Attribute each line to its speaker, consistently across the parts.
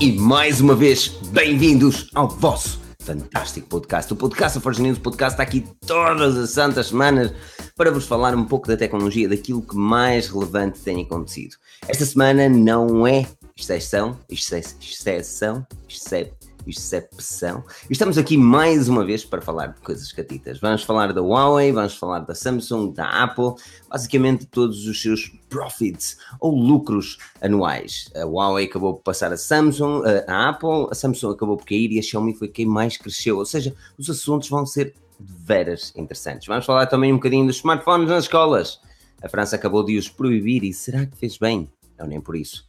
Speaker 1: e mais uma vez, bem-vindos ao vosso fantástico podcast. O podcast da o podcast está aqui todas as santas semanas para vos falar um pouco da tecnologia, daquilo que mais relevante tem acontecido. Esta semana não é exceção, exceção, exceção, excepção. E estamos aqui mais uma vez para falar de coisas catitas. Vamos falar da Huawei, vamos falar da Samsung, da Apple, basicamente todos os seus profits ou lucros anuais. A Huawei acabou por passar a Samsung, a Apple, a Samsung acabou por cair e a Xiaomi foi quem mais cresceu. Ou seja, os assuntos vão ser de veras interessantes. Vamos falar também um bocadinho dos smartphones nas escolas. A França acabou de os proibir e será que fez bem? Não, nem por isso.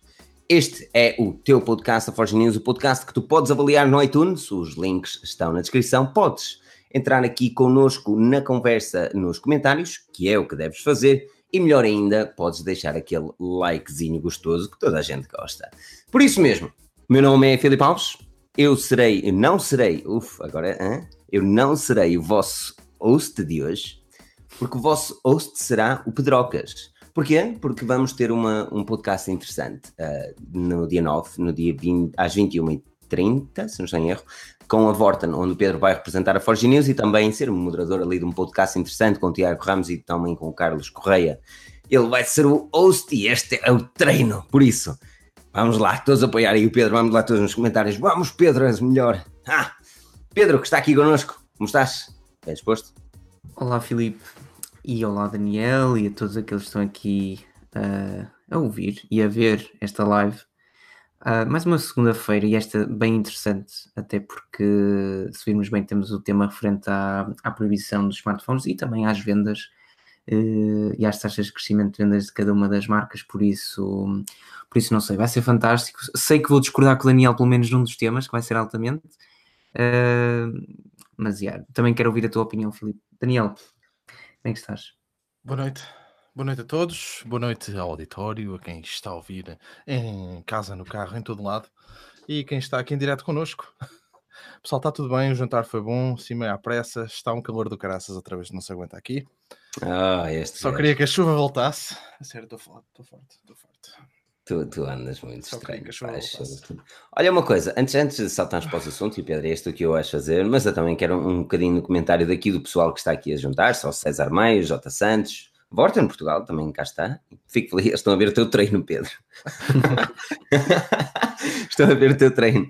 Speaker 1: Este é o teu podcast, a Forge News, o podcast que tu podes avaliar no iTunes, os links estão na descrição. Podes entrar aqui connosco na conversa nos comentários, que é o que deves fazer, e melhor ainda, podes deixar aquele likezinho gostoso que toda a gente gosta. Por isso mesmo, meu nome é Filipe Alves, eu serei, não serei, uff, agora, hein? eu não serei o vosso host de hoje, porque o vosso host será o Pedrocas. Porquê? Porque vamos ter uma, um podcast interessante uh, no dia 9, no dia 20, às 21h30, se não estou em erro, com a Vorten, onde o Pedro vai representar a Forge News e também ser moderador ali de um podcast interessante com o Tiago Ramos e também com o Carlos Correia. Ele vai ser o host e este é o treino, por isso. Vamos lá, todos apoiar aí o Pedro, vamos lá todos nos comentários. Vamos, Pedro, és melhor. Ah, Pedro, que está aqui connosco, como estás? Bem disposto?
Speaker 2: Olá, Filipe. E olá Daniel e a todos aqueles que estão aqui uh, a ouvir e a ver esta live. Uh, mais uma segunda-feira e esta bem interessante, até porque se virmos bem temos o tema referente à, à proibição dos smartphones e também às vendas uh, e às taxas de crescimento de vendas de cada uma das marcas, por isso, por isso não sei, vai ser fantástico. Sei que vou discordar com o Daniel pelo menos num dos temas, que vai ser altamente, uh, mas yeah, também quero ouvir a tua opinião, Filipe. Daniel, como é que estás?
Speaker 3: Boa noite. Boa noite a todos, boa noite ao auditório, a quem está a ouvir em casa, no carro, em todo lado e quem está aqui em direto connosco. Pessoal, está tudo bem, o jantar foi bom, meio à pressa, está um calor do caraças outra vez, não se aguenta aqui.
Speaker 1: Ah, este
Speaker 3: Só queria que a chuva voltasse. A sério, estou forte, estou forte, estou forte.
Speaker 1: Tu, tu andas muito Só estranho. Olha uma coisa, antes, antes de saltarmos para os assuntos, e Pedro, é isto que eu acho fazer, mas eu também quero um, um bocadinho no comentário daqui do pessoal que está aqui a juntar-se, ao César Maio, J. Santos, Vorten Portugal também cá está. Fico feliz, estão a ver o teu treino, Pedro. estão a ver o teu treino.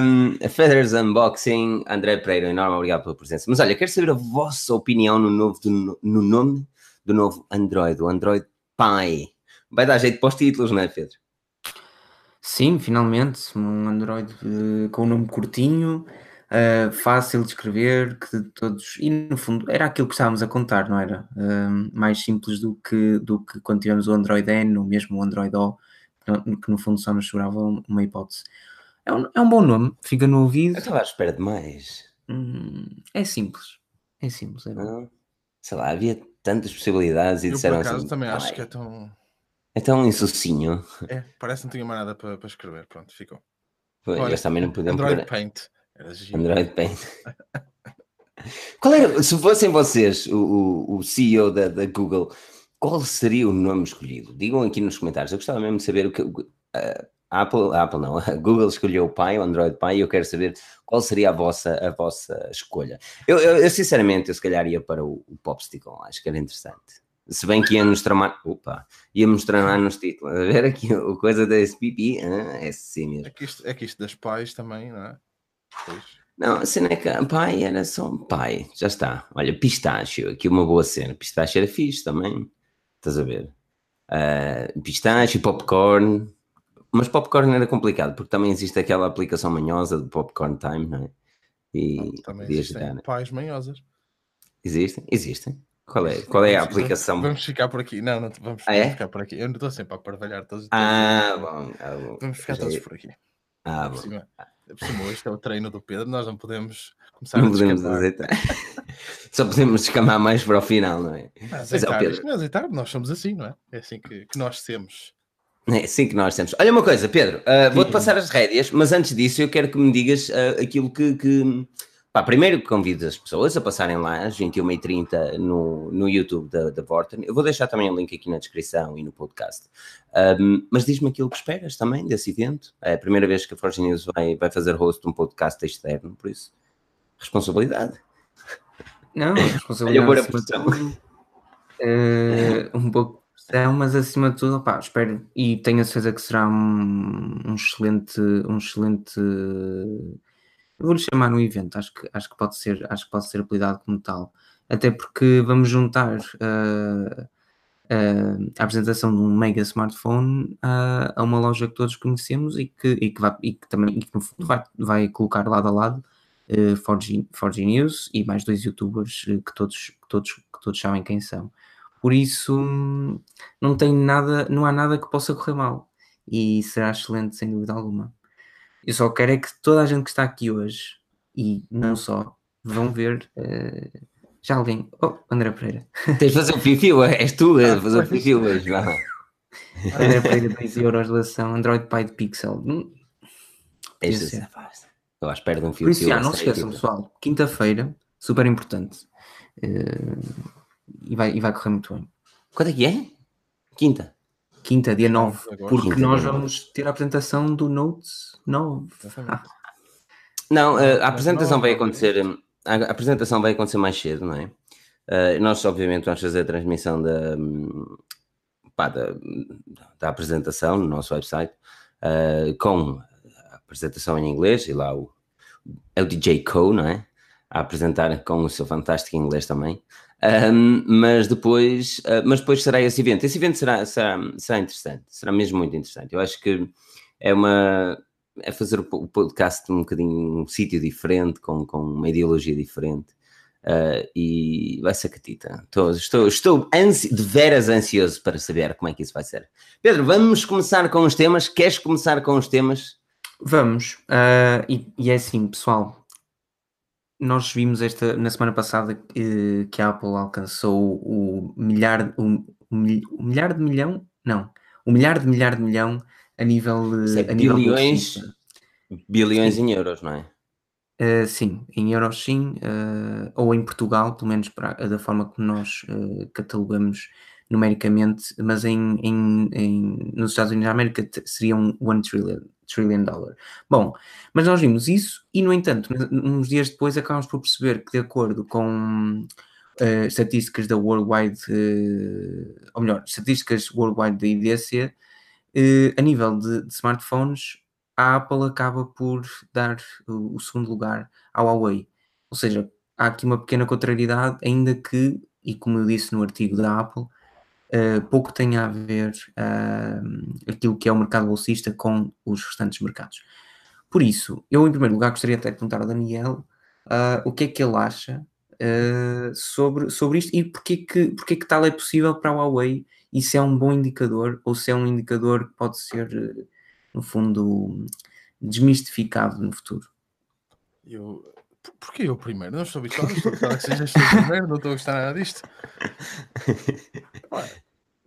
Speaker 1: Um, Feathers Unboxing, André Pereira, enorme obrigado pela presença. Mas olha, quero saber a vossa opinião no, novo, no, no nome do novo Android, o Android Pie vai dar jeito para os títulos, não é, Pedro?
Speaker 2: Sim, finalmente, um Android uh, com um nome curtinho, uh, fácil de escrever, que todos. E no fundo era aquilo que estávamos a contar, não era? Uh, mais simples do que, do que quando tivemos o Android N ou mesmo o Android O, que no fundo só nos segurava uma hipótese. É um, é um bom nome, fica no ouvido.
Speaker 1: Eu estava à espera de mais.
Speaker 2: Hum, é simples. É simples, é
Speaker 1: bom. Sei lá, havia tantas possibilidades e
Speaker 3: Eu,
Speaker 1: disseram
Speaker 3: por acaso,
Speaker 1: assim.
Speaker 3: também acho que é tão
Speaker 1: é tão insocinho.
Speaker 3: É, parece que não tinha mais nada para, para escrever. Pronto, ficou.
Speaker 1: Foi, Olha, também não podemos
Speaker 3: Android Paint.
Speaker 1: Android Paint. qual era, se fossem vocês o, o, o CEO da, da, Google, qual seria o nome escolhido? Digam aqui nos comentários. Eu gostava mesmo de saber o que. a Apple, a Apple não, a Google escolheu o Pi, o Android Pi, e eu quero saber qual seria a vossa, a vossa escolha. Eu, eu, eu sinceramente, eu se calhar ia para o, o Popsicle, acho que era interessante. Se bem que ia-nos tramar. Opa! Ia-nos tramar nos títulos. A ver aqui a coisa da SPP. Ah, é sim mesmo.
Speaker 3: É que, isto, é que isto das pais também, não é?
Speaker 1: Pois. Não, a cena é que a pai era só um pai. Já está. Olha, pistácio. Aqui uma boa cena. Pistácio era fixe também. Estás a ver? Uh, pistácio, popcorn. Mas popcorn era complicado, porque também existe aquela aplicação manhosa do Popcorn Time, não é?
Speaker 3: E também existem pais manhosas.
Speaker 1: Existem? Existem. Qual é, qual é a aplicação?
Speaker 3: Vamos ficar por aqui. Não, não vamos,
Speaker 1: ah, é?
Speaker 3: ficar por aqui. Eu não estou sempre a parvalhar todos.
Speaker 1: Ah, bom, ah, bom.
Speaker 3: Vamos ficar todos por aqui.
Speaker 1: Ah, bom.
Speaker 3: Cima, por cima, este é o treino do Pedro. Nós não podemos começar
Speaker 1: não
Speaker 3: a
Speaker 1: podemos azeitar. Só podemos descamar mais para o final, não é?
Speaker 3: Azeitar, Mas, é Pedro. azeitar, nós somos assim, não é? É assim que, que nós temos.
Speaker 1: É assim que nós temos. Olha uma coisa, Pedro, uh, vou-te passar as rédeas, mas antes disso eu quero que me digas uh, aquilo que, que Pá, primeiro convido as pessoas a passarem lá às 21h30 no, no YouTube da, da Vorten. Eu vou deixar também o link aqui na descrição e no podcast. Um, mas diz-me aquilo que esperas também desse evento. É a primeira vez que a Forge News vai, vai fazer host de um podcast externo, por isso, responsabilidade.
Speaker 2: Não, responsabilidade de tudo, uh, um pouco de pressão, mas acima de tudo, opá, espero e tenho a certeza que será um, um excelente, um excelente vou-lhe chamar um evento, acho que, acho que pode ser, acho que pode ser apelidado como tal. Até porque vamos juntar uh, uh, a apresentação de um mega smartphone uh, a uma loja que todos conhecemos e que, e que, vai, e que também e que no fundo vai, vai colocar lado a lado uh, 4G, 4G News e mais dois youtubers que todos, que todos, que todos sabem quem são. Por isso não tem nada, não há nada que possa correr mal e será excelente sem dúvida alguma. Eu só quero é que toda a gente que está aqui hoje, e não só, vão ver. Uh, já alguém. Oh, André Pereira.
Speaker 1: Tens de fazer o fio és tu a fazer o fio hoje, vá.
Speaker 2: André Pereira, 2 euros de relação, Android Pie de Pixel. Hum,
Speaker 1: Estou à espera de um fio
Speaker 2: Por isso, já, não se esqueçam, pessoal. Quinta-feira, super importante. Uh, e, vai, e vai correr muito bem.
Speaker 1: Quando é que é? Quinta.
Speaker 2: Quinta, dia 9, porque Quinta, nós vamos ter a apresentação do Notes 9. Ah.
Speaker 1: Não, eh, a apresentação vai acontecer. A apresentação vai acontecer mais cedo, não é? Uh, nós, obviamente, vamos fazer a transmissão da, pá, da, da, apresentação no nosso website uh, com a apresentação em inglês e lá o, é o DJ Co, não é? A apresentar com o seu fantástico inglês também. Um, mas depois, uh, mas depois será esse evento. Esse evento será, será, será interessante, será mesmo muito interessante. Eu acho que é uma é fazer o podcast um bocadinho um sítio diferente, com, com uma ideologia diferente. Uh, e vai ser catita. Estou, estou, estou ansi, de veras ansioso para saber como é que isso vai ser. Pedro, vamos começar com os temas. Queres começar com os temas?
Speaker 2: Vamos. Uh, e, e, é assim, pessoal nós vimos esta na semana passada que, que a Apple alcançou o milhar, o, o, milhar de milhão, não, o milhar de milhar de milhão a nível,
Speaker 1: de, a bilhões, bilhões em euros, não é?
Speaker 2: Uh, sim, em euros sim, uh, ou em Portugal, pelo menos para, da forma como nós uh, catalogamos numericamente, mas em, em, em, nos Estados Unidos da América seria um 1 trillion, trillion dollar. Bom, mas nós vimos isso e, no entanto, uns dias depois acabamos por perceber que, de acordo com uh, estatísticas da Worldwide, uh, ou melhor, estatísticas Worldwide da IDC, uh, a nível de, de, smartphones, a Apple acaba por dar o, o segundo lugar à Huawei. Ou seja, há aqui uma pequena contrariedade, ainda que, e como eu disse no artigo da Apple, uh, pouco tem a ver uh, aquilo que é o mercado bolsista com os restantes mercados. Por isso, eu em primeiro lugar gostaria até de perguntar ao Daniel uh, o que é que ele acha sobre, sobre isto e porque que, porque que tal é possível para a Huawei e se é um bom indicador ou se é um indicador que pode ser, no fundo, desmistificado no futuro.
Speaker 3: Eu, Porquê eu primeiro? Não estou habituado, estou a que sejas tu primeiro, não estou a gostar nada disto.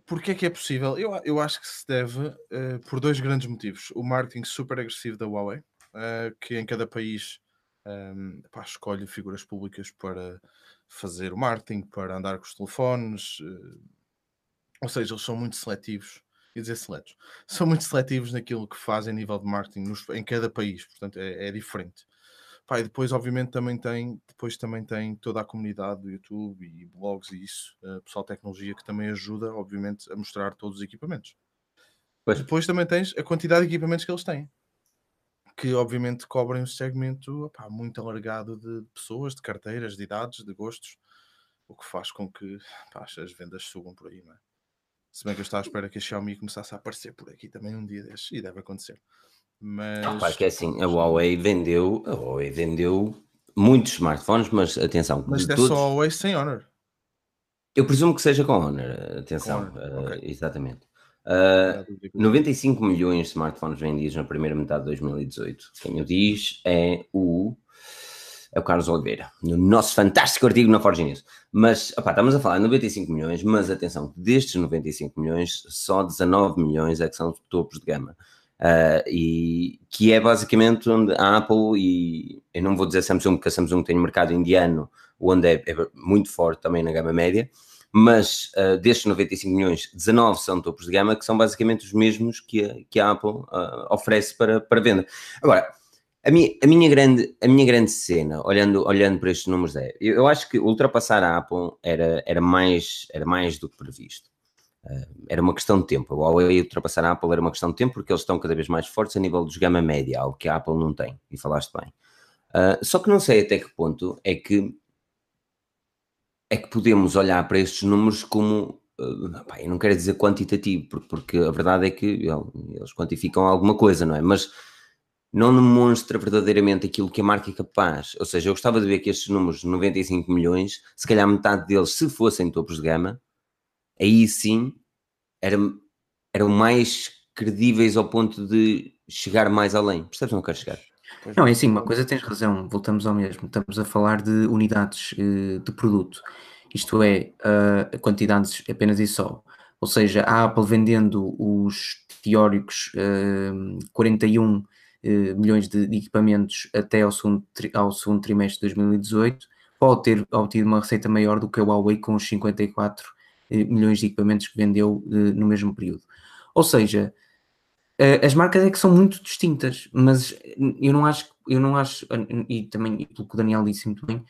Speaker 3: Porquê é que é possível? Eu, eu acho que se deve uh, por dois grandes motivos. O marketing super agressivo da Huawei, uh, que em cada país um, ehm, pá, escolhe figuras públicas para fazer o marketing, para andar com os telefones. Uh, ou seja, eles são muito seletivos. Quer dizer, seletos. São muito seletivos naquilo que fazem a nível de marketing nos, em cada país. Portanto, é, é diferente. Pá, e depois, obviamente, também tem, depois também tem toda a comunidade do YouTube e blogs e isso, uh, pessoal de tecnologia que também ajuda, obviamente, a mostrar todos os equipamentos. Pois. Depois também tens a quantidade de equipamentos que eles têm, que obviamente cobrem um segmento opá, muito alargado de pessoas, de carteiras, de idades, de gostos, o que faz com que pá, as vendas subam por aí, não é? Se bem que eu estava à espera que a Xiaomi começasse a aparecer por aqui também um dia desses, e deve acontecer. Mas.
Speaker 1: Rapaz, que é assim, a Huawei vendeu, a Huawei vendeu muitos smartphones, mas atenção.
Speaker 3: Mas é todos... só a Huawei sem Honor.
Speaker 1: Eu presumo que seja com Honor, atenção, com Honor. Uh, okay. exatamente. Uh, 95 milhões de smartphones vendidos na primeira metade de 2018. Quem o diz é o, é o Carlos Oliveira, no nosso fantástico artigo na Forge News. Mas, opá, estamos a falar de 95 milhões, mas atenção, destes 95 milhões, só 19 milhões é que são topos de gama. Uh, e que é basicamente onde a Apple e eu não vou dizer Samsung porque a Samsung tem um mercado indiano onde é, é muito forte também na gama média mas uh, destes 95 milhões 19 são topos de gama que são basicamente os mesmos que a, que a Apple uh, oferece para, para venda agora a minha, a minha, grande, a minha grande cena, olhando, olhando para estes números, é eu, eu acho que ultrapassar a Apple era, era, mais, era mais do que previsto. Uh, era uma questão de tempo. A Huawei ultrapassar a Apple era uma questão de tempo porque eles estão cada vez mais fortes a nível dos gama média, algo que a Apple não tem, e falaste bem. Uh, só que não sei até que ponto é que é que podemos olhar para estes números como uh, pá, eu não quero dizer quantitativo, porque, porque a verdade é que eles quantificam alguma coisa, não é? Mas não demonstra verdadeiramente aquilo que a marca é capaz. Ou seja, eu gostava de ver que estes números de 95 milhões, se calhar metade deles, se fossem topos de gama, aí sim eram, eram mais credíveis ao ponto de chegar mais além. Percebes onde eu quero chegar?
Speaker 2: Não, é assim, uma coisa tens razão, voltamos ao mesmo. Estamos a falar de unidades uh, de produto, isto é, uh, quantidades apenas e só. Ou seja, a Apple vendendo os teóricos uh, 41 milhões de, de, equipamentos até ao segundo, ao segundo trimestre de 2018, pode ter obtido uma receita maior do que a Huawei com os 54 eh, milhões de equipamentos que vendeu eh, no mesmo período. Ou seja, eh, as marcas é que são muito distintas, mas eu não acho, eu não acho, e também pelo que o Daniel disse muito bem,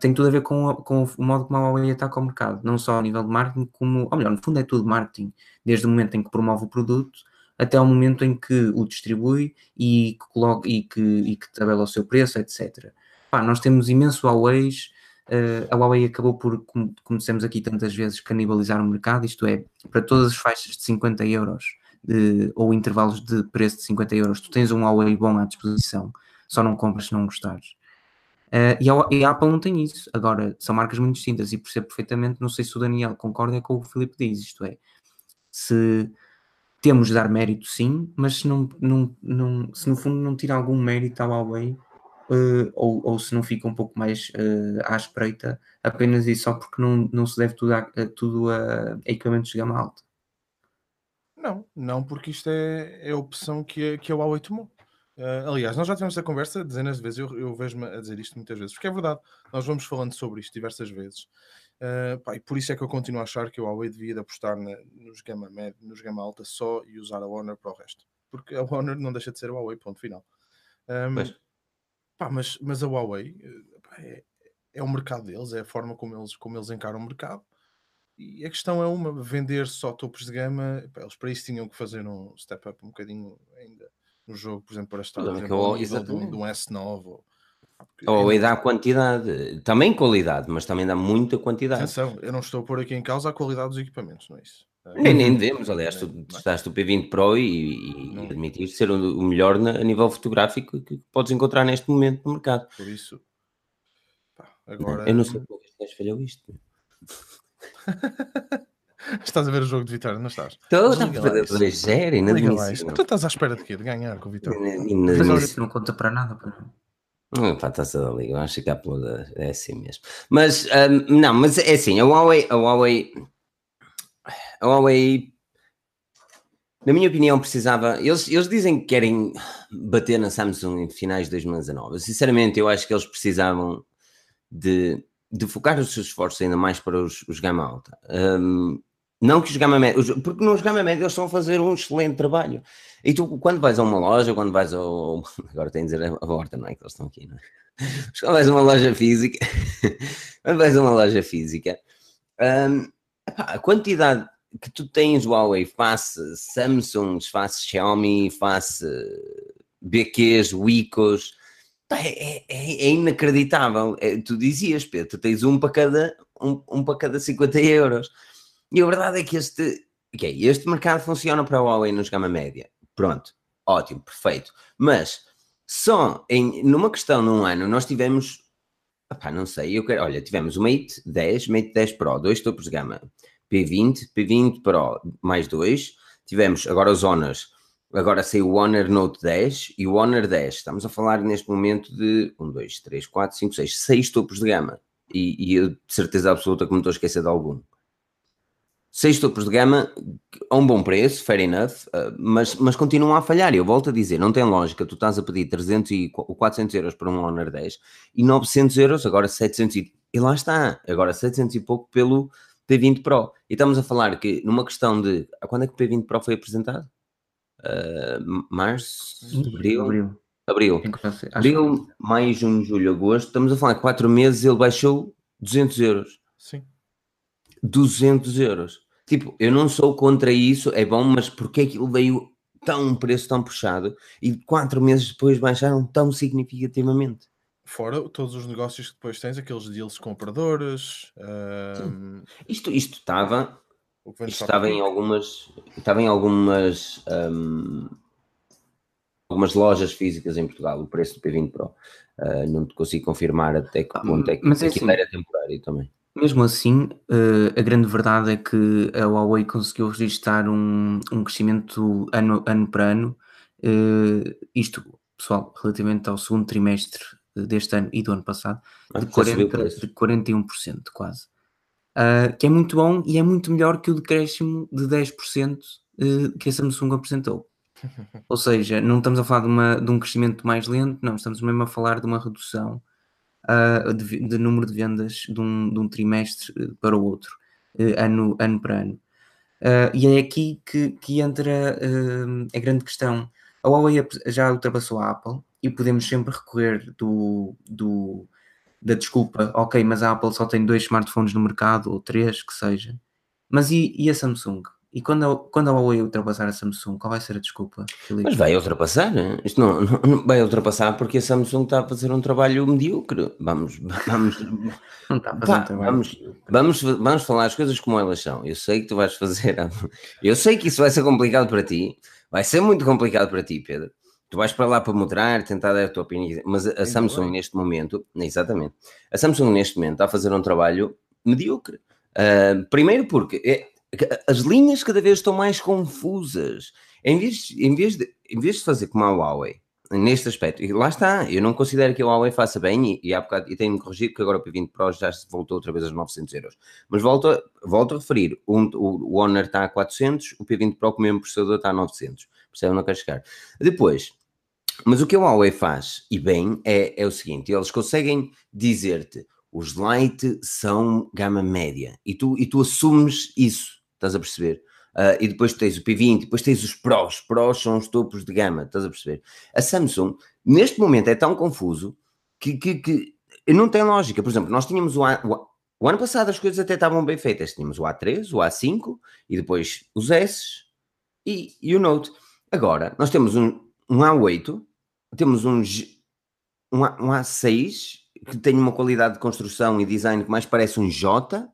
Speaker 2: tem tudo a ver com, com o modo como a Huawei ataca o mercado, não só a nível de marketing, como, ou melhor, no fundo é tudo marketing, desde o momento em que promove o produto até o momento em que o distribui e que, coloca, e que, e que tabela o seu preço, etc. Pá, nós temos imenso Huawei's Uh, a Huawei acabou por, como, como dissemos aqui tantas vezes, canibalizar o mercado, isto é, para todas as faixas de 50 euros de, ou intervalos de preço de 50 euros, tu tens um Huawei bom à disposição, só não compras se não gostares. Uh, e, a, e, a, Apple não tem isso. Agora, são marcas muito distintas e percebo perfeitamente, não sei se o Daniel concorda com o que o Filipe diz, isto é, se temos de dar mérito sim, mas se, não, não, não, se no fundo não tira algum mérito à Huawei, uh, ou, ou se não fica um pouco mais uh, à espreita, apenas e só porque não, não se deve tudo a, tudo a equipamentos de gama alta.
Speaker 3: Não, não, porque isto é, é a opção que a, que a Huawei tomou. Uh, aliás, nós já tivemos essa conversa dezenas de vezes, eu, eu vejo-me a dizer isto muitas vezes, porque é verdade, nós vamos falando sobre isto diversas vezes. Uh, pá, e por isso é que eu continuo a achar que a Huawei devia de apostar na, nos, gama med, nos gama alta só e usar a Honor para o resto. Porque a Honor não deixa de ser a Huawei, ponto final. Um, Pá, mas, mas a Huawei eh, pá, é, é o mercado deles, é a forma como eles, como eles encaram o mercado. E a questão é uma, vender só topos de gama, pá, eles para isso tinham que fazer um step up um bocadinho ainda no jogo, por exemplo, para estar por exemplo, nível de, um, de um S9. Ou,
Speaker 1: ou Huawei dá quantidade, também qualidade, mas também dá muita quantidade.
Speaker 3: Atenção, eu não estou a pôr aqui em causa a qualidade dos equipamentos, não é isso?
Speaker 1: Nem, nem devemos, aliás, tu estás o P20 Pro e, e admitiste ser o melhor na, a nível fotográfico que podes encontrar neste momento no mercado.
Speaker 3: Por isso, pá, agora.
Speaker 1: Eu não sei como é que falhou isto.
Speaker 3: estás a ver o jogo de Vitória, não estás?
Speaker 1: Estou, está a perder 2-0, inadmissível.
Speaker 3: Tu estás à espera de quê? De ganhar com o Vitória?
Speaker 2: Mas isso não conta para nada. Para...
Speaker 1: Hum, pá, está-se da liga, acho que a é assim mesmo. Mas, um, não, mas é assim, a Huawei, a Huawei a Huawei, na minha opinião, precisava. Eles, eles dizem que querem bater na Samsung em finais de 2019. Sinceramente, eu acho que eles precisavam de, de focar os seus esforços ainda mais para os, os gama alta. Um, não que os gama média, porque nos gama média eles estão a fazer um excelente trabalho. E tu, quando vais a uma loja, quando vais ao. Agora tenho de dizer a horta, não é? Que eles estão aqui, não é? Mas quando vais a uma loja física, quando vais a uma loja física, um, a quantidade que tu tens Huawei face Samsung, face Xiaomi, face BQs, Wicos, é, é, é, inacreditável. É, tu dizias, Pedro, tu tens um para cada, um, um para cada 50 euros. E a verdade é que este, okay, este mercado funciona para a Huawei nos gama média. Pronto, ótimo, perfeito. Mas só em, numa questão num ano nós tivemos, opá, não sei, eu quero, olha, tivemos o Mate 10, Mate 10 Pro, dois topos de gama P20, P20 Pro mais 2, tivemos agora os Honors, agora saiu o Honor Note 10 e o Honor 10. Estamos a falar neste momento de 1, 2, 3, 4, 5, 6, 6 topos de gama. E, e eu de certeza absoluta que me estou a esquecer de algum. Seis topos de gama a um bom preço, fair enough, uh, mas, mas continuam a falhar. Eu volto a dizer, não tem lógica, tu estás a pedir 300 e 400 euros para um Honor 10 e 900 euros, agora 700 e, e lá está, agora 700 e pouco pelo P20 Pro. E estamos a falar que numa questão de, quando é que o P20 Pro foi apresentado? Uh, março? Abril? Abril. Abril. Abril, maio, junho, julho, agosto. Estamos a falar que 4 meses ele baixou 200 euros.
Speaker 3: Sim.
Speaker 1: 200 euros. Tipo, eu não sou contra isso, é bom, mas porque aquilo veio tão um preço tão puxado e quatro meses depois baixaram tão significativamente?
Speaker 3: Fora todos os negócios que depois tens, aqueles deals com operadores.
Speaker 1: Um... Isto, isto estava. Isto estava em algumas. Estava em algumas. Um, algumas lojas físicas em Portugal, o preço do P20 Pro. Uh, não te consigo confirmar até que ponto é que
Speaker 2: mas
Speaker 1: é aquilo assim, era temporário também.
Speaker 2: Mesmo assim, uh, a grande verdade é que a Huawei conseguiu registrar um, um crescimento ano, ano para ano. Uh, isto, pessoal, relativamente ao segundo trimestre deste ano e do ano passado, ah, de, 40, de 41% quase. Uh, que é muito bom e é muito melhor que o decréscimo de 10% uh, que a Samsung apresentou. Ou seja, não estamos a falar de, uma, de, um crescimento mais lento, não, estamos mesmo a falar de uma redução uh, de, de, número de vendas de um, de um trimestre para o outro, ano, ano para ano. e é aqui que, que entra a grande questão. A Huawei já ultrapassou a Apple e podemos sempre recorrer do, do, da desculpa, ok, mas a Apple só tem dois smartphones no mercado, ou três, que seja. Mas e, e a Samsung? E quando quando a Huawei ultrapassar a Samsung, qual vai ser a desculpa,
Speaker 1: Filipe? Mas vai ultrapassar, né? isto não, não, vai ultrapassar porque a Samsung está a fazer um trabalho medíocre. Vamos, vamos,
Speaker 2: não está a fazer um trabalho.
Speaker 1: Vamos, vamos, vamos falar as coisas como elas são. Eu sei que tu vais fazer, eu sei que isso vai ser complicado para ti, vai ser muito complicado para ti, Pedro tu vais para lá para moderar, tentar dar a tua opinião, mas a, Samsung neste momento, exatamente, a Samsung neste momento está a fazer um trabalho medíocre. Uh, primeiro porque é, as linhas cada vez estão mais confusas. Em vez, em, vez de, em vez de fazer como a Huawei, neste aspecto, e lá está, eu não considero que a Huawei faça bem, e, e, há bocado, e tenho-me corrigido que agora o P20 Pro já voltou outra vez aos 900 euros. Mas volto, a, volto a referir, um, o, o Honor está a 400, o P20 Pro com o mesmo processador está a 900. Percebe? Não quero chegar. Depois, mas o que a Huawei faz, e bem, é, é o seguinte: eles conseguem dizer-te os Lite são gama média e tu, e tu assumes isso, estás a perceber? Uh, e depois tens o P20, depois tens os Pros, Pros são os topos de gama, estás a perceber? A Samsung, neste momento, é tão confuso que, que, que não tem lógica. Por exemplo, nós tínhamos o, o, o, ano passado as coisas até estavam bem feitas, tínhamos o A3, o A5 e depois os S e, e o Note. Agora, nós temos um, um A8, temos um, um, A, um A6 que tem uma qualidade de construção e design que mais parece um J.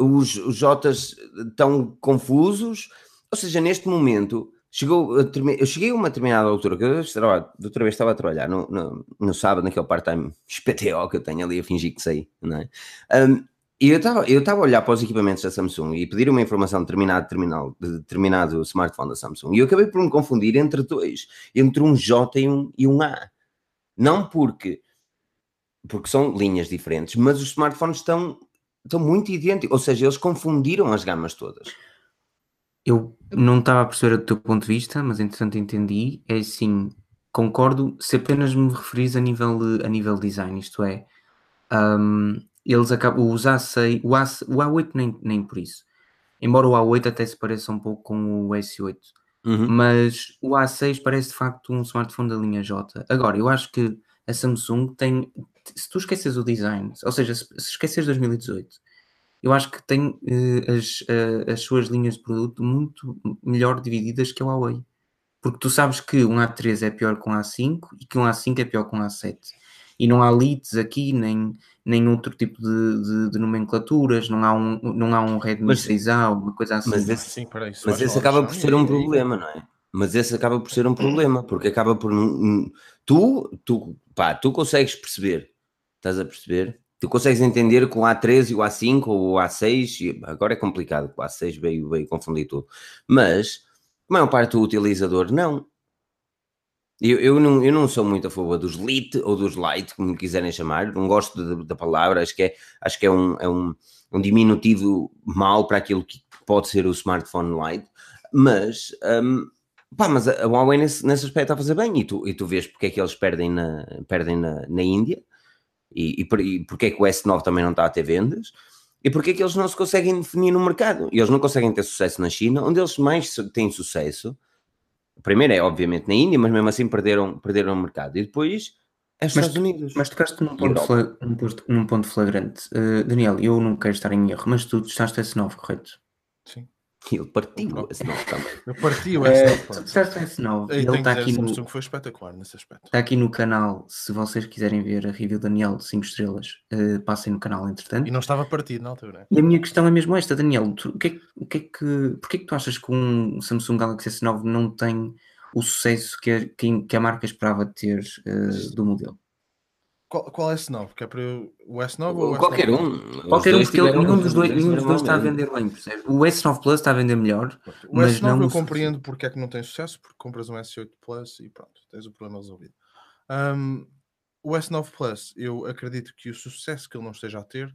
Speaker 1: Os, os J's estão confusos, ou seja, neste momento chegou eu cheguei a uma determinada altura que eu estava, outra vez estava a trabalhar no, no, no sábado naquele part-time SPTO que eu tenho ali a fingir que sei, não é? Um, e eu estava eu a olhar para os equipamentos da Samsung e pedir uma informação de determinado, terminal, de determinado smartphone da Samsung e eu acabei por me confundir entre dois, entre um J e um, e um A. Não porque, porque são linhas diferentes, mas os smartphones estão, estão muito idênticos, ou seja, eles confundiram as gamas todas.
Speaker 2: Eu não estava a perceber o teu ponto de vista, mas entretanto entendi. É assim, concordo se apenas me referis a nível, a nível design, isto é. Um, eles acabam, os A6, o, A, o A8 nem, nem por isso. Embora o A8 até se pareça um pouco com o S8. Uhum. Mas o A6 parece de facto um smartphone da linha J. Agora, eu acho que a Samsung tem. Se tu esqueces o design, ou seja, se, se esqueces 2018, eu acho que tem uh, as, uh, as suas linhas de produto muito melhor divididas que o Huawei. Porque tu sabes que um A3 é pior que um A5 e que um A5 é pior que um A7 e não há leads aqui, nem, nem outro tipo de, de, de nomenclaturas, não há um, não há um Redmi mas, 6A, uma coisa assim.
Speaker 1: Mas esse, Sim, isso, mas esse acaba por ser um problema, não é? Mas esse acaba por ser um problema, porque acaba por. Tu, tu, pá, tu consegues perceber, estás a perceber? Tu consegues entender com o A13 e o A5 ou o A6, agora é complicado, o A6 veio, veio confundir tudo, mas a maior parte do utilizador não. Eu, eu, não, eu não sou muito a favor dos Lite ou dos Light, como quiserem chamar, não gosto da palavra, acho que é, acho que é, um, é um, um diminutivo mal para aquilo que pode ser o smartphone Lite, mas, um, pá, mas a, Huawei nesse, nesse aspecto está a fazer bem, e tu, e tu vês porque é que eles perdem na, perdem na, na Índia, e, e, e porque é que o S9 também não está a ter vendas, e porque é que eles não se conseguem definir no mercado, e eles não conseguem ter sucesso na China, onde eles mais têm sucesso primeiro é obviamente na Índia, mas mesmo assim perderam, perderam o mercado. E depois é os
Speaker 2: mas,
Speaker 1: Estados Unidos.
Speaker 2: Mas tocaste num ponto, flag, num, ponto, num ponto flagrante. Uh, Daniel, eu não quero estar em erro, mas tu testaste S9, correto?
Speaker 3: Sim.
Speaker 1: Ele partiu o S9 também.
Speaker 3: Eu parti o S9.
Speaker 2: Uh, testaste o S9 e ele está aqui no. Samsung
Speaker 3: foi espetacular nesse aspecto.
Speaker 2: Está aqui no canal. Se vocês quiserem ver a review Daniel de 5 estrelas, uh, passem no canal entretanto.
Speaker 3: E não estava partido na altura.
Speaker 2: E a minha questão é mesmo esta, Daniel. Tu, o que é, o que, é que, porquê é que tu achas que um Samsung Galaxy S9 não tem o sucesso que a, que a marca esperava ter uh, do modelo.
Speaker 3: Qual, qual S9? Que é para o S9 ou o
Speaker 1: Qualquer
Speaker 3: S9?
Speaker 1: um.
Speaker 2: Qualquer um, porque nenhum dos dois, nenhum dos dois está a vender bem, percebe? O S9 Plus está a vender melhor.
Speaker 3: O S9 não eu compreendo porque é que não tem sucesso, porque compras um S8 Plus e pronto, tens o problema resolvido. Um, o S9 Plus, eu acredito que o sucesso que ele não esteja a ter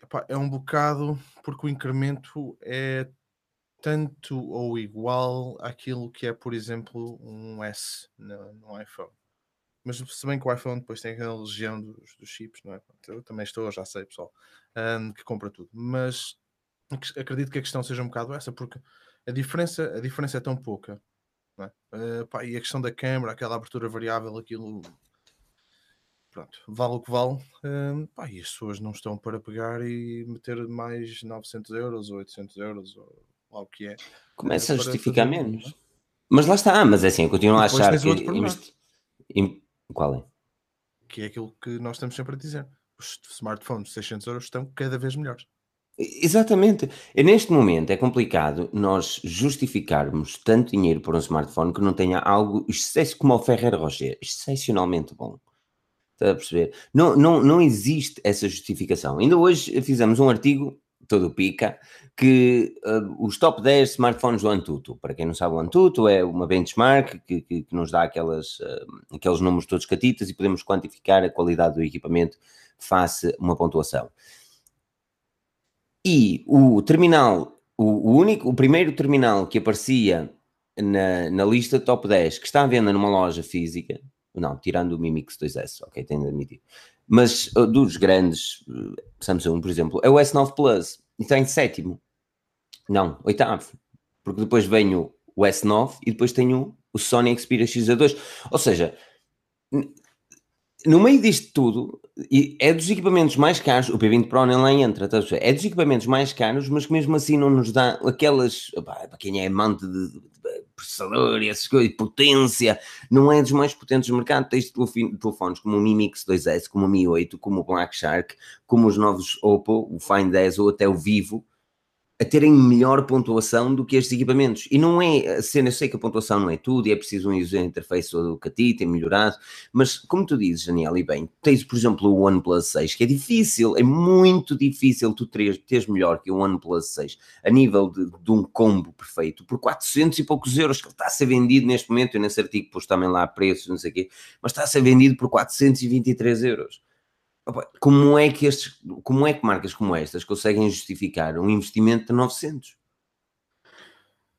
Speaker 3: epá, é um bocado porque o incremento é tanto ou igual àquilo que é, por exemplo, um S no, no iPhone. Mas se bem que o iPhone depois tem aquela legião dos, dos chips, não é? Eu também estou, já sei, pessoal, um, que compra tudo. Mas acredito que a questão seja um bocado essa, porque a diferença, a diferença é tão pouca. É? Uh, pá, e a questão da câmera, aquela abertura variável, aquilo pronto, vale o que vale. Um, pá, e as pessoas não estão para pegar e meter mais 900 euros ou 800 euros ou lá o que é.
Speaker 1: Começa a justificar menos. Mas lá está, mas é assim, eu continuo a achar que. Investi... Qual é?
Speaker 3: Que é aquilo que nós estamos sempre a dizer. Os smartphones de 600 euros estão cada vez melhores.
Speaker 1: Exatamente. E neste momento é complicado nós justificarmos tanto dinheiro por um smartphone que não tenha algo excesso como o Ferrer Rocher, excepcionalmente bom. Está a perceber? Não, não, não existe essa justificação. Ainda hoje fizemos um artigo todo pica, que uh, os top 10 smartphones do Antutu, para quem não sabe o Antutu é uma benchmark que, que, que nos dá aquelas, uh, aqueles números todos catitas e podemos quantificar a qualidade do equipamento face uma pontuação. E o terminal, o, o único, o primeiro terminal que aparecia na, na lista top 10 que está à venda numa loja física, não, tirando o Mi Mix 2S, ok, tenho de admitir, mas uh, dos grandes uh, Samsung, por exemplo, é o S9 Plus e está em sétimo. Não, oitavo. Porque depois vem o, o S9 e depois tenho o Sony Xperia XA2. Ou seja, no meio disto tudo, é dos equipamentos mais caros, o P20 Pro nem lá entra, tá é dos equipamentos mais caros, mas que mesmo assim não nos dá aquelas, para quem é amante de processador e essas coisas, potência, não é dos mais potentes do mercado. Tens telefones como o Mi Mix 2S, como o Mi 8, como o Black Shark, como os novos Oppo, o Find 10 ou até o Vivo, a terem melhor pontuação do que estes equipamentos. E não é a cena, eu sei que a pontuação não é tudo, e é preciso um user interface do catita, tem melhorado, mas como tu dizes, Daniel, e bem, tens, por exemplo, o OnePlus 6, que é difícil, é muito difícil tu teres, teres melhor que o OnePlus 6, a nível de, de, um combo perfeito, por 400 e poucos euros, que ele está a ser vendido neste momento, eu nesse artigo pus também lá preços, não sei o quê, mas está a ser vendido por 423 euros como é que estes, como é que marcas como estas conseguem justificar um investimento de 900?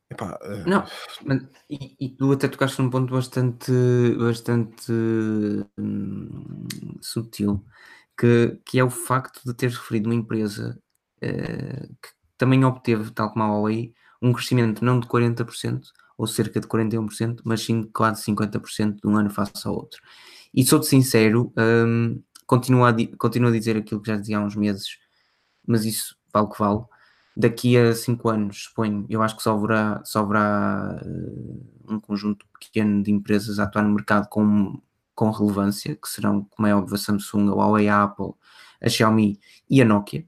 Speaker 2: Epá, uh... Não, mas, e, e, tu até tocaste num ponto bastante, bastante hum, sutil, que, que é o facto de teres referido uma empresa uh, que também obteve, tal como a Huawei, um crescimento não de 40%, ou cerca de 41%, mas sim de quase 50% de um ano face ao outro. E sou-te sincero, um, continuo a, continuo a dizer aquilo que já dizia há uns meses, mas isso vale o que vale. Daqui a cinco anos, suponho, eu acho que só haverá, só haverá uh, um conjunto pequeno de empresas a atuar no mercado com, com relevância, que serão, como é óbvio, a Samsung, a Huawei, a Apple, a Xiaomi e a Nokia.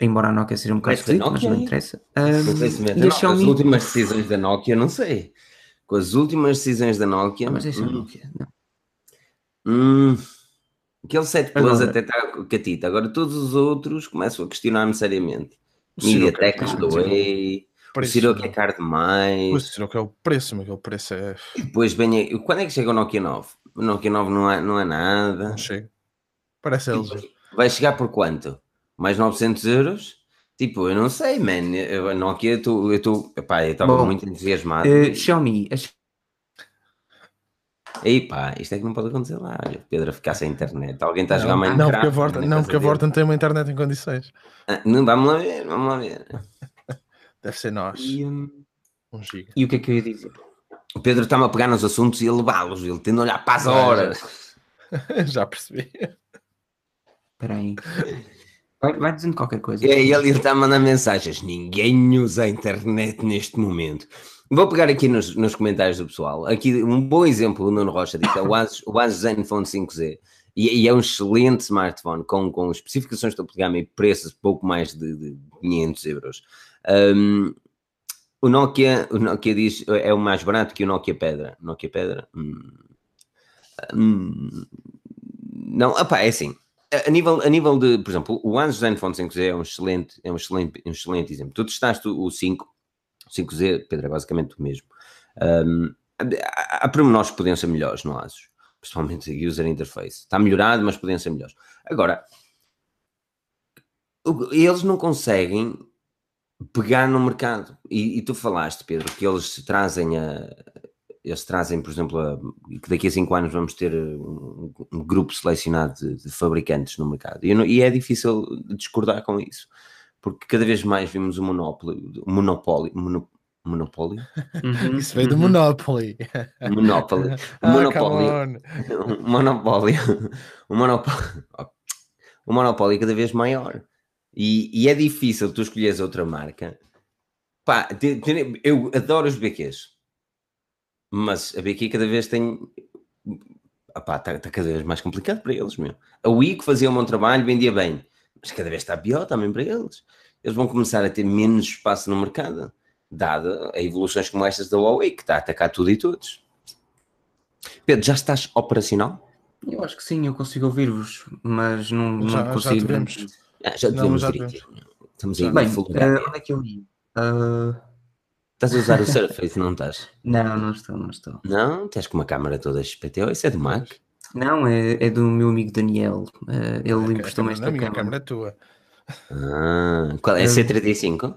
Speaker 2: Embora a Nokia seja um bocado esquisito, mas não interessa.
Speaker 1: Um, e a Xiaomi... As últimas decisões da Nokia, não sei. Com as últimas decisões da Nokia.
Speaker 2: Mas deixa hum. a Nokia, não.
Speaker 1: Hum. Aquele 7 Plus até está catita. Agora todos os outros começam a questionar-me seriamente. MediaTek Huawei, O
Speaker 3: preço,
Speaker 1: Siroco é caro demais.
Speaker 3: O Siroco é o preço, mas aquele preço é.
Speaker 1: E depois vem. a- Quando é que chega o Nokia 9? O Nokia 9 não é, não é nada.
Speaker 3: Não chega. Parece LG.
Speaker 1: Vai chegar por quanto? Mais 900 euros? Tipo, eu não sei, man. Eu, a Nokia, eu estou. Eu estou- estava muito entusiasmado.
Speaker 2: Eh, Xiaomi, as-
Speaker 1: Aí pá, isto é que não pode acontecer lá. Olha, Pedro a ficar sem internet. Alguém está a jogar
Speaker 3: Não,
Speaker 1: Minecraft.
Speaker 3: não, porque a Vorta, não, porque a não tem uma internet em condições.
Speaker 1: Ah, não, vamos lá ver, vamos lá ver.
Speaker 3: Deve ser nós.
Speaker 2: e, hum,
Speaker 3: Um giga.
Speaker 2: e o que é que eu ia dizer?
Speaker 1: O Pedro está-me a pegar nos assuntos e a levá-los. Ele tende a olhar para as horas.
Speaker 3: Já percebi.
Speaker 2: Espera aí. Vai, vai dizendo qualquer coisa.
Speaker 1: E aí ele está a mandar mensagens. Ninguém usa a internet neste momento. Vou pegar aqui nos, nos comentários do pessoal. Aqui um bom exemplo, o Nuno Rocha disse, é o Asus, Zenfone 5Z. E, e é um excelente smartphone com, com especificações de gama e preços pouco mais de, de 500 euros. Um, o Nokia, o Nokia diz é o mais barato que o Nokia Pedra. Nokia Pedra? Hum. Hum. Não, é assim. A nível, a nível de, por exemplo, o Asus Zenfone 5Z é um excelente, é um excelente, um excelente exemplo. Tu testaste o 5, o 5Z, Pedro, é basicamente o mesmo. Um, há, pormenores que podiam ser melhores no Asus, principalmente a user interface. Está melhorado, mas podiam ser melhores. Agora, eles não conseguem pegar no mercado. E, e tu falaste, Pedro, que eles trazem a. Eles trazem, por exemplo, a- que daqui a 5 anos vamos ter um, um grupo selecionado de, de fabricantes no mercado. E, não- e é difícil discordar com isso, porque cada vez mais vimos o monopólio, o monopólio, mono- monopólio,
Speaker 2: Uhum,
Speaker 3: Isso veio do
Speaker 2: uhum.
Speaker 3: Monopoly.
Speaker 1: monopólio, o
Speaker 3: Ah,
Speaker 1: monopólio, monopólio, o monopólio, o monopólio cada vez maior. E, e é difícil tu escolheres outra marca. Pá, te- te- eu adoro os BQs, mas a BQ cada vez tem. Está tá cada vez mais complicado para eles, meu. A Wii que fazia um bom trabalho, vendia bem, mas cada vez está pior também para eles. Eles vão começar a ter menos espaço no mercado, dada a evoluções como estas da Huawei, que está a atacar tudo e todos. Pedro, já estás operacional?
Speaker 2: Eu acho que sim, eu consigo ouvir-vos, mas não, não
Speaker 3: Já- já
Speaker 2: consigo.
Speaker 3: te vemos.
Speaker 1: Ah, já te
Speaker 3: Não, já.
Speaker 1: Estamos
Speaker 3: Já.
Speaker 1: aí
Speaker 2: Bem,
Speaker 1: HD.
Speaker 2: onde é que eu ia? Ah,
Speaker 1: Estás a usar o Surface, não estás?
Speaker 2: não, não estou, não estou.
Speaker 1: Não? Estás com uma câmera toda XPTO, isso é do Mac?
Speaker 2: Não, é, é do meu amigo Daniel. Ah, ele
Speaker 3: A
Speaker 2: emprestou-me
Speaker 3: câmera-
Speaker 2: esta
Speaker 3: a minha
Speaker 2: câmera.
Speaker 3: câmera é tua.
Speaker 1: Ah, qual é?
Speaker 2: Eh,
Speaker 1: C35?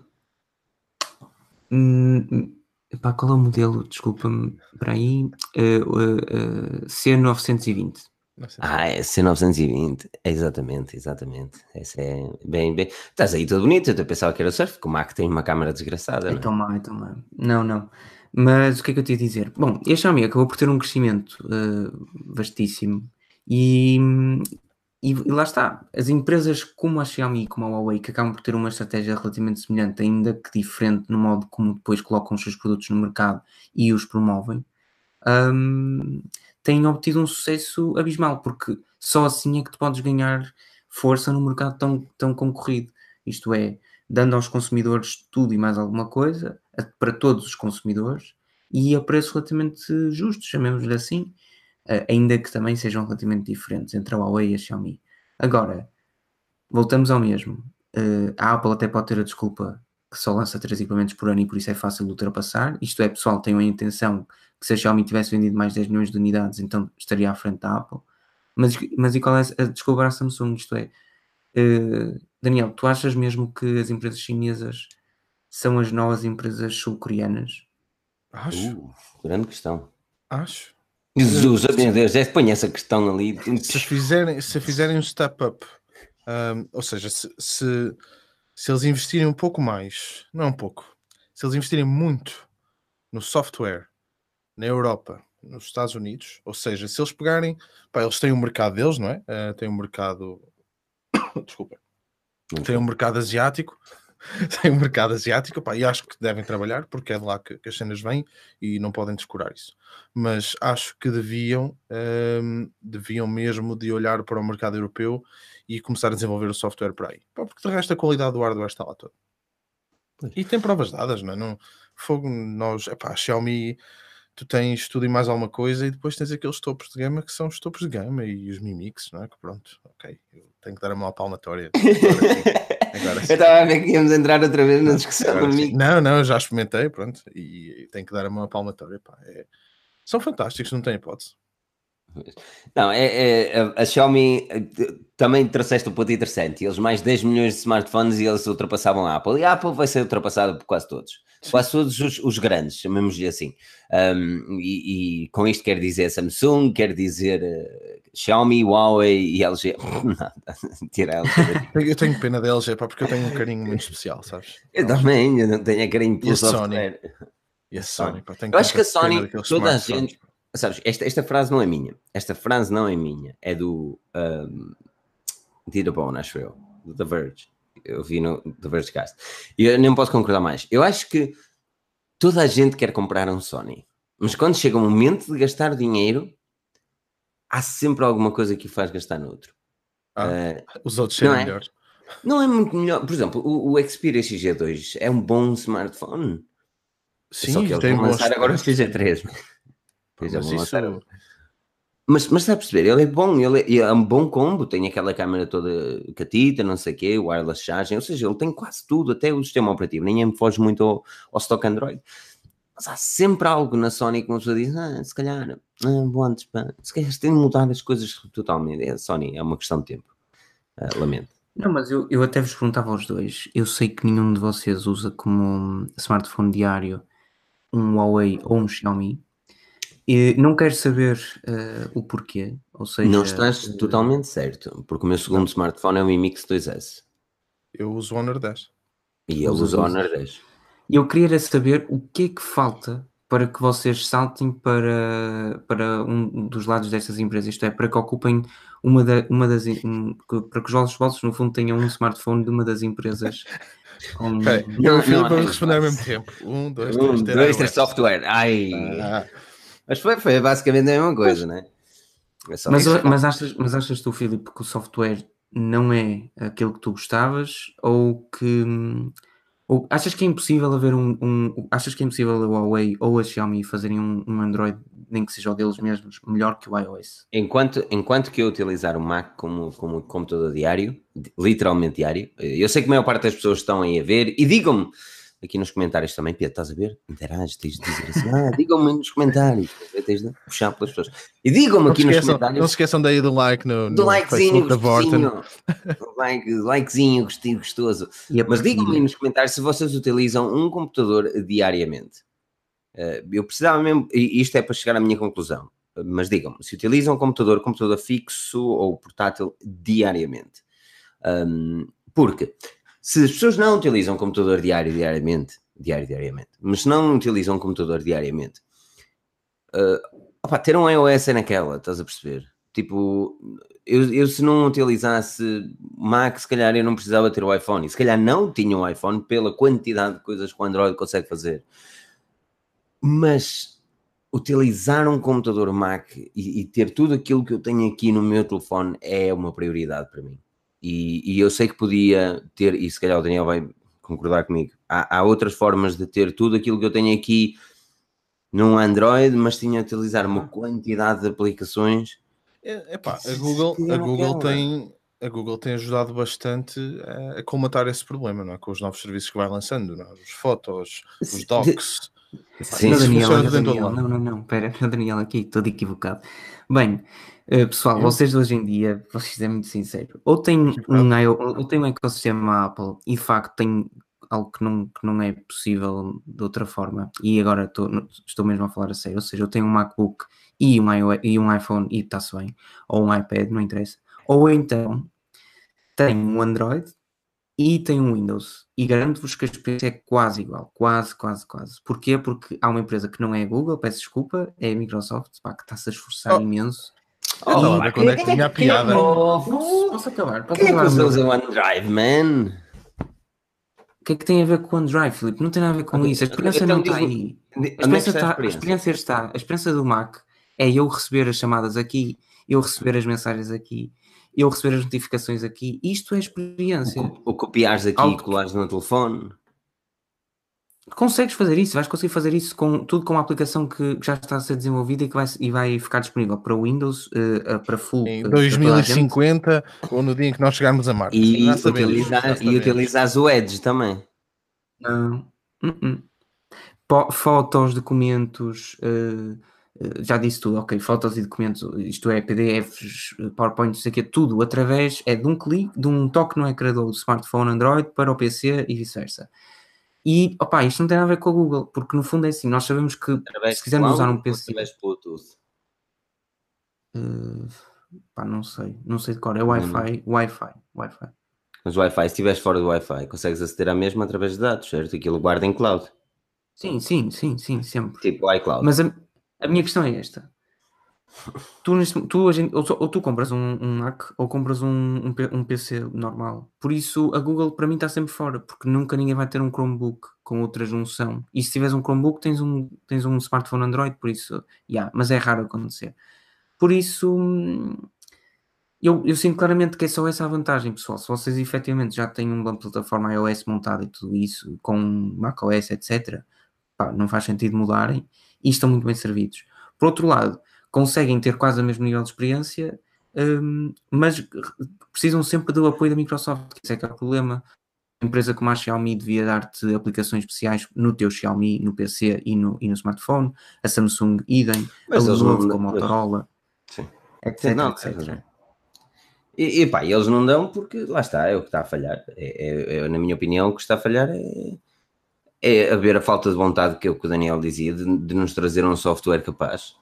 Speaker 2: Hum, epá, qual é o modelo? Desculpa-me. Para aí. eh, eh, C920.
Speaker 3: Não sei.
Speaker 1: Ah, é C920. Exatamente, exatamente. Essa é bem, bem. Estás aí todo bonito. Eu pensava que era o Surf, que o Mac tem uma câmera desgraçada, não é?
Speaker 2: Então má, então má. Não, não. Mas o que é que eu te ia dizer? Bom, este Xiaomi acabou por ter um crescimento eh, vastíssimo e, e, e lá está. As empresas como a Xiaomi e como a Huawei, que acabam por ter uma estratégia relativamente semelhante, ainda que diferente no modo como depois colocam os seus produtos no mercado e os promovem, hum, têm obtido um sucesso abismal, porque só assim é que tu podes ganhar força no mercado tão, tão concorrido. Isto é, dando aos consumidores tudo e mais alguma coisa, para todos os consumidores, e a preços relativamente justos, chamemos-lhe assim, eh, ainda que também sejam relativamente diferentes entre a Huawei e a Xiaomi. Agora, voltamos ao mesmo. Eh, a Apple até pode ter a desculpa que só lança três equipamentos por ano e por isso é fácil de ultrapassar. Isto é, pessoal, tenho a intenção que se a Xiaomi tivesse vendido mais 10 milhões de unidades, então estaria à frente da Apple. Mas, mas e qual é a desculpa à Samsung? Isto é, eh, Daniel, tu achas mesmo que as empresas chinesas são as novas empresas sul-coreanas?
Speaker 3: Acho,
Speaker 1: Uh, grande questão.
Speaker 3: acho.
Speaker 1: Jesus, meu Deus, é, põe essa questão ali.
Speaker 3: Se fizerem, se fizerem um step up, um, ou seja, se, se, se eles investirem um pouco mais, não um pouco, se eles investirem muito no software na Europa, nos Estados Unidos, ou seja, se eles pegarem, pá, eles têm um mercado deles, não é? Uh, têm um mercado, desculpa, tem um mercado asiático, tem um mercado asiático, pá, e acho que devem trabalhar, porque é de lá que, que as cenas vêm e não podem descurar isso. Mas acho que deviam, hum, deviam mesmo de olhar para o mercado europeu e começar a desenvolver o software por aí. Pá, porque de resto a qualidade do hardware está lá toda. E tem provas dadas, não é? Não, fogo, nós, epá, a Xiaomi, tu tens tudo e mais alguma coisa e depois tens aqueles topos de gama que são os topos de gama e os Mi Mix, não é? Que pronto, ok, eu tenho que dar a mão à palmatória. Agora
Speaker 1: Eu
Speaker 3: sim.
Speaker 1: estava a ver que íamos entrar outra vez na discussão
Speaker 3: Agora sim.
Speaker 1: comigo.
Speaker 3: Não, não, já experimentei, pronto. E tenho que dar uma palmatória. Pá. É- São fantásticos, não tem hipótese.
Speaker 1: Não, é, é- a, a Xiaomi eh, também trouxeste um ponto interessante. Eles mais 10 milhões de smartphones e eles ultrapassavam a Apple. E a Apple vai ser ultrapassada por quase todos. Quase todos os, os grandes, chamemos-lhe assim. Um, e, e com isto quer dizer Samsung, quer dizer eh, Xiaomi, Huawei e LG. Nada, tira a LG.
Speaker 3: Eu tenho pena da LG, pá, porque eu tenho um carinho muito especial, sabes?
Speaker 1: Eu também, eu não tenho a carinho
Speaker 3: E
Speaker 1: pelo
Speaker 3: a Sony?
Speaker 1: software.
Speaker 3: E a Sony, pá, tenho
Speaker 1: Eu acho que a Sony, toda a gente-. Sabes, esta, esta frase não é minha. Esta frase não é minha. É do um, Dita Bone, acho eu. Do The Verge. Eu vi no The Verge Cast. E eu nem posso concordar mais. Eu acho que toda a gente quer comprar um Sony. Mas quando chega o momento de gastar dinheiro, há sempre alguma coisa que o faz gastar no outro.
Speaker 3: Ah.
Speaker 1: Eh,
Speaker 3: Os outros serem
Speaker 1: é?
Speaker 3: melhores.
Speaker 1: não é muito melhor. Por exemplo, o, o Xperia XG2 é um bom smartphone.
Speaker 3: Sim,
Speaker 1: Só que eles
Speaker 3: tem
Speaker 1: vão
Speaker 3: bons
Speaker 1: lançar agora o
Speaker 3: preços.
Speaker 1: XG3.
Speaker 3: Pá,
Speaker 1: Já
Speaker 3: mas isso-
Speaker 1: lançar Mas, mas está a perceber, ele é bom, ele é, é um bom combo, tem aquela câmera toda catita, não sei o quê, wireless charging, ou seja, ele tem quase tudo, até o sistema operativo, nem me foge muito ao, ao stock Android. Mas há sempre algo na Sony que uma pessoa diz, ah, se calhar, ah, bom, antes, pá, se calhar tem de mudar as coisas totalmente. É, Sony, é uma questão de tempo. Ah, lamento.
Speaker 2: Não, mas eu, eu até vos perguntava aos dois. Eu sei que nenhum de vocês usa como smartphone diário um Huawei ou um Xiaomi. E não quero saber eh, o porquê. Ou seja,
Speaker 1: não estás
Speaker 2: eh,
Speaker 1: totalmente certo, porque o meu segundo smartphone é o Mi Mix 2S
Speaker 3: Eu uso o Honor 10.
Speaker 1: e eu
Speaker 2: Usa
Speaker 1: uso o. Honor 10.
Speaker 2: Eu queria saber o que é que falta para que vocês saltem para, para um dos lados destas empresas, isto é, para que ocupem uma, da, uma das um, para que os vossos bolsos no fundo tenham um smartphone de uma das empresas
Speaker 1: Não,
Speaker 3: eu
Speaker 1: não
Speaker 3: Filipe,
Speaker 1: é
Speaker 3: vamos responder ao mesmo tempo. Um, dois,
Speaker 1: Um,
Speaker 3: três,
Speaker 1: dois, três software. Ai,
Speaker 3: Ah,
Speaker 1: mas foi, foi basicamente a mesma coisa, né? É
Speaker 2: Mas,
Speaker 1: isso.
Speaker 2: mas, achas, mas achas tu, Filipe, que o software não é aquilo que tu gostavas ou que ou achas que é impossível haver um, um- achas que é impossível a Huawei ou a Xiaomi fazerem um, um Android, nem que seja o deles mesmos, melhor que o iOS?
Speaker 1: Enquanto, enquanto que eu utilizar o Mac como, como computador diário, literalmente diário, eu sei que a maior parte das pessoas estão aí a ver e digam-me aqui nos comentários também, Pedro, estás a ver? Interage, tens de dizer assim, ah, digam-me nos comentários, tens de puxar pelas pessoas. E digam-me aqui
Speaker 3: se
Speaker 1: nos
Speaker 3: esqueçam,
Speaker 1: comentários
Speaker 3: não se esqueçam daí do like no,
Speaker 1: do
Speaker 3: no
Speaker 1: likezinho,
Speaker 3: Facebook da Vorten.
Speaker 1: like, likezinho, gostinho, gostoso.
Speaker 2: E
Speaker 1: Mas digam-me nos comentários se vocês utilizam um computador diariamente. Eh, eu precisava mesmo, e isto é para chegar à minha conclusão, mas digam-me, se utilizam um computador, computador fixo ou portátil diariamente. Ahm, porque se as pessoas não utilizam computador diário diariamente, diário diariamente, mas se não utilizam computador diariamente, eh, opá, ter um iOS é naquela, estás a perceber? Tipo, eu, eu se não utilizasse Mac, se calhar eu não precisava ter o iPhone. E se calhar não tinha um iPhone pela quantidade de coisas que o Android consegue fazer. Mas utilizar um computador Mac e, e ter tudo aquilo que eu tenho aqui no meu telefone é uma prioridade para mim. E, e eu sei que podia ter, e se calhar o Daniel vai concordar comigo, há, há outras formas de ter tudo aquilo que eu tenho aqui num Android, mas tinha de utilizar uma quantidade de aplicações
Speaker 3: É, epá, a Google, a
Speaker 1: é
Speaker 3: Google tem a Google tem ajudado bastante a, a colmatar esse problema, não é? Com os novos serviços que vai lançando, não é? Os fotos, os
Speaker 1: Sim,
Speaker 3: docs.
Speaker 1: Sim,
Speaker 2: Não,
Speaker 3: isso
Speaker 2: Daniel,
Speaker 3: todo
Speaker 2: Daniel, não, não, não, pera, Daniel aqui, estou equivocado. Bem, eh, pessoal,
Speaker 3: Eu?
Speaker 2: vocês hoje em dia, vocês é muito sincero, ou têm
Speaker 3: Equivocado.
Speaker 2: um, ou têm um ecossistema Apple e de facto tem algo que não, que não é possível de outra forma, e agora estou, estou mesmo a falar a sério, ou seja, eu tenho um MacBook e um, iOS, e um iPhone e está-se bem, ou um iPad, não interessa, ou então tenho um Android e tenho um Windows. E garanto-vos que a experiência é quase igual. Quase, quase, quase. Porquê? Porque há uma empresa que não é a Google, peço desculpa, é a Microsoft, pá, que está-se a esforçar
Speaker 3: Oh.
Speaker 2: imenso.
Speaker 3: Oh,
Speaker 2: E-
Speaker 3: lá, quando é que tinha a piada?
Speaker 2: Posso, posso acabar? Posso
Speaker 1: Quem é que
Speaker 2: acabar, meu?
Speaker 1: usa o OneDrive, man?
Speaker 2: O que é que tem a ver com o OneDrive, Filipe? Não tem nada a ver com isso. A experiência
Speaker 1: então
Speaker 2: não está aí. A
Speaker 1: é que
Speaker 2: experiência,
Speaker 1: está a experiência?
Speaker 2: experiência está. A experiência do Mac é eu receber as chamadas aqui, eu receber as mensagens aqui, eu receber as notificações aqui. Isto é experiência.
Speaker 1: O, co- o copiares aqui
Speaker 2: Algo
Speaker 1: e colares no telefone.
Speaker 2: Consegues fazer isso, vais conseguir fazer isso com tudo com uma aplicação que já está a ser desenvolvida e que vai, e vai ficar disponível para Windows, uh, para full.
Speaker 3: Em 2050 ou no dia em que nós chegarmos a Marte.
Speaker 1: E, utilizar, e utilizares o Edge também.
Speaker 2: Não. Uh -uh. Fotos, documentos, uh, já disse tudo, ok, fotos e documentos, isto é, PDFs, PowerPoint, isso aqui, tudo através, é de um clique, de um toque no ecrã do smartphone Android para o PC e vice-versa. E, opá, isto não tem nada a ver com a Google, porque no fundo é assim, nós sabemos que através se quisermos usar um PC... Através Bluetooth? Uh, pá, não sei, não sei de cor, é Wi-Fi, Wi-Fi, Wi-Fi.
Speaker 1: Mas Wi-Fi, se estiveres fora do Wi-Fi, consegues aceder à mesma através de dados, certo? Aquilo guarda em cloud.
Speaker 2: Sim, sim, sim, sim, sempre.
Speaker 1: Tipo iCloud.
Speaker 2: Mas a, a minha questão é esta. Tu, tu, gente, ou, ou, tu compras um, um, Mac ou compras um, um, um, PC normal. Por isso a Google para mim está sempre fora, porque nunca ninguém vai ter um Chromebook com outra junção. E se tiveres um Chromebook tens um, tens um smartphone Android, por isso, yeah, mas é raro acontecer. Por isso eu, eu sinto claramente que é só essa a vantagem, pessoal. Se vocês efetivamente já têm uma plataforma iOS montada e tudo isso, com macOS, etc., pá, não faz sentido mudarem e estão muito bem servidos. Por outro lado, conseguem ter quase o mesmo nível de experiência, um, mas precisam sempre do apoio da Microsoft, que esse é que é o problema. Uma empresa como a Xiaomi devia dar-te aplicações especiais no teu Xiaomi, no PC e no, e no smartphone, a Samsung idem, mas a Lenovo com a Motorola, Sim. etc, não, etc.
Speaker 1: E, e pá, eles não dão porque lá está, é o que está a falhar. É, é, é na minha opinião, o que está a falhar é, é haver a falta de vontade que, é o que o Daniel dizia de, de nos trazer um software capaz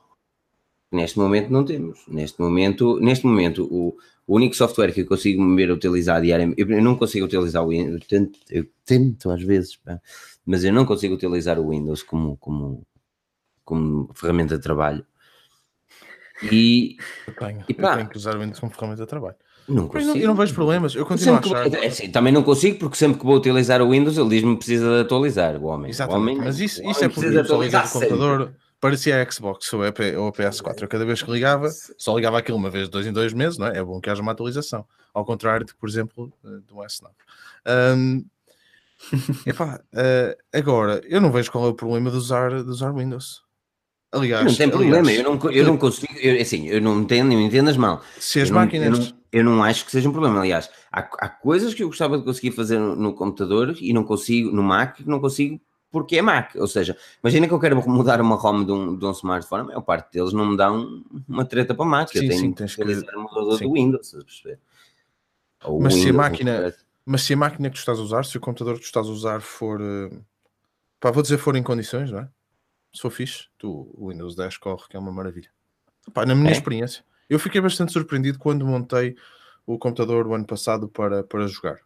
Speaker 1: Neste momento não temos. Neste momento, neste momento o, o único software que eu consigo me ver utilizar diariamente, eu não consigo utilizar o Windows, eu tento, eu tento às vezes, pá, mas eu não consigo utilizar o Windows como, como, como ferramenta de trabalho.
Speaker 3: E, eu tenho, e, pá, eu tenho que usar o Windows como ferramenta de trabalho. Não consigo. Eu não, vejo problemas, eu continuo sempre a achar.
Speaker 1: Que, é assim, também não consigo, porque sempre que vou utilizar o Windows, ele diz-me que precisa de atualizar o homem.
Speaker 3: Exatamente,
Speaker 1: o homem,
Speaker 3: mas isso, isso é porque eu ligar o computador parecia a Xbox ou a, PS4. Eu cada vez que ligava, só ligava aquilo uma vez dois em dois meses, não é? É bom que haja uma atualização. Ao contrário de, por exemplo, do S9. Um, epá, uh, agora, eu não vejo qual é o problema de usar, de usar Windows.
Speaker 1: Aliás, não tem problema, aliás, eu, não, eu não consigo, eu, assim, eu não entendo, não entendas mal.
Speaker 3: Se as eu máquinas.
Speaker 1: Não, eu, não, eu, não, acho que seja um problema. Aliás, há, há coisas que eu gostava de conseguir fazer no, no computador e não consigo, no Mac, que não consigo porque é Mac. Ou seja, imagina que eu quero mudar uma ROM de um, de um smartphone, a maior parte deles não me dão uma treta para Mac. Sim, eu tenho sim, que utilizar o mudador sim. do Windows, perceber?
Speaker 3: Ou mas, Windows, se a máquina, mas se a máquina que tu estás a usar, se o computador que tu estás a usar for. Uh, pá, vou dizer, for em condições, não é? Se for fixe, tu, o Windows 10 corre, que é uma maravilha. Pá, na minha é? experiência, eu fiquei bastante surpreendido quando montei o computador o ano passado para, para jogar.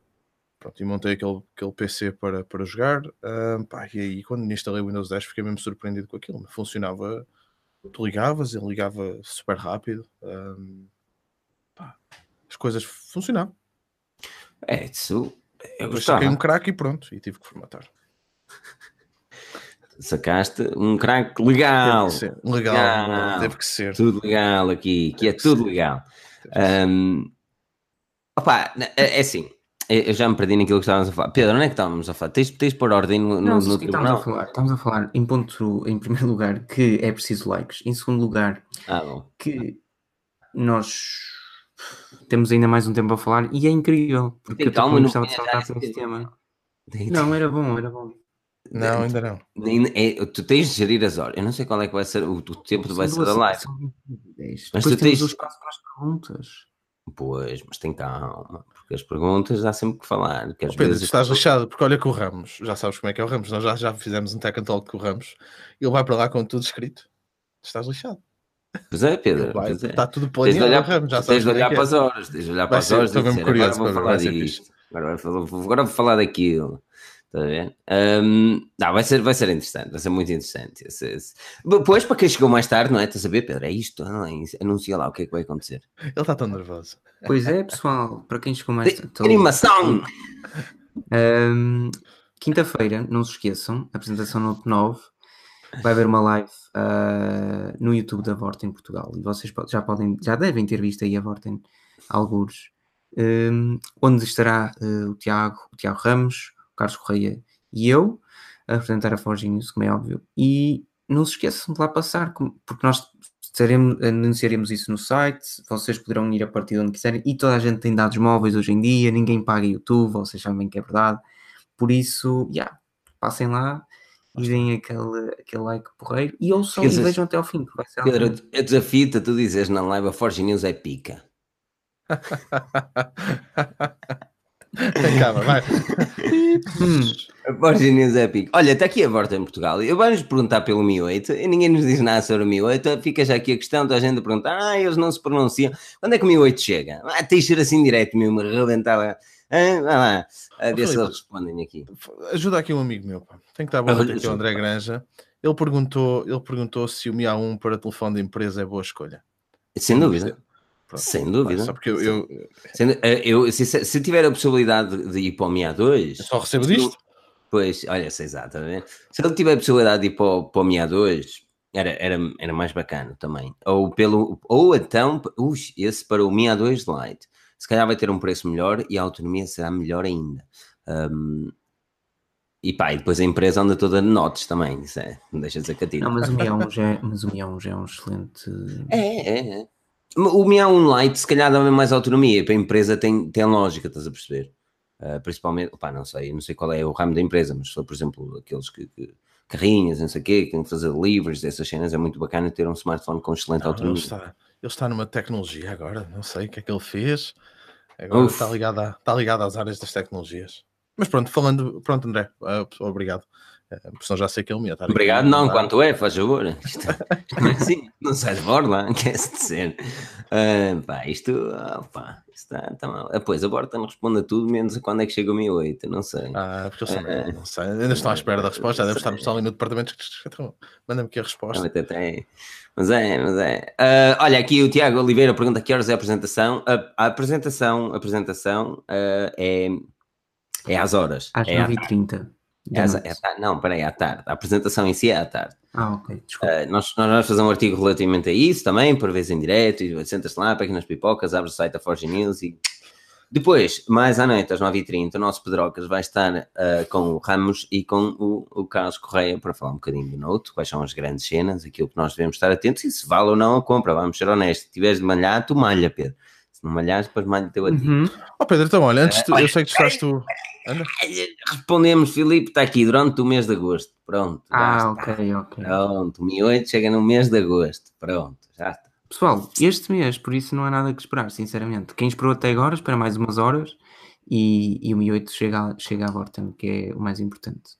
Speaker 3: Pronto, e montei aquele, aquele PC para, para jogar. Uh, pá, e aí, quando instalei o Windows 10, fiquei mesmo surpreendido com aquilo. Funcionava, tu ligavas, ele ligava super rápido. pá, as coisas funcionavam.
Speaker 1: É, isso.
Speaker 3: Eu Depois saquei um crack e pronto, e tive que formatar.
Speaker 1: Sacaste um crack legal.
Speaker 3: Teve. Legal, legal. Teve que ser.
Speaker 1: Tudo legal aqui, que é tudo ser. legal. Um, opa, é, é assim eu já me perdi naquilo que estávamos a falar. Pedro, onde é que estávamos a falar? Tens, tens por ordem no,
Speaker 2: não,
Speaker 1: no,
Speaker 2: Estamos a, falar, estamos a falar em ponto, em primeiro lugar, que é preciso likes. Em segundo lugar,
Speaker 1: ah,
Speaker 2: que nós temos ainda mais um tempo a falar e é incrível, porque eu calma, não gostava de saltar sobre esse tema. Não, era bom, era bom.
Speaker 3: Não, ainda não.
Speaker 1: É, tu tens de gerir as horas. Eu não sei qual é que vai ser o, o tempo que vai ser da live.
Speaker 2: Mas tu tens o espaço para as perguntas.
Speaker 1: Pois, mas tem calma porque as perguntas dá sempre que falar. Que
Speaker 3: às oh, Pedro, vezes... estás lixado, porque olha que o Ramos, já sabes como é que é o Ramos, nós já, já fizemos um tech and talk com o Ramos, ele vai para lá com tudo escrito. Estás lixado.
Speaker 1: Pois é, Pedro.
Speaker 3: Vai,
Speaker 1: pois é.
Speaker 3: Está tudo planeado.
Speaker 1: Tens de olhar, Ramos, já tens de olhar é para as horas, tens de olhar para as horas.
Speaker 3: Estou mesmo curioso agora vou falar
Speaker 1: disto. Agora, agora vou falar daquilo. Está a ver? Um, não, vai ser, vai ser interessante, vai ser muito interessante. Esse, esse. Depois, para quem chegou mais tarde, não é? Estás a saber, Pedro? É isto, não é? Anuncia lá o que é que vai acontecer.
Speaker 3: Ele está tão nervoso.
Speaker 2: Pois é, pessoal, para quem chegou mais tarde.
Speaker 1: Animação!
Speaker 2: Um, Quinta-feira, não se esqueçam, apresentação no 9. Vai haver uma live uh, no YouTube da Vorten Portugal e vocês já podem, já devem ter visto aí a Vorten alguns, um, onde estará uh, o Tiago, o Tiago Ramos, Carlos Correia e eu. a representar a Forge News, como é óbvio. E não se esqueçam de lá passar, porque nós teremos, anunciaremos isso no site, vocês poderão ir a partir de onde quiserem, e toda a gente tem dados móveis hoje em dia, ninguém paga YouTube, vocês sabem que é verdade. Por isso, já, yeah, passem lá e deem aquele, aquele like porreiro e ouçam e vejam até ao fim. Que vai ser
Speaker 1: Pedro, eu desafio-te a tu dizes na live a Forge News é pica.
Speaker 3: Acaba, vai.
Speaker 1: hum. A Forge News é pica. Olha, está aqui a volta em Portugal. Eu vou-nos perguntar pelo Mi 8 e ninguém nos diz nada sobre o Mi 8. Fica já aqui a questão da gente a perguntar: ah, eles não se pronunciam. Quando é que o Mi 8 chega? Ah, tens de ser assim direto mesmo, arrebentar ah, vai lá, a ver se eles respondem aqui.
Speaker 3: Ajuda aqui um amigo meu, pá. tem que estar bom aqui o André Granja. Ele perguntou, ele perguntou se o Mi A1 para telefone de empresa é boa escolha.
Speaker 1: Sem dúvida. Pronto. Sem dúvida. Só porque eu, eu... Eh, eu se, se, tiver a possibilidade de ir para o Mi A2,
Speaker 3: eu só recebo disto.
Speaker 1: Pois, olha, sei exatamente. Se ele tiver a possibilidade de ir para o, para o Mi A2, era, era, era mais bacana também. Ou, pelo, ou então, ux, esse para o Mi A2 Lite se calhar vai ter um preço melhor e a autonomia será melhor ainda. Um, e pá, e depois a empresa anda toda de notes também, isso é, não deixa de ser catino.
Speaker 2: Não, mas o Mi A1 já é, mas o Mi A1 já é um excelente.
Speaker 1: É, é, é. O Mi A1 Lite se calhar dá mais autonomia, para a empresa tem, tem lógica, estás a perceber? Uh, principalmente, pá, não sei, não sei qual é o ramo da empresa, mas se for, por exemplo, aqueles que, que carrinhas, não sei o quê, que têm que fazer livros dessas cenas, é muito bacana ter um smartphone com excelente não, autonomia.
Speaker 3: Ele está, ele está numa tecnologia agora, não sei o que é que ele fez, Agora está ligado, a, está ligado às áreas das tecnologias. Mas pronto, falando, pronto, André, uh, obrigado. Uh, senão já sei que ele me ia estar
Speaker 1: Obrigado, não, quanto é, faz favor. Isto, assim, não sai de borla, quer-se dizer. Uh, pá, isto, oh, pá, está, está mal. Ah, pois, a Borta não responde a tudo, menos a quando é que chega o 1008, não sei.
Speaker 3: Ah, porque eu sei, uh, não sei, ainda estão à espera da resposta, já deve estar pessoal ali no departamento. Manda-me aqui a resposta.
Speaker 1: Até tem. Mas é, mas é. Uh, olha, aqui o Tiago Oliveira pergunta que horas é a apresentação. A, a apresentação, a apresentação uh, é, é às horas.
Speaker 2: Às
Speaker 1: é
Speaker 2: 9h30.
Speaker 1: É, é, não, peraí, é à tarde. A apresentação em si é à tarde.
Speaker 2: Ah, ok.
Speaker 1: Uh, nós, nós vamos fazer um artigo relativamente a isso também, por vezes em direto, e sentas-te lá, pega nas pipocas, abre o site da Forge News e depois, mais à noite, às 9h30, o nosso Pedrocas vai estar uh, com o Ramos e com o, o Carlos Correia para falar um bocadinho do Note, quais são as grandes cenas, aquilo que nós devemos estar atentos e se vale ou não a compra. Vamos ser honestos. Se tiveres de malhar, tu malha, Pedro. Se não malhares, depois malha teu a ti.
Speaker 3: Uhum. Oh, Pedro, então olha, antes tu, eu sei que tu estás tu.
Speaker 1: Anda. Respondemos, Filipe, está aqui durante o mês de agosto. Pronto.
Speaker 2: Ah, ok, ok.
Speaker 1: Pronto, o Mi 8 chega no mês de agosto. Pronto, já está.
Speaker 2: Pessoal, este mês, por isso não há nada que esperar, sinceramente. Quem esperou até agora, espera mais umas horas e, e o Mi 8 chega, chega à Vorten, que é o mais importante.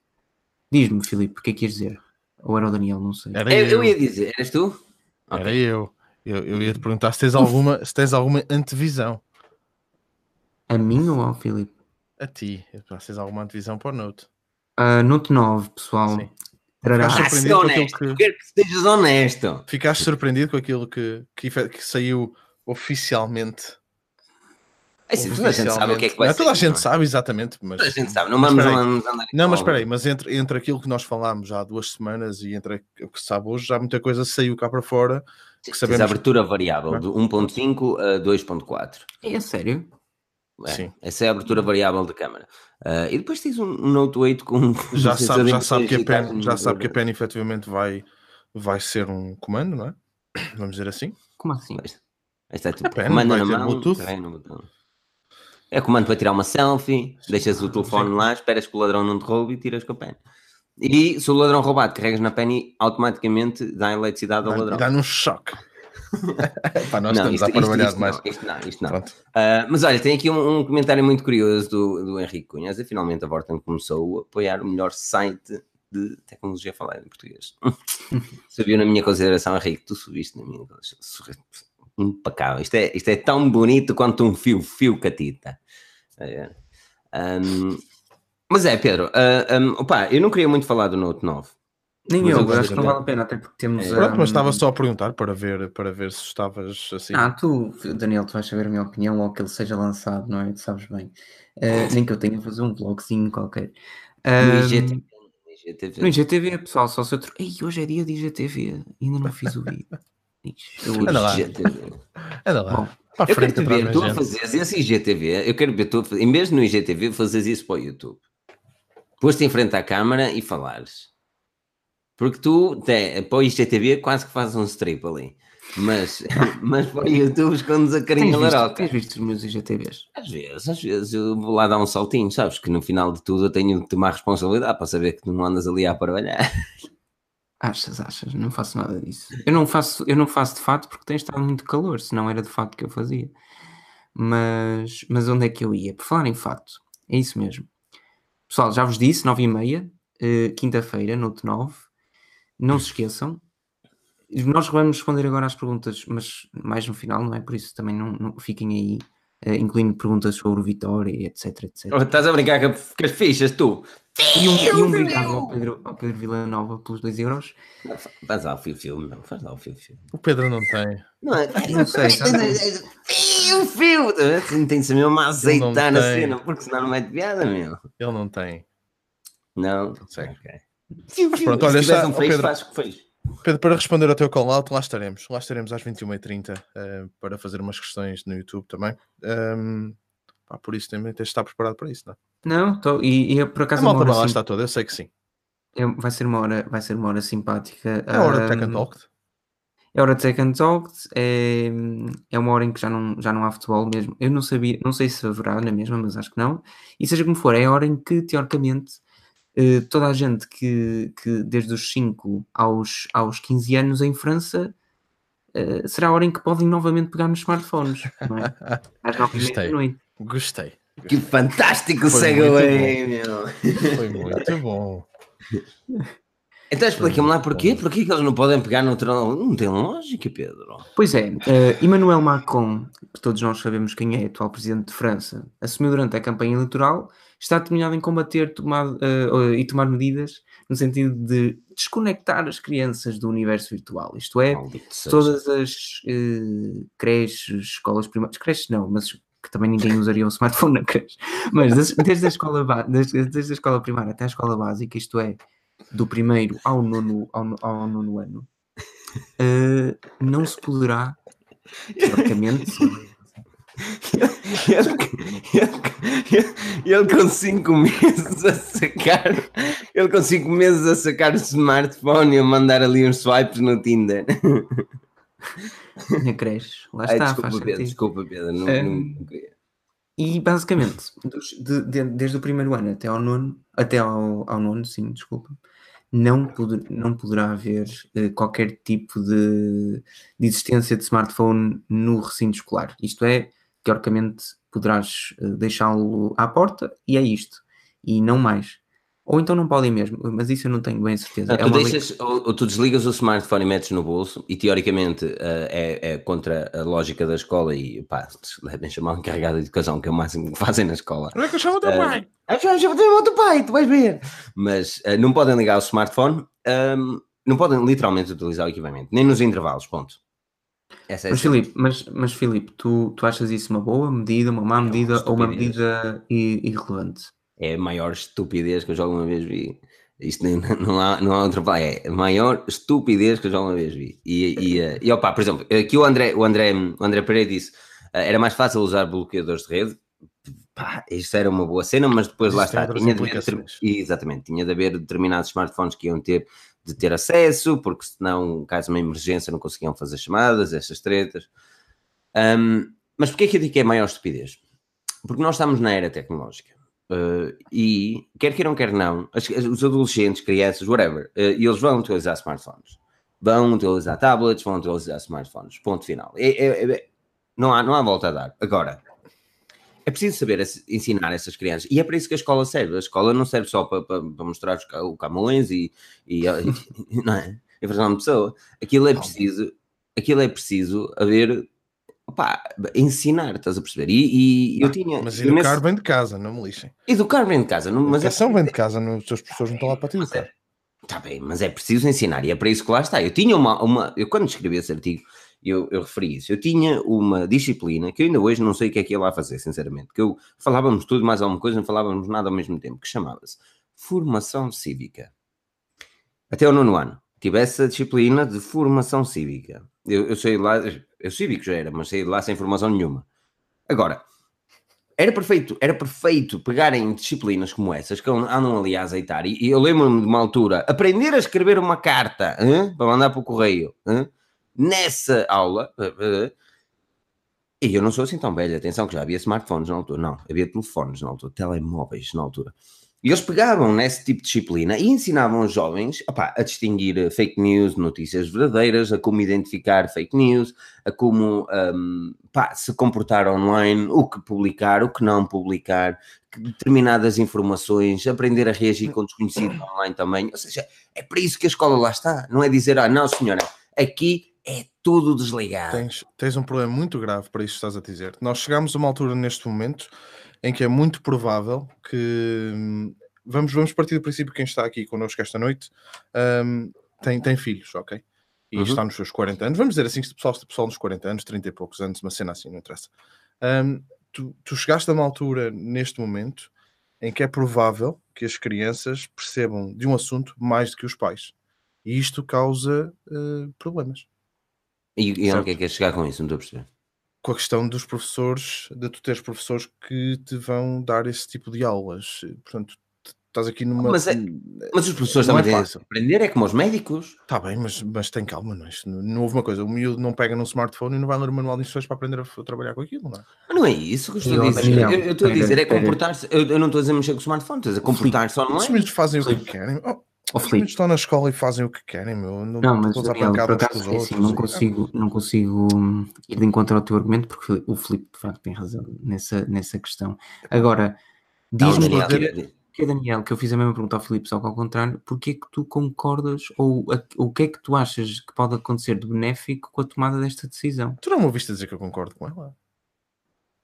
Speaker 2: Diz-me, Filipe, o que é que ias dizer? Ou era o Daniel, não sei.
Speaker 1: Era eu, eu ia dizer, eras tu?
Speaker 3: Era okay. eu. Eu. Eu ia te perguntar se tens alguma, se tens alguma antevisão.
Speaker 2: A mim ou ao Filipe?
Speaker 3: A ti. Se tens alguma antevisão para o Note.
Speaker 2: Uh, Note 9, pessoal. Sim.
Speaker 1: Ficaste ah, surpreendido com aquilo que. Quero que estejas honesto.
Speaker 3: Ficaste surpreendido com aquilo que, que, que saiu oficialmente.
Speaker 1: É sim, toda a gente sabe o que é que vai
Speaker 3: não,
Speaker 1: ser.
Speaker 3: Toda a gente não. sabe, exatamente.
Speaker 1: Mas, toda a gente sabe, não vamos, vamos andar
Speaker 3: Não, mas espera aí, mas entre, entre aquilo que nós falámos já há duas semanas e entre o que se sabe hoje, já muita coisa saiu cá para fora.
Speaker 1: Que sabemos... a abertura variável de 1.5 a 2.4.
Speaker 2: É sério?
Speaker 1: É, Sim. Essa é a abertura variável de câmera. Uh, e depois tens um, um Note 8 com.
Speaker 3: Já sabe, já sabe que a pen, já sabe que a pen efetivamente vai, vai ser um comando, não é? Vamos dizer assim.
Speaker 2: Como assim?
Speaker 1: Este é tipo comando na mão, Bluetooth. É comando para tirar uma selfie, deixas o telefone Sim. lá, esperas que o ladrão não te roube e tiras com a pen. E se o ladrão roubado, carregas na pen e automaticamente dá eletricidade ao ladrão.
Speaker 3: Dá-no um choque. Pá, nós não, estamos isto, a trabalhar isto, mais.
Speaker 1: Não, isto não, isto não. Uh, mas olha, tem aqui um, um, comentário muito curioso do, do Henrique Cunhas. E finalmente a Vorten começou a apoiar o melhor site de tecnologia falada em português. Subiu na minha consideração, Henrique, tu subiste na minha consideração. Impecável. Isto é, isto é tão bonito quanto um fio-fio catita. Um, mas é, Pedro, uh, ah, um, opa, eu não queria muito falar do Note 9.
Speaker 2: Nem eu, acho que não vale a pena, até porque temos.
Speaker 3: É. Pronto, mas estava só a perguntar para ver, para ver se estavas assim.
Speaker 2: Ah, tu, Daniel, tu vais saber a minha opinião ou que ele seja lançado, não é? Tu sabes bem. Uh, nem que eu tenha a fazer um vlogzinho qualquer.
Speaker 1: Uh, no IGTV.
Speaker 2: IGTV. No IGTV, pessoal, só se eu. Ei, hoje é dia de IGTV, ainda não fiz o vídeo.
Speaker 3: Anda lá. Anda lá. Bom, para
Speaker 1: eu quero te ver tu a fazeres esse IGTV. Eu quero ver tu, em vez de no IGTV, fazes isso para o YouTube. Pôs-te em frente à câmara e falares. Porque tu, até, para o IGTV, quase que fazes um strip ali. Mas, mas para o YouTube escondes a carinha laroca.
Speaker 2: tens visto os meus IGTVs?
Speaker 1: Às vezes, às vezes eu vou lá dar um saltinho, sabes? Que no final de tudo eu tenho de tomar responsabilidade para saber que tu não andas ali a trabalhar.
Speaker 2: Achas, achas? Não faço nada disso. Eu não faço, eu não faço de fato porque tem estado muito calor, senão era de fato que eu fazia. Mas, mas onde é que eu ia? Por falar em fato, é isso mesmo. Pessoal, já vos disse, 9 e meia, eh, quinta-feira, noite 9. Não se esqueçam. Nós vamos responder agora às perguntas, mas mais no final, não é? Por isso também não, não fiquem aí, eh, incluindo perguntas sobre o Vitória, etc, etc.
Speaker 1: Oh, Estás a brincar com as fichas, tu?
Speaker 2: E um, e um obrigado ao Pedro, ao Pedro Villanova pelos 2 euros.
Speaker 1: Faz lá o fio filme, não, faz lá o fio filme.
Speaker 3: O Pedro não tem.
Speaker 1: Não, é,
Speaker 2: Não sei?
Speaker 1: Fio, fio! Assim, tem de ser mesmo a azeitar na
Speaker 3: tem.
Speaker 1: cena, porque senão não é de piada, meu.
Speaker 3: Ele não tem.
Speaker 1: Não,
Speaker 3: Consegue.
Speaker 1: ok. Fio,
Speaker 3: Mas pronto,
Speaker 1: Se
Speaker 3: olha, está-
Speaker 1: um
Speaker 3: oh,
Speaker 1: fecho,
Speaker 3: Pedro.
Speaker 1: faz o que fez.
Speaker 3: Pedro, para responder ao teu call out, lá estaremos. Lá estaremos às 21h30 eh, para fazer umas questões no YouTube também. Ehm, pá, por isso também tens de estar preparado para isso, não é?
Speaker 2: Não, tô, e, e por
Speaker 3: A
Speaker 2: acaso uma
Speaker 3: malta lá
Speaker 2: sim-
Speaker 3: está toda, eu sei que sim.
Speaker 2: vai ser uma hora, vai ser uma hora simpática.
Speaker 3: É a hora de Tech and Talk.
Speaker 2: É hora de Tech and Talk, é, é uma hora em que já não, já não há futebol mesmo. Eu não sabia, não sei se haverá na mesma, mas acho que não. E seja como for, é a hora em que, teoricamente, eh, toda a gente que, que desde os 5 aos, aos 15 anos em França eh, será a hora em que podem novamente pegar nos smartphones, não é? Às 9 da noite.
Speaker 3: Gostei.
Speaker 1: Que fantástico segue aí, meu.
Speaker 3: Foi muito bom.
Speaker 1: Então explica-me lá porquê. Porquê que eles não podem pegar no trono? Não tem lógica, Pedro.
Speaker 2: Pois é, eh, Emmanuel Macron, que todos nós sabemos quem é, atual presidente de França, assumiu durante a campanha eleitoral, está determinado em combater tomado, eh, e tomar medidas no sentido de desconectar as crianças do universo virtual. Isto é, todas as eh, creches, escolas primárias, creches não, mas que também ninguém usaria um smartphone na creche, mas des- desde a escola, desde, desde a escola primária até a escola básica, isto é, do primeiro ao nono, ao, ao nono ano, eh, não se poderá, teoricamente,
Speaker 1: Ele, ele- ele com 5 meses a sacar, ele com 5 meses a sacar o smartphone e a mandar ali uns swipes no Tinder.
Speaker 2: na creche, lá
Speaker 1: Ai,
Speaker 2: está,
Speaker 1: desculpa,
Speaker 2: faz
Speaker 1: Pedro, desculpa, Pedro. Não,
Speaker 2: É.
Speaker 1: não- não queria.
Speaker 2: E basicamente, dos- de- de- desde o primeiro ano até ao nono, até ao, ao nono, sim, desculpa, não, poder- não poderá haver eh, qualquer tipo de, de existência de smartphone no recinto escolar. Isto é, teoricamente, poderás eh, deixá-lo à porta e é isto, e não mais. Ou então não podem mesmo, mas isso eu não tenho bem certeza.
Speaker 1: Não,
Speaker 2: É
Speaker 1: tu deixas, ou, ou tu desligas o smartphone e metes no bolso e teoricamente eh, é, é contra a lógica da escola e pá, devem chamar um encarregado de educação, que é o máximo que fazem na escola.
Speaker 3: Onde é que eu chamo o teu
Speaker 1: Eh,
Speaker 3: pai?
Speaker 1: Ah, já, já tenho outro pai, tu vais ver. Mas eh, não podem ligar o smartphone, ahm, não podem literalmente utilizar o equipamento, nem nos intervalos, ponto. Essa é a
Speaker 2: Mas. Filipe, mas, mas Filipe, tu, tu achas isso uma boa medida, uma má
Speaker 1: É uma
Speaker 2: medida ou uma medida irrelevante?
Speaker 1: É a maior estupidez que eu já alguma vez vi. Isto nem, não, há, não há outra palavra. É a maior estupidez que eu já alguma vez vi. E, e, eh, e opa, por exemplo, aqui o André, o André, o André Pereira disse eh, era mais fácil usar bloqueadores de rede. Pá, isso era uma boa cena, mas depois lá está. Tinha de haver, exatamente, tinha de haver determinados smartphones que iam ter de ter acesso, porque senão, caso uma emergência, não conseguiam fazer chamadas, essas tretas. Ahm, mas porquê que eu digo que é a maior estupidez? Porque nós estamos na era tecnológica. Uh, e quer queiram, quer não, as- os adolescentes, crianças, whatever, uh, eles vão utilizar smartphones, vão utilizar tablets, vão utilizar smartphones. Ponto final. É- é- é- não, há, não há volta a dar. Agora, é preciso saber ensinar essas crianças, e é para isso que a escola serve. A escola não serve só para, para, para mostrar o Camões e, e, e- não é? E fazer uma pessoa. Aquilo é preciso, aquilo é preciso haver. Opá, ensinar, estás a perceber? E, e eu tinha.
Speaker 3: Mas
Speaker 1: eu nesse-
Speaker 3: educar vem de casa, não me lixem.
Speaker 1: Educar vem de casa, não, mas é
Speaker 3: Educação vem de casa, não, os teus professores não estão lá para te educar.
Speaker 1: Está bem, mas é preciso ensinar e é para isso que lá está. Eu tinha uma. uma eu quando escrevi esse artigo, eu, eu referi isso. Eu tinha uma disciplina que eu ainda hoje não sei o que é que ia lá fazer, sinceramente. Que eu falávamos tudo mais alguma coisa, não falávamos nada ao mesmo tempo, que chamava-se Formação Cívica. Até o nono ano. Tive essa disciplina de formação cívica. Eu, eu saí lá, eu cívico já era, mas saí lá sem formação nenhuma. Agora, era perfeito, era perfeito pegarem disciplinas como essas, que andam ali a azeitar, e, e eu lembro-me de uma altura, aprender a escrever uma carta hein, para mandar para o correio, hein, nessa aula, e eu não sou assim tão velho, atenção que já havia smartphones na altura, não, havia telefones na altura, telemóveis na altura. E eles pegavam nesse tipo de disciplina e ensinavam os jovens opa, a distinguir eh, fake news, notícias verdadeiras, a como identificar fake news, a como um, pá, se comportar online, o que publicar, o que não publicar, determinadas informações, aprender a reagir com desconhecido online também. Ou seja, é para isso que a escola lá está. Não é dizer, ah, não, senhora, aqui é tudo desligado.
Speaker 3: Tens, tens um problema muito grave para isso que estás a dizer. Nós chegamos a uma altura neste momento em que é muito provável que hum, vamos, vamos partir do princípio que quem está aqui connosco esta noite um, tem, tem filhos, ok? E uhum. está nos seus 40 anos, vamos dizer assim, que pessoal, pessoal nos 40 anos, 30 e poucos anos, uma cena assim, não interessa. Um, tu, tu chegaste a uma altura neste momento em que é provável que as crianças percebam de um assunto mais do que os pais. E isto causa uh, problemas.
Speaker 1: E, e onde é que é chegar com isso? Não estou a perceber
Speaker 3: com a questão dos professores, de tu teres professores que te vão dar esse tipo de aulas. Portanto, estás aqui numa.
Speaker 1: Mas, é, mas os professores também é têm de aprender, é como os médicos.
Speaker 3: Está bem, mas, mas tem calma, não, é? não, não houve uma coisa. O miúdo não pega num smartphone e não vai ler o manual de instruções para aprender a, a, trabalhar com aquilo, não é?
Speaker 1: Mas não é isso que eu estou a dizer. Eu, eu estou a dizer, é comportar-se. Eu, eu, não estou a dizer mexer com o smartphone, estou a dizer comportar-se online.
Speaker 3: Os miúdos fazem o que querem. Oh, Oh, os meninos estão na escola e fazem o que querem, meu. Não,
Speaker 2: não mas Daniel, por acaso, é assim, não, consigo, não consigo hum, ir de encontro ao teu argumento, porque o Filipe de facto tem razão nessa, nessa questão. Agora, diz-me que é Daniel, que eu fiz a mesma pergunta ao Filipe, só que ao contrário, porque é que tu concordas ou a, o que é que tu achas que pode acontecer de benéfico com a tomada desta decisão?
Speaker 3: Tu não me ouviste dizer que eu concordo com ela?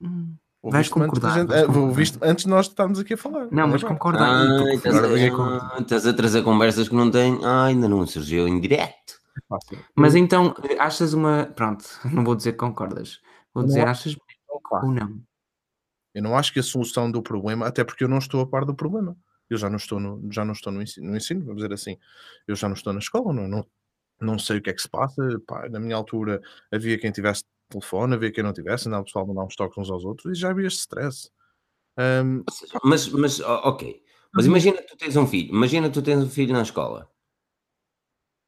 Speaker 2: Hum. Vais concordar.
Speaker 3: Gente, vais concordar. Visto, antes de nós estarmos aqui a falar.
Speaker 2: Não, mas concorda. Ah,
Speaker 1: estás, a, estás a trazer conversas que não têm. Ah, ainda não surgiu em direto.
Speaker 2: Mas então, achas uma. Pronto, não vou dizer que concordas. Vou dizer, não. achas ou não?
Speaker 3: Eu não acho que a solução do problema, até porque eu não estou a par do problema. Eu já não estou no, já não estou no ensino, no ensino vamos dizer assim. Eu já não estou na escola, não, não, não sei o que é que se passa. Pá, na minha altura havia quem tivesse telefone, havia quem não tivesse, andava o pessoal a mandar uns toques uns aos outros e já havia este stress. Um,
Speaker 1: mas, mas, ok. Mas uhum. imagina que tu tens um filho, imagina que tu tens um filho na escola.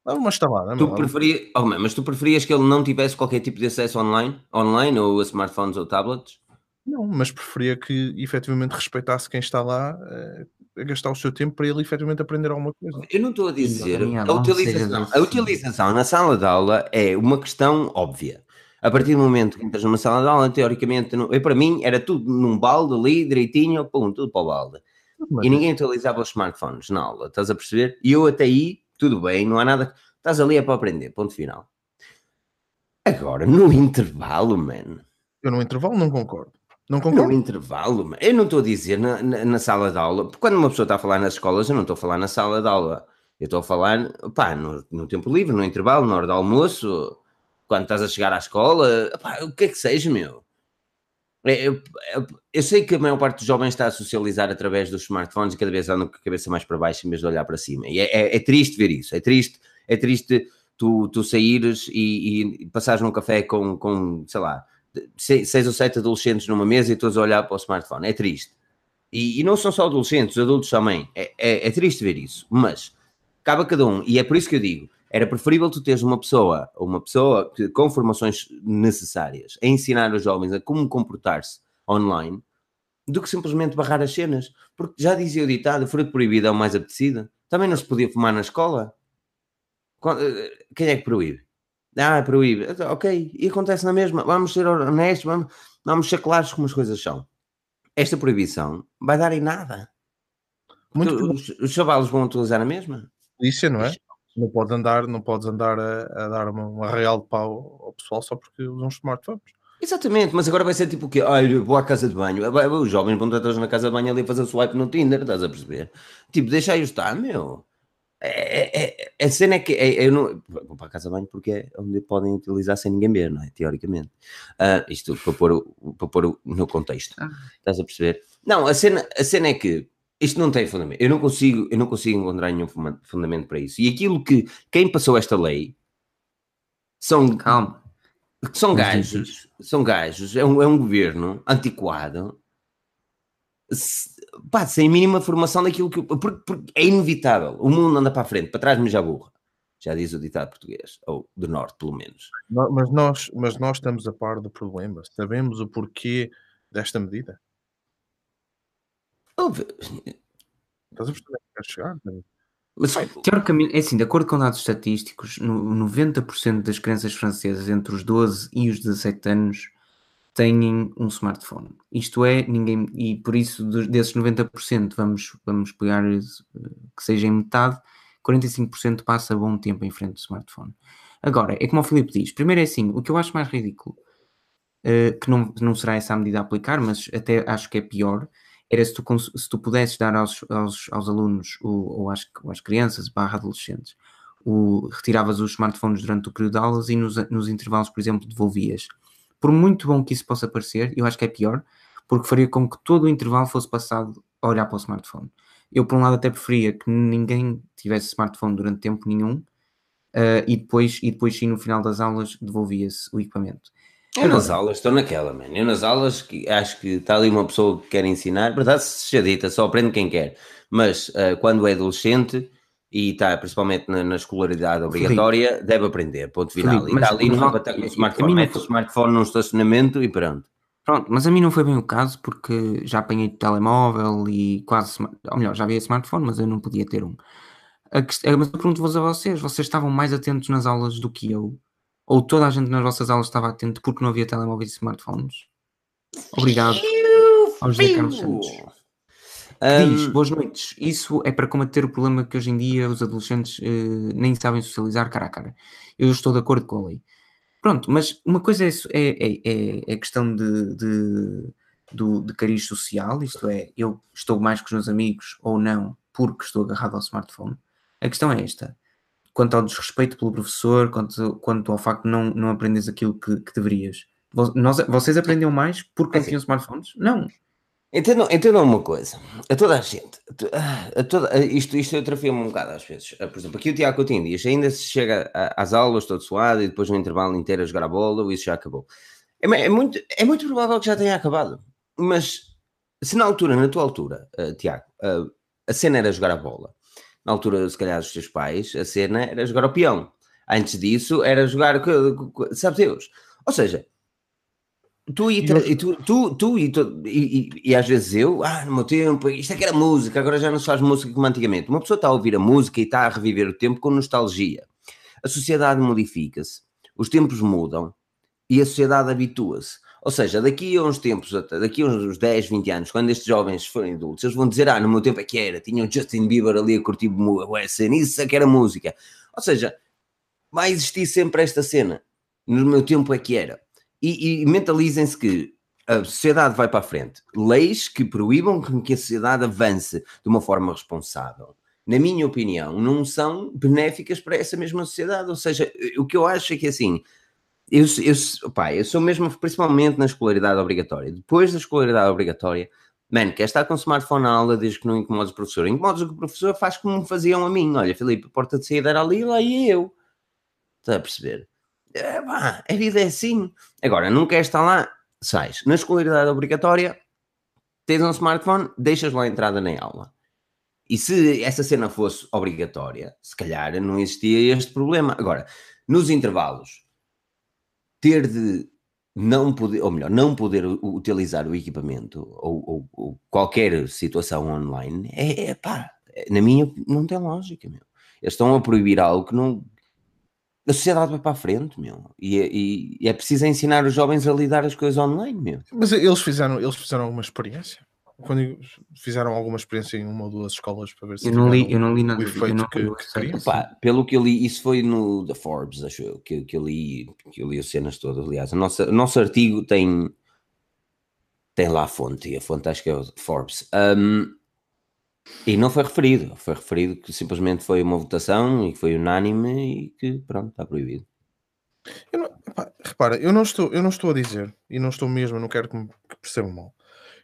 Speaker 3: Dá uma estalada,
Speaker 1: tu preferia, oh, mas tu preferias que ele não tivesse qualquer tipo de acesso online, online ou a smartphones ou tablets?
Speaker 3: Não, mas preferia que efetivamente respeitasse quem está lá uh, a gastar o seu tempo para ele efetivamente aprender alguma coisa.
Speaker 1: Eu não estou a dizer. A utilização, a utilização na sala de aula é uma questão óbvia. A partir do momento que entras numa sala de aula, teoricamente, eu, para mim, era tudo num balde ali, direitinho, pum, tudo para o balde. Mas... E ninguém utilizava os smartphones na aula, estás a perceber? E eu até aí, tudo bem, não há nada. Estás ali é para aprender, ponto final. Agora, no intervalo, man.
Speaker 3: Eu no intervalo não concordo. Não concordo.
Speaker 1: No intervalo, man. eu não estou a dizer na, na, na, sala de aula, porque quando uma pessoa está a falar nas escolas, eu não estou a falar na sala de aula. Eu estou a falar, pá, no, no tempo livre, no intervalo, na hora do almoço, quando estás a chegar à escola, o que é que seja, meu. É, eu, eu, eu, sei que a maior parte dos jovens está a socializar através dos smartphones e cada vez andam com a cabeça mais para baixo em vez de olhar para cima. E é, é, é triste ver isso, é triste, é triste tu, tu saíres e, e passares num café com, com, sei lá, seis, ou sete adolescentes numa mesa e todos a olhar para o smartphone. É triste. E, e não são só adolescentes, os adultos também. É, é, é triste ver isso, mas cabe a cada um. E é por isso que eu digo, era preferível tu teres uma pessoa, uma pessoa que, com formações necessárias a ensinar os jovens a como comportar-se online do que simplesmente barrar as cenas. Porque já dizia o ditado, fruto proibido é o mais apetecido. Também não se podia fumar na escola. Eh, quem é que proíbe? Ah, proíbe. Então, ok, e acontece na mesma. Vamos ser honestos, vamos, vamos ser claros como as coisas são. Esta proibição vai dar em nada. Muito os, os chavalos vão utilizar a mesma.
Speaker 3: Polícia, não é? Não podes andar, não podes andar a, a dar uma, uma, real de pau ao pessoal só porque usam smartphones.
Speaker 1: Exatamente, mas agora vai ser tipo o quê? Ai, vou à casa de banho. Os jovens vão estar todos na casa de banho ali a fazer swipe no Tinder, estás a perceber? Tipo, deixa aí estar, meu. É, é, é, a cena é que é, eu não vou para a casa de banho porque é onde podem utilizar sem ninguém ver, não é? Teoricamente. Uh, isto para pôr, para pôr no contexto. Ah. Estás a perceber? Não, a cena, a cena é que isto não tem fundamento. Eu não consigo, eu não consigo encontrar nenhum fundamento para isso. E aquilo que quem passou esta lei são
Speaker 2: calma,
Speaker 1: são gajos, são gajos, é um, é um governo antiquado pá, sem mínima formação daquilo que. Porque, porque, é inevitável. O mundo anda para a frente, para trás, mas já burra. Já diz o ditado português, ou do norte, pelo menos.
Speaker 3: Mas nós, mas nós estamos a par do problema. Sabemos o porquê desta medida. Estás a perceber que chegar?
Speaker 2: Mas, teoricamente, é assim, de acordo com dados estatísticos, no, 90% das crianças francesas entre os 12 e os 17 anos têm um smartphone. Isto é, ninguém, e por isso desses 90% vamos, vamos pegar eh, que seja em metade, 45% passa bom tempo em frente do smartphone. Agora, é como o Filipe diz, primeiro é assim, o que eu acho mais ridículo, uh, que não, não será essa a medida a aplicar, mas até acho que é pior, era se tu, se tu pudesses dar aos, aos, aos alunos, ou, ou, às, ou às crianças, barra adolescentes, o, retiravas os smartphones durante o período de aulas e nos, nos intervalos, por exemplo, devolvias por muito bom que isso possa parecer, eu acho que é pior, porque faria com que todo o intervalo fosse passado a olhar para o smartphone. Eu, por um lado, até preferia que ninguém tivesse smartphone durante tempo nenhum uh, e, depois, e depois, sim, no final das aulas, devolvia-se o equipamento.
Speaker 1: Eu nas aulas estou naquela, mano. Eu nas aulas que acho que está ali uma pessoa que quer ensinar, verdade seja dita, só aprende quem quer. Mas uh, quando é adolescente, e está principalmente na, na escolaridade obrigatória, Felipe. deve aprender, ponto final. Felipe, e está ali numa batalha com o smartphone, mete o smartphone num estacionamento e pronto.
Speaker 2: Pronto, mas a mim não foi bem o caso porque já apanhei telemóvel e quase, ou melhor, já havia smartphone, mas eu não podia ter um. A questão, mas eu pergunto-vos a vocês, vocês estavam mais atentos nas aulas do que eu? Ou toda a gente nas vossas aulas estava atento porque não havia telemóveis e smartphones? Obrigado ao José Carlos Santos. Diz, boas noites. Isso é para combater o problema que hoje em dia os adolescentes uh, nem sabem socializar cara a cara. Eu estou de acordo com a lei. Pronto, mas uma coisa é, é, é, é questão de, de, do, de cariz social, isto é, eu estou mais com os meus amigos ou não porque estou agarrado ao smartphone. A questão é esta. Quanto ao desrespeito pelo professor, quanto, quanto ao facto de não, não aprendes aquilo que, que deverias. Nós, vocês aprendem mais porque não tinham smartphones? Não.
Speaker 1: Entendam, entendam uma coisa, a toda a gente, a toda, isto, isto eu trafio-me um bocado às vezes. Por exemplo, aqui o Tiago Coutinho diz: ainda se chega às aulas todo suado e depois no intervalo inteiro a jogar a bola, isso já acabou. É, é, muito, é muito provável que já tenha acabado, mas se na altura, na tua altura, uh, Tiago, uh, a cena era jogar a bola, na altura, se calhar, dos teus pais, a cena era jogar o peão. Antes disso, era jogar, sabe Deus. Ou seja, Tu e, e tu, tu, tu e, tu, e, e, às vezes eu, ah, no meu tempo, isto é que era música, agora já não se faz música como antigamente. Uma pessoa está a ouvir a música e está a reviver o tempo com nostalgia. A sociedade modifica-se, os tempos mudam e a sociedade habitua-se. Ou seja, daqui a uns tempos, daqui a uns 10, 20 anos, quando estes jovens forem adultos, eles vão dizer: Ah, no meu tempo é que era, tinha o Justin Bieber ali a curtir a cena, isso é que era música. Ou seja, vai existir sempre esta cena. No meu tempo é que era e, e mentalizem-se que a sociedade vai para a frente. Leis que proíbam que a sociedade avance de uma forma responsável, na minha opinião, não são benéficas para essa mesma sociedade. Ou seja, o que eu acho é que assim, eu, eu, opa, eu sou mesmo, principalmente na escolaridade obrigatória. Depois da escolaridade obrigatória, mano, quer estar com o smartphone na aula desde que não incomodes o professor. Incomodes o professor, faz como faziam a mim. Olha, Filipe, a porta de saída era ali, lá ia eu. Está a perceber? é, pá, a vida é assim. Agora, não queres estar lá, sais. Na escolaridade obrigatória, tens um smartphone, deixas lá a entrada na aula. E se essa cena fosse obrigatória, se calhar não existia este problema. Agora, nos intervalos, ter de não poder, ou melhor, não poder utilizar o equipamento ou, ou, ou qualquer situação online, é, é pá, na minha, não tem lógica, meu. Eles estão a proibir algo que não, a sociedade vai para a frente, meu. E, é, e, e, é preciso ensinar os jovens a lidar as coisas online, meu.
Speaker 3: Mas eles fizeram, eles fizeram alguma experiência? Quando fizeram alguma experiência em uma ou duas escolas para ver se
Speaker 2: eu não li, eu não li nada,
Speaker 3: o efeito
Speaker 2: não,
Speaker 3: que, que
Speaker 1: Opa, pelo que eu li, isso foi no The Forbes, acho eu, que, que eu li, que eu li as cenas todas, aliás. O nosso, o nosso artigo tem tem lá a fonte, e a fonte acho que é o Forbes. Um, e não foi referido, foi referido que simplesmente foi uma votação e que foi unânime e que pronto, está proibido.
Speaker 3: Eu não, repara, eu não, estou, eu não estou a dizer, e não estou mesmo, não quero que me percebam mal,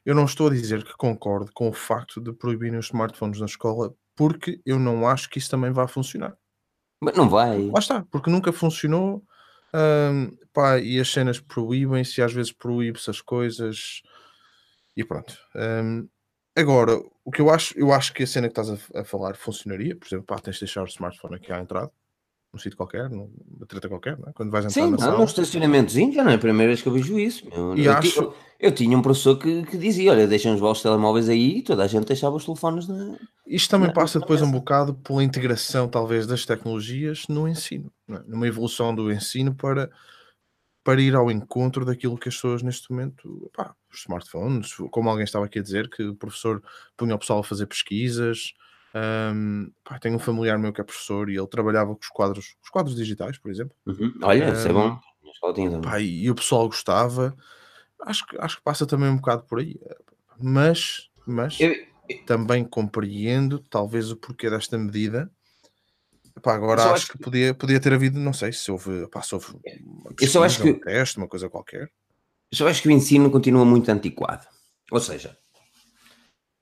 Speaker 3: eu não estou a dizer que concordo com o facto de proibirem os smartphones na escola, porque eu não acho que isso também vai funcionar.
Speaker 1: Mas não vai.
Speaker 3: Lá está, porque nunca funcionou. Hum, pá, e as cenas proíbem-se, às vezes proíbe-se as coisas, e pronto. Hum, agora, o que eu acho, eu acho que a cena que estás a, a falar funcionaria, por exemplo, pá, tens de deixar o smartphone aqui à entrada, num sítio qualquer, numa treta qualquer, é? quando vais entrar
Speaker 1: Sim,
Speaker 3: na
Speaker 1: não,
Speaker 3: sala.
Speaker 1: no estacionamentozinho já não é a primeira vez que eu vejo isso. meu.
Speaker 3: E
Speaker 1: eu,
Speaker 3: acho-
Speaker 1: eu, eu tinha um professor que, que dizia: Olha, deixem os vossos telemóveis aí e toda a gente deixava os telefones na.
Speaker 3: Isto também
Speaker 1: Não,
Speaker 3: passa depois um bocado pela integração, talvez, das tecnologias no ensino, é? numa evolução do ensino para, para ir ao encontro daquilo que as pessoas neste momento, pá, os smartphones, como alguém estava aqui a dizer, que o professor punha o pessoal a fazer pesquisas. Hum, pá, tenho um familiar meu que é professor e ele trabalhava com os quadros, os quadros digitais, por exemplo.
Speaker 1: Uhum. Olha, isso é
Speaker 3: Um,
Speaker 1: bom.
Speaker 3: Pá, e, o pessoal gostava. Acho que, acho que passa também um bocado por aí. Mas, mas
Speaker 1: Eu-
Speaker 3: também compreendo talvez o porquê desta medida. Pá, agora acho
Speaker 1: acho
Speaker 3: que podia, podia ter havido, não sei se houve, pá, se houve uma
Speaker 1: Eu só acho
Speaker 3: pesquisa, um
Speaker 1: que-
Speaker 3: teste, uma coisa qualquer.
Speaker 1: Eu só acho que o ensino continua muito antiquado. Ou seja,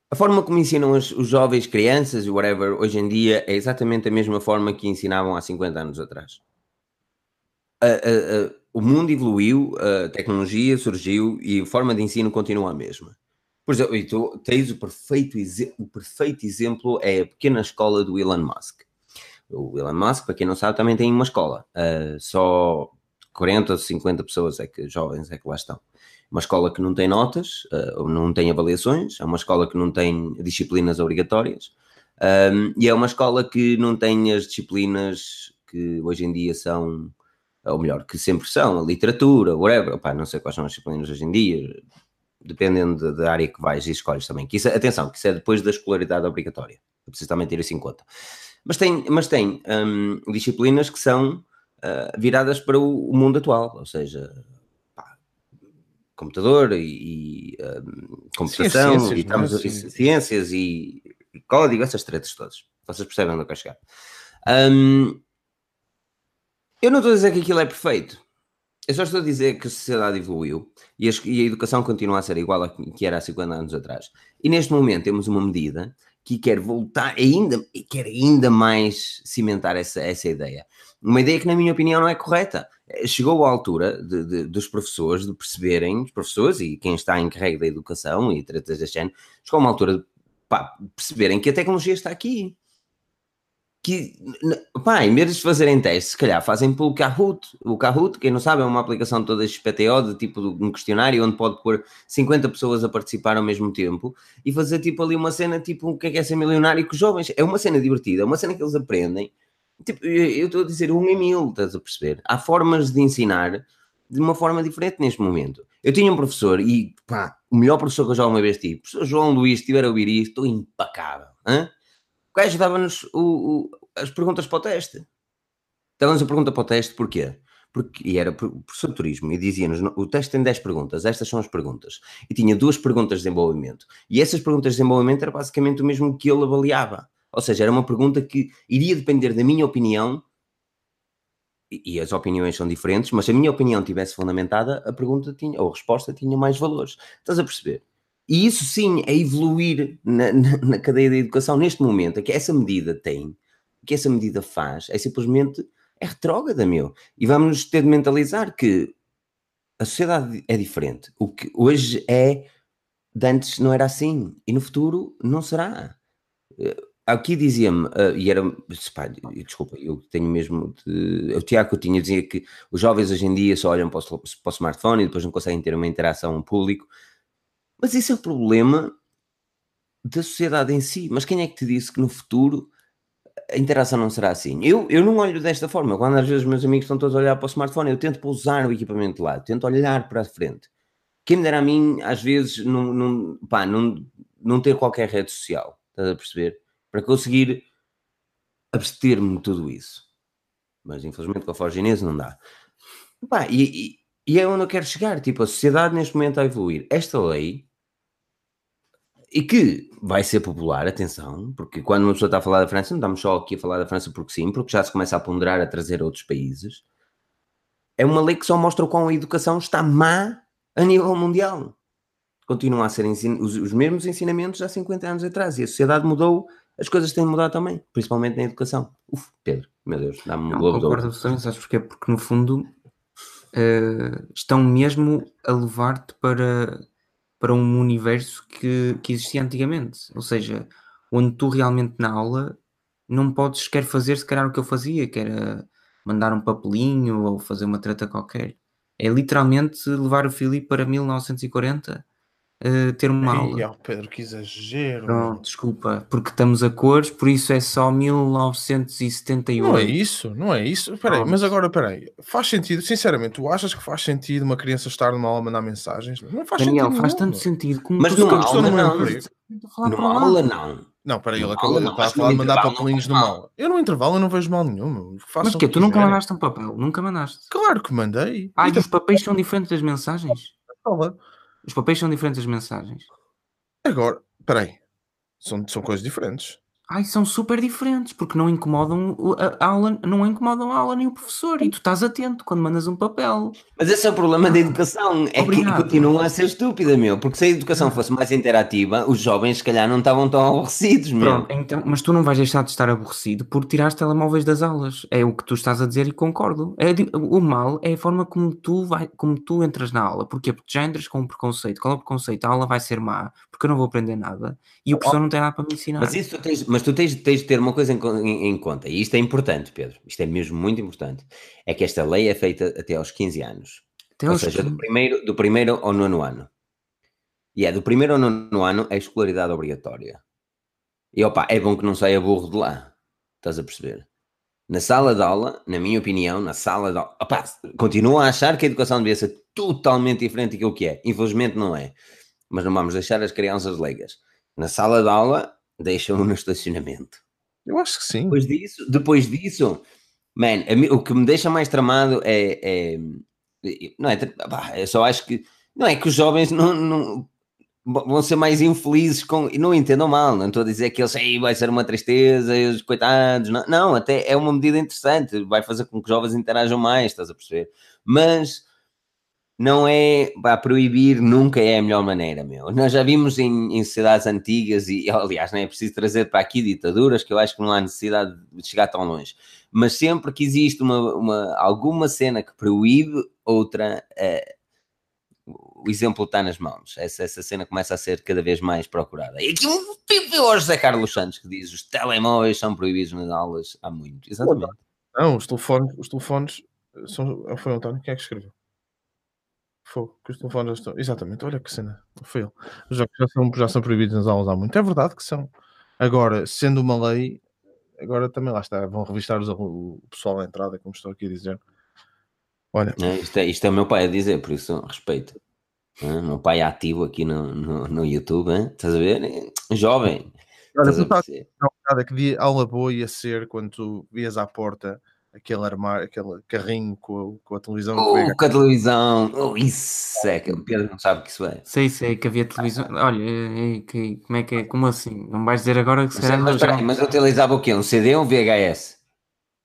Speaker 1: a forma como ensinam os, os jovens, crianças e whatever, hoje em dia é exatamente a mesma forma que ensinavam há 50 anos atrás. O mundo evoluiu, a tecnologia surgiu e a forma de ensino continua a mesma. Por exemplo, e tu tens o perfeito, o perfeito exemplo é a pequena escola do Elon Musk. O Elon Musk, para quem não sabe, também tem uma escola. Ah, só 40 ou 50 pessoas é que jovens é que lá estão. Uma escola que não tem notas, ou não tem avaliações, é uma escola que não tem disciplinas obrigatórias, ahm, e é uma escola que não tem as disciplinas que hoje em dia são, ou melhor, que sempre são, a literatura, whatever. Opá, não sei quais são as disciplinas hoje em dia, dependendo da- área que vais e escolhes também. Que isso, atenção, que isso é depois da escolaridade obrigatória. É preciso também ter isso em conta. Mas tem, mas tem hum, disciplinas que são ah, viradas para o, o mundo atual, ou seja, computador e, e, hum, computação,
Speaker 3: ciências,
Speaker 1: e,
Speaker 3: é?
Speaker 1: estamos-
Speaker 3: Sim.
Speaker 1: ciências e, e código, essas tretas todas. Vocês percebem onde eu quero chegar. Hum, eu não estou a dizer que aquilo é perfeito. Eu só estou a dizer que a sociedade evoluiu e a, e a educação continua a ser igual a que era há 50 anos atrás. E neste momento temos uma medida que quer voltar ainda quer ainda mais cimentar essa, essa ideia. Uma ideia que, na minha opinião, não é correta. Eh, Chegou a altura de- de- dos professores de perceberem, os professores e quem está em carrega da educação e tretas deste género, chegou a uma altura de pá, perceberem que a tecnologia está aqui. Que, pá, em vez de fazerem testes, se calhar fazem pelo Kahoot. O Kahoot, quem não sabe, é uma aplicação toda XPTO, de tipo de um questionário, onde pode pôr 50 pessoas a participar ao mesmo tempo e fazer tipo ali uma cena, tipo, o que é que é ser milionário com os jovens. É uma cena divertida, é uma cena que eles aprendem. Tipo, eu estou a dizer um em mil, estás a perceber? Há formas de ensinar de uma forma diferente neste momento. Eu tinha um professor e, pá, o melhor professor que eu já uma vez tive, professor João Luís, se estiver a ouvir isto, estou impecável. Hã? Gajo dava-nos as perguntas para o teste. Dava-nos a pergunta para o teste, porquê? Porque, e era pro- professor de turismo, e dizia-nos: "No- o teste tem 10 perguntas, estas são as perguntas. E tinha duas perguntas de desenvolvimento. E essas perguntas de desenvolvimento era basicamente o mesmo que ele avaliava. Ou seja, era uma pergunta que iria depender da minha opinião, e, e as opiniões são diferentes, mas se a minha opinião tivesse fundamentada, a pergunta tinha, ou a resposta tinha mais valores. Estás a perceber? E isso sim é evoluir na, na- na cadeia da educação neste momento, é que essa medida tem, o que essa medida faz é simplesmente é retrógrada, meu. E vamos ter de mentalizar que a sociedade é diferente. O que hoje é, de antes não era assim. E no futuro não será. Eh, Aqui dizia-me, eh, e era, pá, desculpa, eu tenho mesmo, de, o Tiago tinha dizia que os jovens hoje em dia só olham para o, para o smartphone e depois não conseguem ter uma interação público. Mas isso é o problema da sociedade em si. Mas quem é que te disse que no futuro a interação não será assim? Eu, eu não olho desta forma. Quando às vezes meus amigos estão todos a olhar para o smartphone, eu tento pousar o equipamento de lado, tento olhar para a frente. Quem me dera a mim, às vezes, não, não, pá, não, não ter qualquer rede social, estás a perceber? Para conseguir abster-me de tudo isso. Mas infelizmente com a Forginese não dá. Pá, e, e, e é onde eu quero chegar. Tipo, a sociedade neste momento a evoluir. Esta lei e que vai ser popular, atenção, porque quando uma pessoa está a falar da França, não estamos só aqui a falar da França porque sim, porque já se começa a ponderar a trazer outros países. É uma lei que só mostra o quão a educação está má a nível mundial. Continua a ser ensin- os, os mesmos ensinamentos há 50 anos atrás e a sociedade mudou, as coisas têm mudado também, principalmente na educação. Uf, Pedro, meu Deus, dá-me um globo de ouro.
Speaker 2: absolutamente, sabes porquê? Porque no fundo eh, estão mesmo a levar-te para para um universo que, que existia antigamente. Ou seja, onde tu realmente na aula não podes sequer fazer se calhar o que eu fazia, que era mandar um papelinho ou fazer uma treta qualquer. É literalmente levar o Filipe para 1940 uh, ter uma
Speaker 3: Ei,
Speaker 2: aula.
Speaker 3: Pedro, que exagero.
Speaker 2: Pronto, desculpa, porque estamos a cores, por isso é só 1978.
Speaker 3: Não é isso, não é isso. Espera aí,
Speaker 2: Pronto.
Speaker 3: mas agora, espera aí. Faz sentido, sinceramente, tu achas que faz sentido uma criança estar numa aula a mandar mensagens? Não faz
Speaker 2: Daniel,
Speaker 3: sentido
Speaker 2: faz
Speaker 3: nenhum.
Speaker 2: tanto sentido como
Speaker 1: Mas numa
Speaker 3: aula não,
Speaker 2: estou a
Speaker 3: Rodrigo.
Speaker 2: falar para
Speaker 1: Numa
Speaker 2: o lado.
Speaker 1: aula, não.
Speaker 3: Não, espera aí, ele acabou de
Speaker 1: não,
Speaker 3: estar a
Speaker 1: mas
Speaker 3: falar de
Speaker 1: no
Speaker 3: mandar
Speaker 1: não
Speaker 3: papelinhos
Speaker 1: faz
Speaker 3: numa
Speaker 1: mal.
Speaker 3: aula. Eu no intervalo eu não vejo mal nenhum.
Speaker 2: Mas
Speaker 3: o
Speaker 2: que
Speaker 3: que
Speaker 2: Tu nunca mandaste um papel? Nunca mandaste.
Speaker 3: Claro que mandei.
Speaker 2: Ah,
Speaker 3: E
Speaker 2: e os papéis são diferentes das mensagens? Os papéis são diferentes das mensagens.
Speaker 3: Agora, espera aí. São, são coisas diferentes.
Speaker 2: Ai, são super diferentes, porque não incomodam a aula, não incomodam a aula nem o professor, e tu estás atento quando mandas um papel.
Speaker 1: Mas esse é o problema da educação, é
Speaker 2: Obrigado.
Speaker 1: que continua a ser estúpida, meu. Porque se a educação fosse mais interativa, os jovens, se calhar, não estavam tão aborrecidos, meu.
Speaker 2: Pronto, então, mas tu não vais deixar de estar aborrecido por tirar os telemóveis das aulas. É o que tu estás a dizer e concordo. É o mal é a forma como tu, vai, como tu entras na aula. Porquê? Porque já entras com um preconceito. Qual é o preconceito? A aula vai ser má, porque eu não vou aprender nada e o professor não tem nada para me ensinar.
Speaker 1: Mas, isso tu tens, mas tu tens, tens de ter uma coisa em, em- em conta, e isto é importante, Pedro, isto é mesmo muito importante, é que esta lei é feita até aos 15 anos.
Speaker 2: Até
Speaker 1: Ou seja, do
Speaker 2: 15.
Speaker 1: primeiro, do primeiro ao nono ano. E é do primeiro ao nono ano é escolaridade obrigatória. E opa, é bom que não saia burro de lá. Estás a perceber? Na sala de aula, na minha opinião, na sala de aula, opa, continuo a achar que a educação devia ser totalmente diferente daquilo que é. Infelizmente não é. Mas não vamos deixar as crianças leigas. Na sala de aula, deixam-no no estacionamento.
Speaker 3: Eu acho que sim.
Speaker 1: Depois disso, depois disso, man, mim- o que me deixa mais tramado é, é- não é, pá, eu só acho que não é que os jovens não, não- vão ser mais infelizes com, e não entendam mal, não estou a dizer que eles aí vai ser uma tristeza, os coitados, não, não, até é uma medida interessante, vai fazer com que os jovens interajam mais, estás a perceber? Mas não é para proibir, nunca é a melhor maneira, meu. Nós já vimos em, em sociedades antigas, e aliás, não é preciso trazer para aqui ditaduras, que eu acho que não há necessidade de chegar tão longe. Mas sempre que existe uma, uma- alguma cena que proíbe, outra, eh, o exemplo está nas mãos. Essa, essa cena começa a ser cada vez mais procurada. E aqui um pipi hoje José Carlos Santos que diz os telemóveis são proibidos nas aulas há muito. Exatamente.
Speaker 3: Não, os telefones, os telefones são, foi o António quem é que escreveu? Foi que os telefones já estão. Exatamente, olha que cena. Foi ele. Os jogos já são, já são proibidos nas aulas há muito. É verdade que são. Agora, sendo uma lei, agora também lá está. Vão revistar os- o pessoal à entrada, como estou aqui a dizer. Olha,
Speaker 1: É, isto, é, isto é o meu pai a dizer, por isso respeito. Hã? meu pai é ativo aqui no, no, no YouTube, hã? estás a ver? É Jovem.
Speaker 3: olha,
Speaker 1: Estás a
Speaker 3: que dia aula boa ia ser quando tu vias à porta aquele armário, aquele carrinho com a, com a televisão.
Speaker 1: Oh, com a televisão. Oh, isso é que o Pedro não sabe o que isso é.
Speaker 2: Sei, sei que havia televisão. Olha, eh, eh, que- como é que é? Como assim? Não vais dizer agora que se
Speaker 1: Mas,
Speaker 2: calhar
Speaker 1: mas,
Speaker 2: não
Speaker 1: espera aí, mas eu utilizava o quê? Um CD ou um VHS?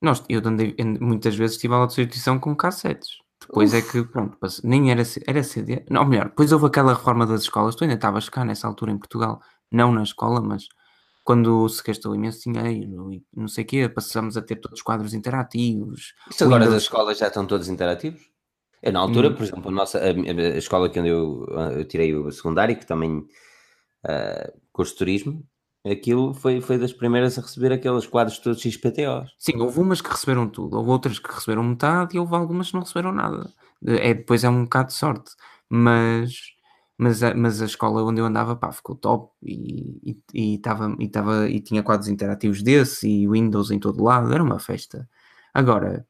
Speaker 2: Nós, eu andei, and- muitas vezes tive aula de substituição com cassetes. Depois é que, pronto, nem era, era CD. Não, melhor, depois houve aquela reforma das escolas. Tu ainda estavas cá nessa altura em Portugal. Não na escola, mas quando se gastou imenso dinheiro e não sei o quê, passamos a ter todos os quadros interativos.
Speaker 1: Isso agora
Speaker 2: Windows-
Speaker 1: das escolas já estão todos interativos? Eu, na altura,
Speaker 2: Hum.
Speaker 1: por exemplo, a, nossa, a, a escola que eu, eu tirei o secundário, que também ah, curso de turismo, aquilo foi, foi das primeiras a receber aqueles quadros todos XPTOs.
Speaker 2: Sim, houve umas que receberam tudo, houve outras que receberam metade e houve algumas que não receberam nada. É, depois é um bocado de sorte, mas, mas, a, mas a escola onde eu andava pá, ficou top e, e, e, tava, e, tava, e tinha quadros interativos desse e Windows em todo lado, era uma festa. Agora,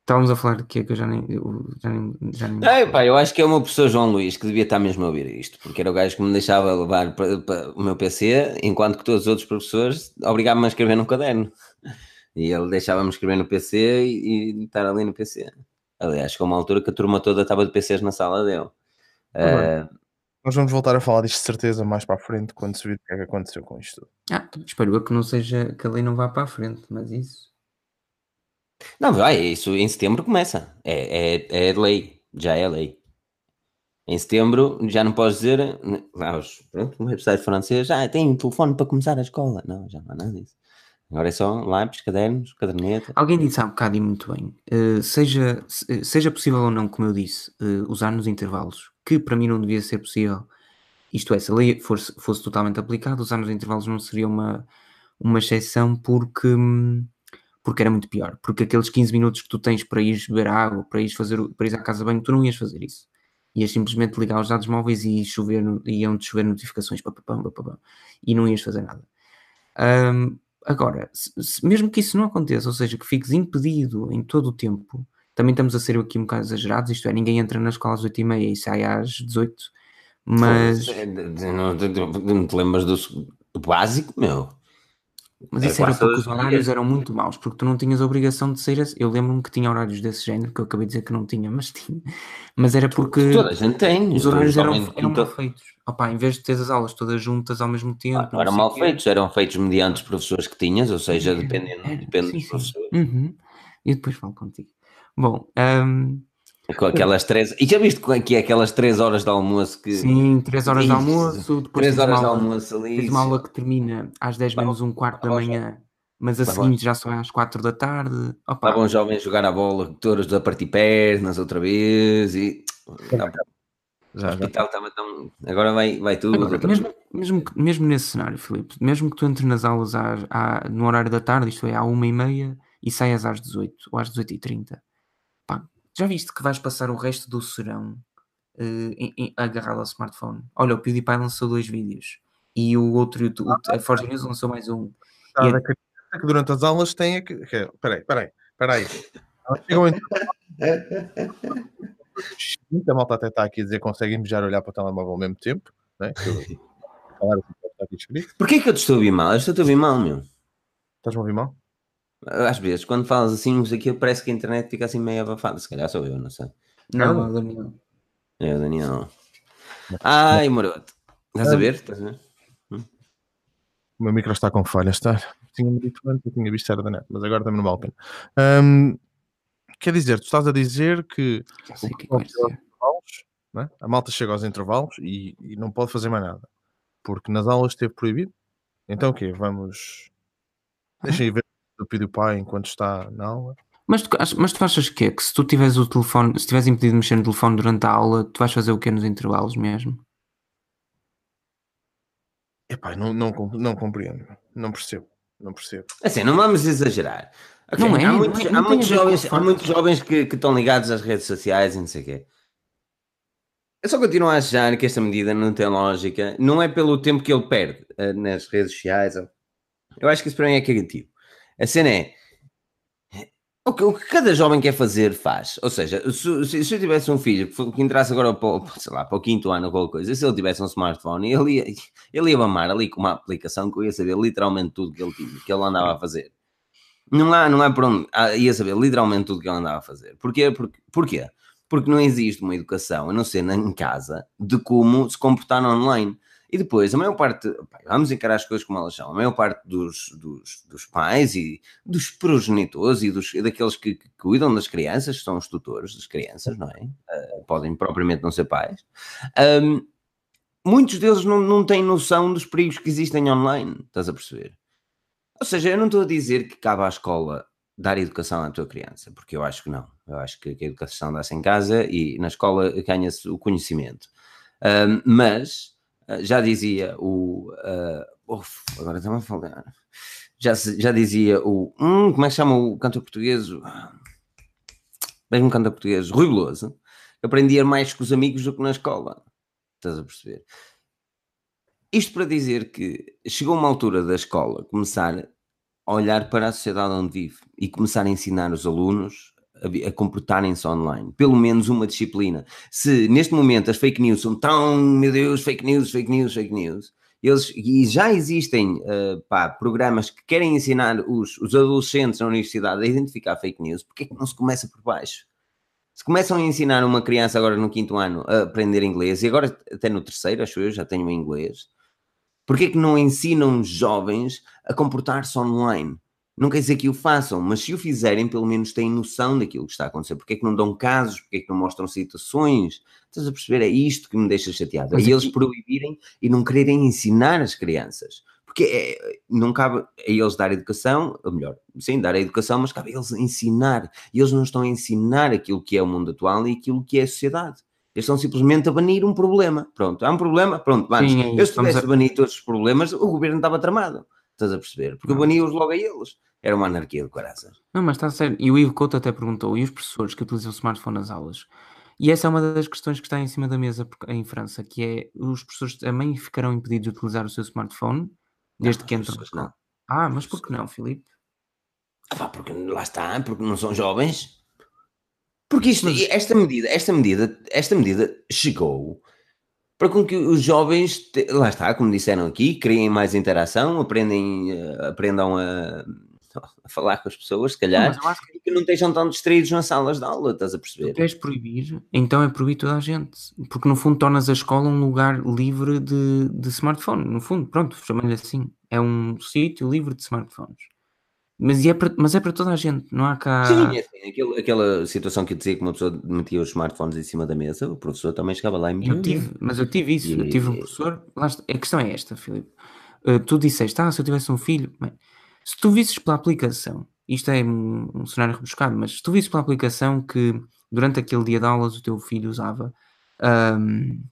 Speaker 2: estávamos a falar de quê que eu já nem. Eu, já nem, já nem
Speaker 1: Ai, pá, eu acho que é meu professor João Luís que devia estar mesmo a ouvir isto, porque era o gajo que me deixava levar para, para o meu PC, enquanto que todos os outros professores obrigavam-me a escrever num caderno. E ele deixava-me escrever no PC e, e estar ali no PC. Aliás, chegou uma altura que a turma toda estava de PCs na sala dele. Ah,
Speaker 3: Nós vamos voltar a falar disto de certeza mais para a frente quando se vir o que é que aconteceu com isto. tudo.
Speaker 2: Ah, espero eu que não seja que a lei não vá para a frente, mas isso.
Speaker 1: Não, vai, isso em setembro começa. É, é, é lei, já é lei. Em setembro já não podes dizer, os- pronto, um website francês, ah, tem um telefone para começar a escola. Não, já não há nada disso. Agora é só lápis, cadernos, caderneta.
Speaker 2: Alguém disse há um bocado e muito bem, eh, seja, se- seja possível ou não, como eu disse, eh, usar nos intervalos, que para mim não devia ser possível, Isto é, se a lei fosse, fosse totalmente aplicada, usar nos intervalos não seria uma, uma exceção porque, porque era muito pior. Porque aqueles 15 minutos que tu tens para ir beber água, para ir, fazer, para ir à casa de banho, tu não ias fazer isso. Ias simplesmente ligar os dados móveis e chover, iam-te chover notificações, papapam, papapam, e não ias fazer nada. Um, agora, se, se, mesmo que isso não aconteça, ou seja, que fiques impedido em todo o tempo, também estamos a ser aqui um bocado exagerados, isto é, ninguém entra na escola às 8h30 e sai às 18 mas.
Speaker 1: Não, não te lembras do, básico, meu?
Speaker 2: Mas é isso era porque os horários eram muito maus, porque tu não tinhas a obrigação de sair. Eu lembro-me que tinha horários desse género, que eu acabei de dizer que não tinha, mas tinha. Mas era porque.
Speaker 1: Toda a gente tem.
Speaker 2: Os horários eram, eram mal feitos. Opa, em vez de ter as aulas todas juntas ao mesmo tempo. Ah,
Speaker 1: não eram mal feitos, eram feitos mediante os professores que tinhas, ou seja, dependendo, era, depende sim, dos professores.
Speaker 2: Uhum. E depois falo contigo. Bom, um,
Speaker 1: com aquelas três. E já viste que é aquelas três horas de almoço que.
Speaker 2: Sim, três horas de almoço. Depois
Speaker 1: três horas de almoço ali.
Speaker 2: Tens uma aula que termina às 10 menos um quarto da manhã, mas a tá seguinte já é às 4 da tarde.
Speaker 1: Estavam os jovens jogar a bola, todos a partir pernas outra vez e. Tá já, já. Estava tão... Agora vai, vai tudo.
Speaker 2: Agora, mesmo, mesmo, mesmo nesse cenário, Filipe, mesmo que tu entres nas aulas à, à, no horário da tarde, isto é, à 1 e meia, e saias às 18 ou às 18 e 30 já viste que vais passar o resto do serão uh, agarrado ao smartphone? Olha, o PewDiePie lançou dois vídeos e o outro, o, a Forge News lançou mais um.
Speaker 3: Ah, é... que durante as aulas tem que. Peraí, peraí, peraí. Chegam em... A malta até está aqui a dizer que conseguem já olhar para o telemóvel ao mesmo tempo. Né?
Speaker 1: Porquê que eu te estou a ouvir mal? Eu estou a ouvir mal, meu.
Speaker 3: Estás-me a ouvir mal?
Speaker 1: Às vezes, quando falas assim, aqui parece que a internet fica assim meio abafada. Se calhar sou eu, não sei.
Speaker 2: Não, é o Daniel.
Speaker 1: É o Daniel. Ai, moroto. Estás a ver? Estás a ver?
Speaker 3: Hum? O meu micro está com falha, está. Tinha-me dito antes, eu tinha visto era da net, mas agora também não vale a pena. Um, quer dizer, tu estás a dizer que,
Speaker 2: sei que é
Speaker 3: né? a malta chega aos intervalos e, e, não pode fazer mais nada, porque nas aulas esteve proibido. Então o quê? Vamos. Deixa aí ver do PewDiePie enquanto está na aula.
Speaker 2: Mas tu, mas tu achas que é que se tu tiveres o telefone, se tiveres impedido de mexer no telefone durante a aula, tu vais fazer o que nos intervalos mesmo?
Speaker 3: Epá, não, não, não compreendo, não percebo, não percebo.
Speaker 1: Assim, não vamos exagerar. Okay, não é, há muitos, não é, há muitos jovens, há muitos jovens que, que, estão ligados às redes sociais e não sei o quê. Eu só continuo a achar que esta medida não tem lógica. Não é pelo tempo que ele perde uh, nas redes sociais. Eu acho que isso para mim é cagativo. A cena é. O que, o que cada jovem quer fazer, faz. Ou seja, se, se, eu tivesse um filho que, entrasse agora para, sei lá, para o quinto ano ou qualquer coisa, se ele tivesse um smartphone, ele ia, ele ia mamar ali com uma aplicação que eu ia saber literalmente tudo que ele tinha, que ele andava a fazer. Não há, não é por onde. Ah, ia saber literalmente tudo que ele andava a fazer. Porquê? Porque, porquê? Porque não existe uma educação, a não ser em casa, de como se comportar online. E depois, a maior parte, vamos encarar as coisas como elas são, a maior parte dos, dos, dos pais e dos progenitores e dos, daqueles que, que, cuidam das crianças, são os tutores das crianças, não é? Uh, podem propriamente não ser pais. Um, muitos deles não, não têm noção dos perigos que existem online, estás a perceber? Ou seja, eu não estou a dizer que cabe à escola dar educação à tua criança, porque eu acho que não. Eu acho que a educação dá-se em casa e na escola ganha-se o conhecimento. Um, mas já dizia o. Uh, uf, agora estamos a falar. Já, já dizia o. Hum, como é que chama o cantor português? Mesmo cantor português, Rui Veloso. Aprendia mais com os amigos do que na escola. Estás a perceber? Isto para dizer que chegou uma altura da escola começar a olhar para a sociedade onde vive e começar a ensinar os alunos a, comportarem-se online. Pelo menos uma disciplina. Se neste momento as fake news são tão, meu Deus, fake news, fake news, fake news, eles, e já existem uh, pá, programas que querem ensinar os, os adolescentes na universidade a identificar fake news, porque é que não se começa por baixo? Se começam a ensinar uma criança agora no quinto ano a aprender inglês, e agora até no terceiro, acho eu, já tenho inglês, porque é que não ensinam jovens a comportar-se online? Não quer dizer que o façam, mas se o fizerem, pelo menos têm noção daquilo que está a acontecer. Porque é que não dão casos? Porque é que não mostram situações? Estás a perceber? É isto que me deixa chateado. É eles proibirem e não quererem ensinar as crianças. Porque é, não cabe a eles dar educação, ou melhor, sim, dar a educação, mas cabe a eles ensinar. E eles não estão a ensinar aquilo que é o mundo atual e aquilo que é a sociedade. Eles estão simplesmente a banir um problema. Pronto, há um problema, pronto, vamos.
Speaker 2: Sim, é
Speaker 1: eu se tivesse
Speaker 2: a-
Speaker 1: banido todos os problemas, o governo estava tramado. Estás a perceber? Porque bania-os logo a eles. Era uma anarquia de caraças.
Speaker 2: Não, mas está sério. E o Ivo Couto até perguntou: e os professores que utilizam o smartphone nas aulas? E essa é uma das questões que está em cima da mesa em França, que é os professores também ficarão impedidos de utilizar o seu smartphone desde
Speaker 1: Não,
Speaker 2: que entram escola. Ah, mas por que não, Filipe?
Speaker 1: Ah, pá, porque lá está, porque não são jovens. Porque isto,
Speaker 2: Mas-
Speaker 1: esta medida, esta medida, esta medida chegou para com que os jovens, lá está, como disseram aqui, criem mais interação, aprendem, eh, aprendam a, a falar com as pessoas, se
Speaker 2: Não,
Speaker 1: calhar,
Speaker 2: acho que
Speaker 1: e que não estejam tão distraídos nas salas de aula, estás a
Speaker 2: tu
Speaker 1: perceber?
Speaker 2: queres proibir, então é proibir toda a gente. Porque no fundo tornas a escola um lugar livre de, de smartphone. No fundo, pronto, chamando-lhe assim. É um sítio livre de smartphones. Mas é, para, mas é para toda a gente, não há cá.
Speaker 1: Sim, é assim, aquela situação que eu dizia que uma pessoa metia os smartphones em cima da mesa, o professor também chegava lá e metia.
Speaker 2: Eu tive, mas eu tive isso, eu tive um
Speaker 1: E-
Speaker 2: professor. lá a questão é esta, Filipe. Uh, tu disseste, ah, se eu tivesse um filho. Bem, se tu visses pela aplicação, isto é um, um cenário rebuscado, mas se tu visses pela aplicação que durante aquele dia de aulas o teu filho usava um,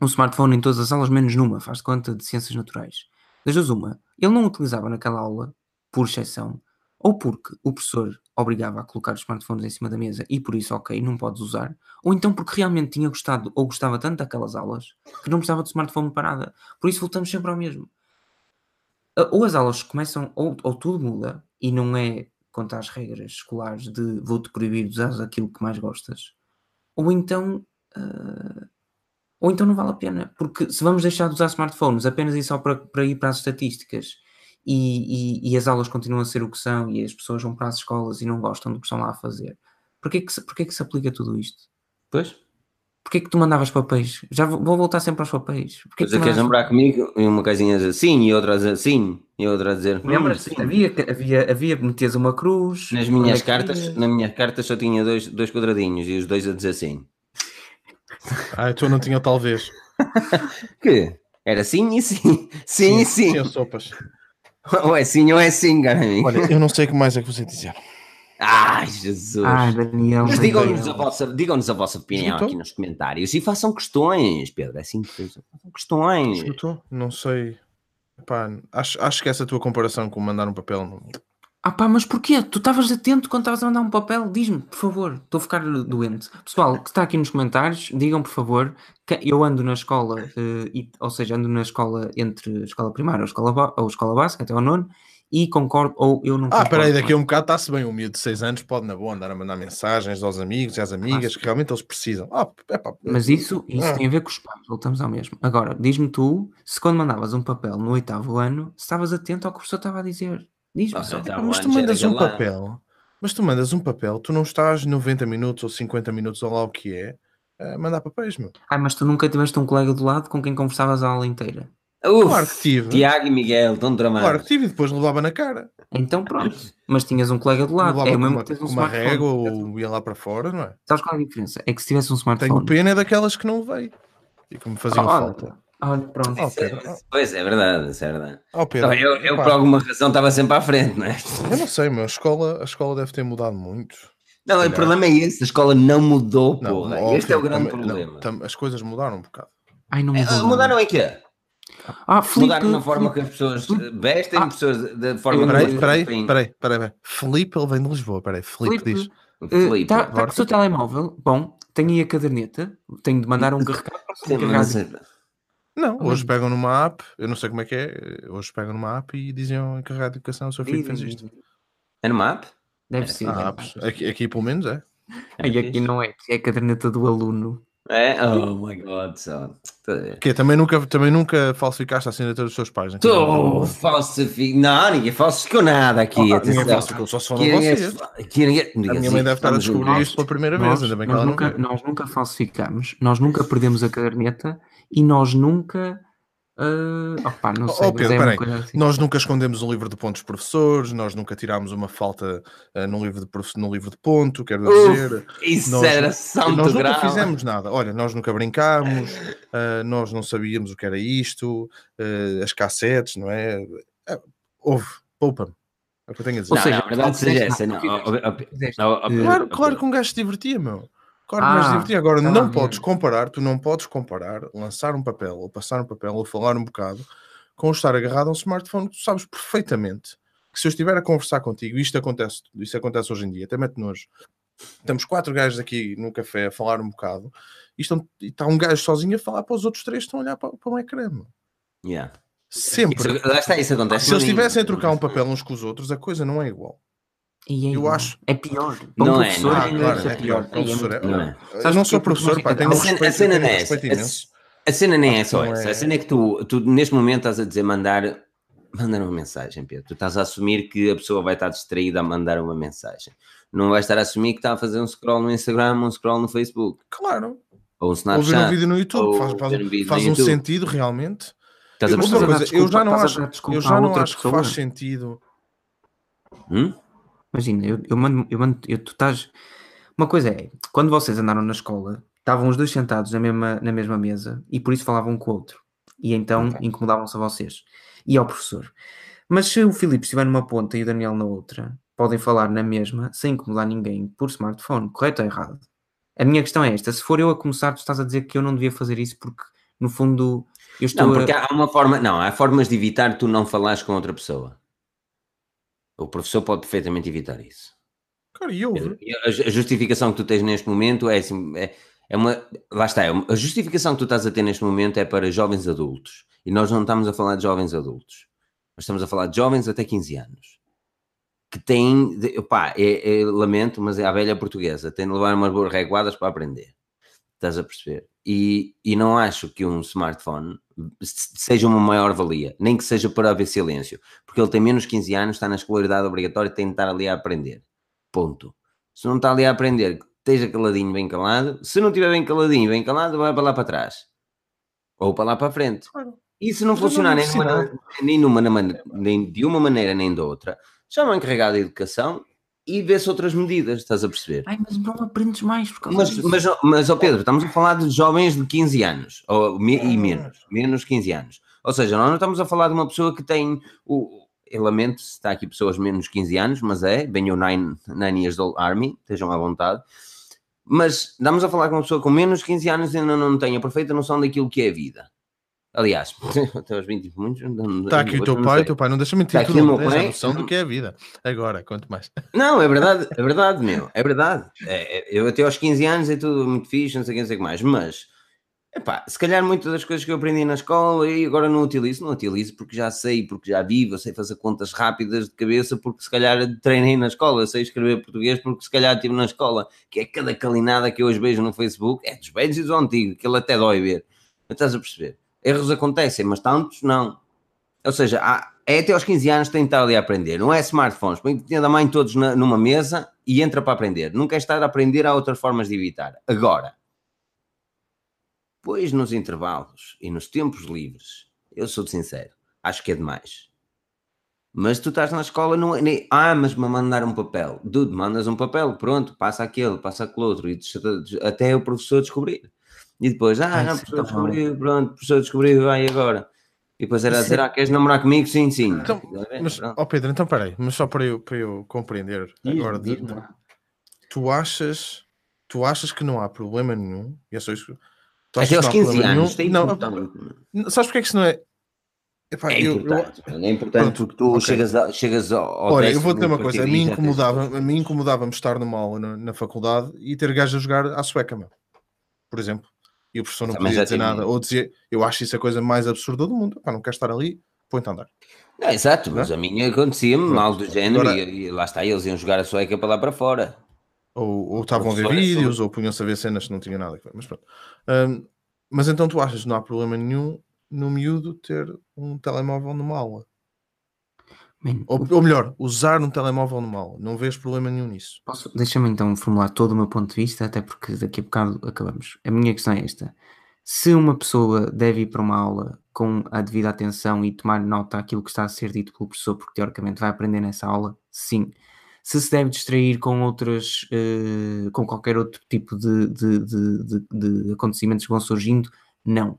Speaker 2: um smartphone em todas as aulas, menos numa, faz conta de ciências naturais. Das duas, uma, ele não utilizava naquela aula, por exceção, ou porque o professor obrigava a colocar os smartphones em cima da mesa e por isso, ok, não podes usar, ou então porque realmente tinha gostado ou gostava tanto daquelas aulas que não precisava de smartphone parada. Por isso voltamos sempre ao mesmo. Ah, Ou as aulas começam, ou, ou tudo muda e não é contra as regras escolares de vou-te proibir de usar aquilo que mais gostas, ou então. ah, ou então não vale a pena, porque se vamos deixar de usar smartphones apenas e só para, para ir para as estatísticas e, e- e as aulas continuam a ser o que são e as pessoas vão para as escolas e não gostam do que estão lá a fazer, porquê que porquê que se aplica tudo isto?
Speaker 1: Pois?
Speaker 2: Porquê que tu mandavas papéis? Já vou, vou voltar sempre aos papéis. Porquê
Speaker 1: Pois é, queres namorar comigo? E uma coisinha a dizer sim, e outra a dizer sim, e outra a dizer hum,
Speaker 2: Lembras-te?
Speaker 1: sim.
Speaker 2: Havia, havia, havia, metias uma cruz.
Speaker 1: Nas minhas
Speaker 2: é que
Speaker 1: cartas, na minha carta só tinha dois, dois quadradinhos e os dois a dizer sim.
Speaker 3: Ah, então não tinha talvez.
Speaker 1: Que? Era sim e sim. Sim e sim.
Speaker 3: Tinha sopas.
Speaker 1: Ou é sim ou é sim, cara amigo.
Speaker 3: Olha, eu não sei o que mais é que você dizer.
Speaker 1: Ai, Jesus.
Speaker 2: Ai, Daniel.
Speaker 1: Mas digam-nos a, vossa, digam-nos a vossa opinião
Speaker 3: Esgotou?
Speaker 1: aqui nos comentários e façam questões, Pedro. É assim que façam questões.
Speaker 3: Escutou? Não sei. Pá, acho, acho que essa tua comparação com mandar um papel. Não...
Speaker 2: Ah pá, mas porquê? Tu estavas atento quando estavas a mandar um papel? Diz-me, por favor. Estou a ficar doente. Pessoal, que está aqui nos comentários, digam, por favor. que eu ando na escola, eh, e- ou seja, ando na escola entre a escola primária ou escola, ou a escola básica, até ao nono, e concordo, ou eu não
Speaker 3: Ah,
Speaker 2: concordo.
Speaker 3: peraí,
Speaker 2: com
Speaker 3: daqui a um bocado está-se bem. Um miúdo de 6 anos pode, na boa, andar a mandar mensagens aos amigos e às amigas que realmente eles precisam. Ah, epá,
Speaker 2: Mas isso, isso
Speaker 3: Ah.
Speaker 2: tem a ver com os pais, voltamos ao mesmo. Agora, diz-me tu, se quando mandavas um papel no oitavo ano, estavas atento ao que o professor estava a dizer. Diz-me
Speaker 1: Ah,
Speaker 2: só.
Speaker 3: mas tu mandas um papel. Mas tu mandas um papel, tu não estás 90 minutos ou 50 minutos ou lá o que é, a mandar papéis, meu.
Speaker 2: Ah, mas tu nunca tiveste um colega do lado com quem conversavas a aula inteira.
Speaker 1: Uf,
Speaker 3: Claro que tive.
Speaker 1: Tiago e Miguel, estão
Speaker 3: Claro
Speaker 1: dramados.
Speaker 3: que tive e depois levava na cara.
Speaker 2: Então pronto. Mas tinhas um colega do lado.
Speaker 3: levava
Speaker 2: É o
Speaker 3: com
Speaker 2: mesmo
Speaker 3: uma,
Speaker 2: que tens um
Speaker 3: uma
Speaker 2: smartphone.
Speaker 3: régua ou ia lá para fora, não é?
Speaker 2: Sabes qual é a diferença? É que se tivesse um
Speaker 3: Tenho
Speaker 2: smartphone.
Speaker 3: pena é daquelas que não levei e que me faziam
Speaker 2: Ah,
Speaker 3: falta.
Speaker 2: Olha, pronto.
Speaker 3: Oh, Pedro,
Speaker 1: Pois é verdade, isso é verdade.
Speaker 3: oh, Pedro,
Speaker 1: Não, eu, eu, por alguma razão, estava sempre à frente, não é?
Speaker 3: eu não sei, meu, a escola, a escola deve ter mudado muito.
Speaker 1: Não, o problema é esse: a escola não mudou,
Speaker 3: Não,
Speaker 1: porra. este é o grande
Speaker 3: também- não,
Speaker 1: problema.
Speaker 3: tam- as coisas mudaram um bocado.
Speaker 2: Ai, não
Speaker 1: É,
Speaker 2: mudou. nada.
Speaker 1: mudaram em quê?
Speaker 2: Ah, Filipe,
Speaker 1: Mudaram na forma que as pessoas eh, vestem,
Speaker 2: Ah.
Speaker 1: pessoas da forma
Speaker 3: Peraí,
Speaker 1: as
Speaker 3: peraí, peraí, peraí, peraí. Felipe, ele vem de Lisboa, peraí. Felipe,
Speaker 2: Filipe,
Speaker 3: diz.
Speaker 1: Filipe,
Speaker 2: Está tá com o seu telemóvel? Bom, tenho aí a caderneta. Tenho de mandar um recado para
Speaker 1: Sim,
Speaker 2: carregar.
Speaker 3: Não,
Speaker 2: Ah,
Speaker 3: hoje pegam numa app, eu não sei como é que é, hoje pegam numa app e diziam encarregado de educação, o seu filho fez isto.
Speaker 1: É no map?
Speaker 2: Deve ser.
Speaker 3: Há apps, aqui, aqui pelo menos é.
Speaker 2: E aqui não é, é a caderneta do aluno.
Speaker 1: É? Oh my god, só.
Speaker 3: Que também nunca, também nunca falsificaste a assinatura dos seus pais. né?
Speaker 1: Estou falsificado. Não, ninguém falsificou nada aqui.
Speaker 3: Ah, ninguém falsificou, só se foram vocês.
Speaker 1: ninguém-
Speaker 3: A minha mãe deve estar a descobrir isto pela primeira
Speaker 2: Nós,
Speaker 3: vez, ainda bem que
Speaker 2: nós nunca, nós nunca falsificamos, nós nunca perdemos a caderneta e nós nunca. Ah, opá, não
Speaker 3: Oh,
Speaker 2: sei,
Speaker 3: oh,
Speaker 2: mas
Speaker 3: Pedro,
Speaker 2: é uma
Speaker 3: peraí.
Speaker 2: coisa assim.
Speaker 3: Nós nunca escondemos um livro de pontos professores, nós nunca tirámos uma falta uh, num, livro de, profe- num livro de ponto, quero
Speaker 1: Uf,
Speaker 3: dizer.
Speaker 1: Isso
Speaker 3: Nós-
Speaker 1: era santo
Speaker 3: nós nunca
Speaker 1: grau.
Speaker 3: fizemos nada. Olha, nós nunca brincámos, uh, nós não sabíamos o que era isto, uh, as cassetes, não é? Uh, houve, poupa-me. É o que eu tenho a dizer.
Speaker 2: Ou
Speaker 1: Não,
Speaker 2: seja,
Speaker 1: não, a verdade seja essa. Não,
Speaker 3: claro, claro que um gajo se divertia, meu. Claro mais
Speaker 2: Ah.
Speaker 3: Agora,
Speaker 2: tá
Speaker 3: não podes comparar, tu não podes comparar lançar um papel, ou passar um papel, ou falar um bocado, com estar agarrado a um smartphone que tu sabes perfeitamente que se eu estiver a conversar contigo, isto acontece, isso acontece hoje em dia, até mete nojo. Estamos quatro gajos aqui no café a falar um bocado, e, estão- e está um gajo sozinho a falar para os outros três que estão a olhar para, para um ecrã.
Speaker 1: Yeah.
Speaker 3: Sempre.
Speaker 1: Isso, lá está, isso acontece.
Speaker 3: Se eles estivessem a trocar um papel uns com os outros, a coisa não é igual.
Speaker 2: E é
Speaker 3: Eu
Speaker 2: igual.
Speaker 3: acho-
Speaker 2: É pior. Para
Speaker 1: Não
Speaker 2: um
Speaker 1: é,
Speaker 2: professor
Speaker 1: não é,
Speaker 2: ainda
Speaker 1: claro,
Speaker 2: deve
Speaker 1: é
Speaker 3: pior.
Speaker 2: pior. Aí é
Speaker 3: professor é-
Speaker 2: pior.
Speaker 1: Não é.
Speaker 3: Eu não sou professor, pá, tenho
Speaker 1: A
Speaker 3: um
Speaker 1: cena, a
Speaker 3: respeito,
Speaker 1: cena
Speaker 3: tenho
Speaker 1: não é
Speaker 3: respeito
Speaker 1: essa.
Speaker 3: imenso.
Speaker 1: A, a cena nem é só
Speaker 3: não
Speaker 1: essa.
Speaker 3: é-
Speaker 1: A cena é que tu, tu, neste momento, estás a dizer mandar, mandar uma mensagem, Pedro. Tu estás a assumir que a pessoa vai estar distraída a mandar uma mensagem. Não vais estar a assumir que está a fazer um scroll no Instagram, um scroll no Facebook,
Speaker 3: Claro.
Speaker 1: ou um
Speaker 3: Ou ver um
Speaker 1: Snapchat.
Speaker 3: vídeo no YouTube,
Speaker 1: ou
Speaker 3: faz, faz,
Speaker 1: um vídeo
Speaker 3: faz
Speaker 1: no
Speaker 3: um
Speaker 1: YouTube.
Speaker 3: sentido realmente.
Speaker 1: Estás a
Speaker 3: Eu-
Speaker 1: perceber?
Speaker 2: a
Speaker 3: eu já não
Speaker 2: a
Speaker 3: acho, eu já não acho que faz sentido.
Speaker 1: Hum?
Speaker 2: Imagina, eu, eu mando, eu mando, eu, tu estás. Uma coisa é, quando vocês andaram na escola, estavam os dois sentados na mesma, na mesma mesa e por isso falavam um com o outro. E então
Speaker 1: Ok.
Speaker 2: incomodavam-se a vocês e ao professor. Mas se o Filipe estiver numa ponta e o Daniel na outra, podem falar na mesma sem incomodar ninguém por smartphone, correto ou errado? A minha questão é esta: se for eu a começar, tu estás a dizer que eu não devia fazer isso porque, no fundo, eu estou
Speaker 1: Não,
Speaker 2: a-
Speaker 1: porque há uma forma, não, há formas de evitar tu não falares com outra pessoa. O professor pode perfeitamente evitar isso.
Speaker 3: Cara, e ouve.
Speaker 1: E A, a justificação que tu tens neste momento é, assim, é, é uma. Lá está, é uma- a justificação que tu estás a ter neste momento é para jovens adultos. E nós não estamos a falar de jovens adultos. Nós estamos a falar de jovens até 15 anos. Que têm. De, é, é- lamento, mas é a velha portuguesa. Tem de levar umas boas reguadas para aprender. Estás a perceber? E, e não acho que um smartphone se- seja uma maior valia, nem que seja para haver silêncio, porque ele tem menos de 15 anos, está na escolaridade obrigatória e tem de estar ali a aprender. Ponto. Se não está ali a aprender, esteja caladinho, bem calado. Se não estiver bem caladinho, bem calado, vai para lá para trás. Ou para lá para a frente.
Speaker 3: Claro.
Speaker 1: E se não
Speaker 3: Mas não
Speaker 1: funcionar nem,
Speaker 3: necessidade.
Speaker 1: numa, nem, numa, nem de uma maneira nem de outra, chama a encarregado de educação e vê-se outras medidas, estás a perceber?
Speaker 2: Ai, mas não aprendes mais por causa
Speaker 1: Mas,
Speaker 2: disso.
Speaker 1: mas, mas ó Pedro, estamos a falar de jovens de 15 anos, ou, me- e menos, menos de 15 anos. Ou seja, nós não estamos a falar de uma pessoa que tem o. Eu lamento se está aqui pessoas menos de 15 anos, mas é, bem o Nine, nine Years Old Army, estejam à vontade. Mas estamos a falar com uma pessoa com menos de 15 anos e ainda não tem a perfeita noção daquilo que é a vida. Aliás, até aos 20 e muitos.
Speaker 3: Está aqui o teu pai, o teu pai não deixa mentir,
Speaker 1: Está
Speaker 3: tu não tens a noção do que é a vida. Agora, quanto mais.
Speaker 1: Não, é verdade, é verdade, meu, é verdade. É, é, eu até aos 15 anos é tudo muito fixe, não sei o que, não sei o que mais, mas epá, se calhar muitas das coisas que eu aprendi na escola e agora não utilizo, não utilizo porque já sei, porque já vivo, eu sei fazer contas rápidas de cabeça, porque se calhar treinei na escola, eu sei escrever português porque se calhar estive na escola, que é cada calinada que eu hoje vejo no Facebook, é dos velhos e dos antigos, que ele até dói ver. Mas estás a perceber? Erros acontecem, mas tantos não. Ou seja, há- é até aos 15 anos que tem de estar ali a aprender. Não é smartphones. Põe da mãe todos na- numa mesa e entra para aprender. Nunca é estar a aprender, há outras formas de evitar. Agora, pois nos intervalos e nos tempos livres, eu sou-te sincero, acho que é demais. Mas tu estás na escola, não é. nem- Ah, mas me mandar um papel. Dude, mandas um papel, pronto, passa aquele, passa aquele outro, e até o professor descobrir. E depois, ah,
Speaker 2: Ai,
Speaker 1: não, professor
Speaker 2: tá
Speaker 1: descobriu, pronto, professor descobriu, vai agora. E depois era dizer, ah, queres namorar comigo? Sim, sim.
Speaker 3: Então? Mas, ó Pedro, então peraí, mas só para eu, para eu compreender agora, de-
Speaker 2: lá.
Speaker 3: tu achas tu achas que não há problema nenhum? E é só isso.
Speaker 1: Até aos
Speaker 3: que não há
Speaker 1: 15
Speaker 3: problema
Speaker 1: anos,
Speaker 3: nenhum?
Speaker 1: importante.
Speaker 3: Não, sabes porque é que isso não é? Epá,
Speaker 1: É
Speaker 3: eu- eu-
Speaker 1: importante, é importante porque tu
Speaker 3: ok.
Speaker 1: chegas, a- chegas ao, ao
Speaker 3: Olha, eu vou dizer uma coisa, a mim
Speaker 1: e tens-
Speaker 3: incomodava, incomodava-me estar numa aula na, na faculdade e ter gajos a jogar à sueca, meu. Por exemplo. E o professor não
Speaker 1: Também
Speaker 3: podia dizer
Speaker 1: tive
Speaker 3: nada. Ou dizia, eu acho isso a coisa mais absurda do mundo. Pá, não quero estar ali, põe-te a andar.
Speaker 1: Não, exato, mas a minha acontecia-me mal do género
Speaker 3: Agora-
Speaker 1: e, e lá está, eles iam jogar a sueca para lá para fora.
Speaker 3: Ou, estavam a ver
Speaker 1: é
Speaker 3: vídeos, ou punham-se a ver cenas que não tinha nada a ver. Mas pronto. Hum, mas então tu achas que não há problema nenhum no miúdo ter um telemóvel numa aula?
Speaker 2: Man,
Speaker 3: Ou, ou melhor, usar um telemóvel numa aula. Não vês problema nenhum nisso.
Speaker 2: Deixa-me então formular todo o meu ponto de vista, até porque daqui a bocado acabamos. A minha questão é esta: se uma pessoa deve ir para uma aula com a devida atenção e tomar nota daquilo que está a ser dito pelo professor, porque teoricamente vai aprender nessa aula, sim. Se se deve distrair com outras, eh, com qualquer outro tipo de, de, de- de acontecimentos que vão surgindo, não.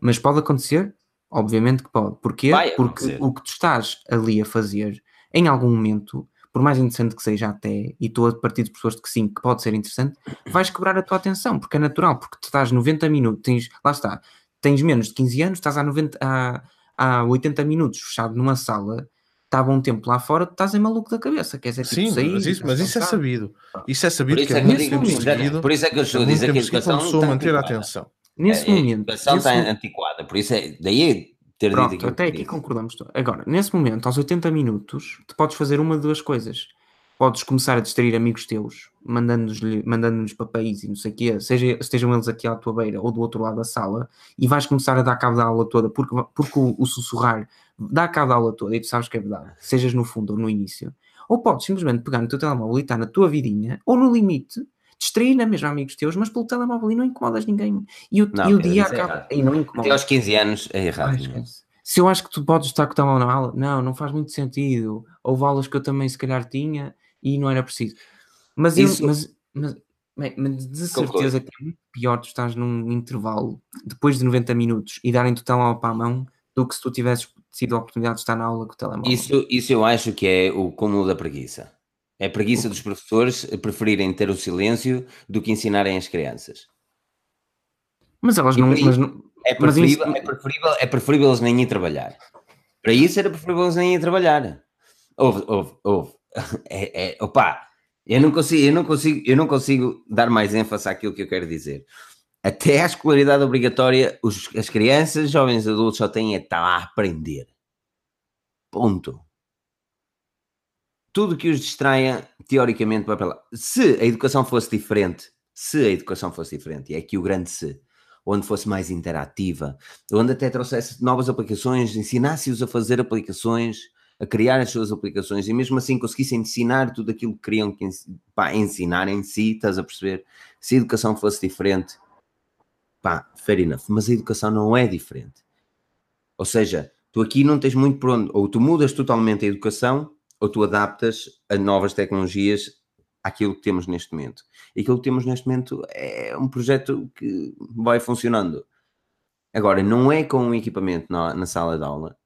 Speaker 2: Mas pode acontecer? Obviamente que pode. Porquê?
Speaker 1: Vai
Speaker 2: Porque o que tu estás ali a fazer, em algum momento, por mais interessante que seja até, e estou a partir de pessoas de que sim, que pode ser interessante, vais quebrar a tua atenção, porque é natural, porque tu estás 90 minutos, tens, lá está, tens menos de 15 anos, estás há, 90, há, há 80 minutos fechado numa sala, estava um tempo lá fora, tu estás em maluco da cabeça, quer dizer, tipo,
Speaker 3: Sim,
Speaker 2: sair,
Speaker 3: mas, isso, mas isso é sabido. Isso é
Speaker 1: Por
Speaker 3: sabido
Speaker 1: isso
Speaker 3: que
Speaker 1: é
Speaker 3: é
Speaker 1: que eu
Speaker 3: muito
Speaker 1: digo,
Speaker 3: seguido.
Speaker 1: por isso é que eu estou
Speaker 3: é
Speaker 1: a
Speaker 3: muito
Speaker 1: dizer que a educação
Speaker 3: a
Speaker 1: está
Speaker 3: manter a atenção.
Speaker 2: Nesse
Speaker 1: É, A
Speaker 2: momento,
Speaker 1: educação
Speaker 2: nesse
Speaker 1: está
Speaker 2: mo-
Speaker 1: antiquada, por isso é daí ter dito
Speaker 2: Pronto,
Speaker 1: aquilo
Speaker 2: até aqui concordamos. Agora, nesse momento, aos 80 minutos, tu podes fazer uma de duas coisas. Podes começar a distrair amigos teus, mandando-nos mandando papéis e não sei o quê, seja, estejam eles aqui à tua beira ou do outro lado da sala, e vais começar a dar cabo da aula toda, porque, porque o, o sussurrar dá cabo da aula toda e tu sabes que é verdade, sejas no fundo ou no início. Ou podes simplesmente pegar no teu telemóvel e estar na tua vidinha, ou no limite, distrair na mesma amigos teus, mas pelo telemóvel e não incomodas ninguém. E o,
Speaker 1: Não,
Speaker 2: e o dia
Speaker 1: é
Speaker 2: acaba.
Speaker 1: errado.
Speaker 2: e não
Speaker 1: Até
Speaker 2: incomodas.
Speaker 1: aos 15 anos é errado.
Speaker 2: Se eu acho que tu podes estar com o telemóvel na aula, não, não faz muito sentido. Houve aulas que eu também se calhar tinha e não era preciso. Mas, eu,
Speaker 1: Isso-
Speaker 2: mas, mas, bem, mas de
Speaker 1: Concordo.
Speaker 2: certeza que é muito pior tu estás num intervalo depois de 90 minutos e darem-te o telemóvel para a mão do que se tu tivesses tido a oportunidade de estar na aula com o telemóvel.
Speaker 1: Isso, isso eu acho que é o cúmulo da preguiça. É a preguiça dos professores preferirem ter o silêncio do que ensinarem as crianças.
Speaker 2: Mas elas não. Mas não
Speaker 1: É
Speaker 2: Mas isso-
Speaker 1: preferível, é, preferível, é preferível eles nem ir trabalhar. Para isso era preferível eles nem ir trabalhar. Ouve, ouve, ouve. É, é, opa, eu não, consigo, eu, não consigo, eu não consigo dar mais ênfase àquilo que eu quero dizer. Até à escolaridade obrigatória, os- as crianças, jovens adultos só têm é estar a aprender. Ponto. Tudo que os distraia, teoricamente, vai para lá. Se a educação fosse diferente, se a educação fosse diferente, e é aqui o grande se, onde fosse mais interativa, onde até trouxesse novas aplicações, ensinasse-os a fazer aplicações, a criar as suas aplicações, e mesmo assim conseguissem ensinar tudo aquilo que queriam que pá, ensinar em si, estás a perceber? Se a educação fosse diferente, pá, fair enough, mas a educação não é diferente. Ou seja, tu aqui não tens muito por onde, ou tu mudas totalmente a educação, ou tu adaptas a novas tecnologias àquilo que temos neste momento. E aquilo que temos neste momento é um projeto que vai funcionando. Agora, não é com um equipamento na, na sala de aula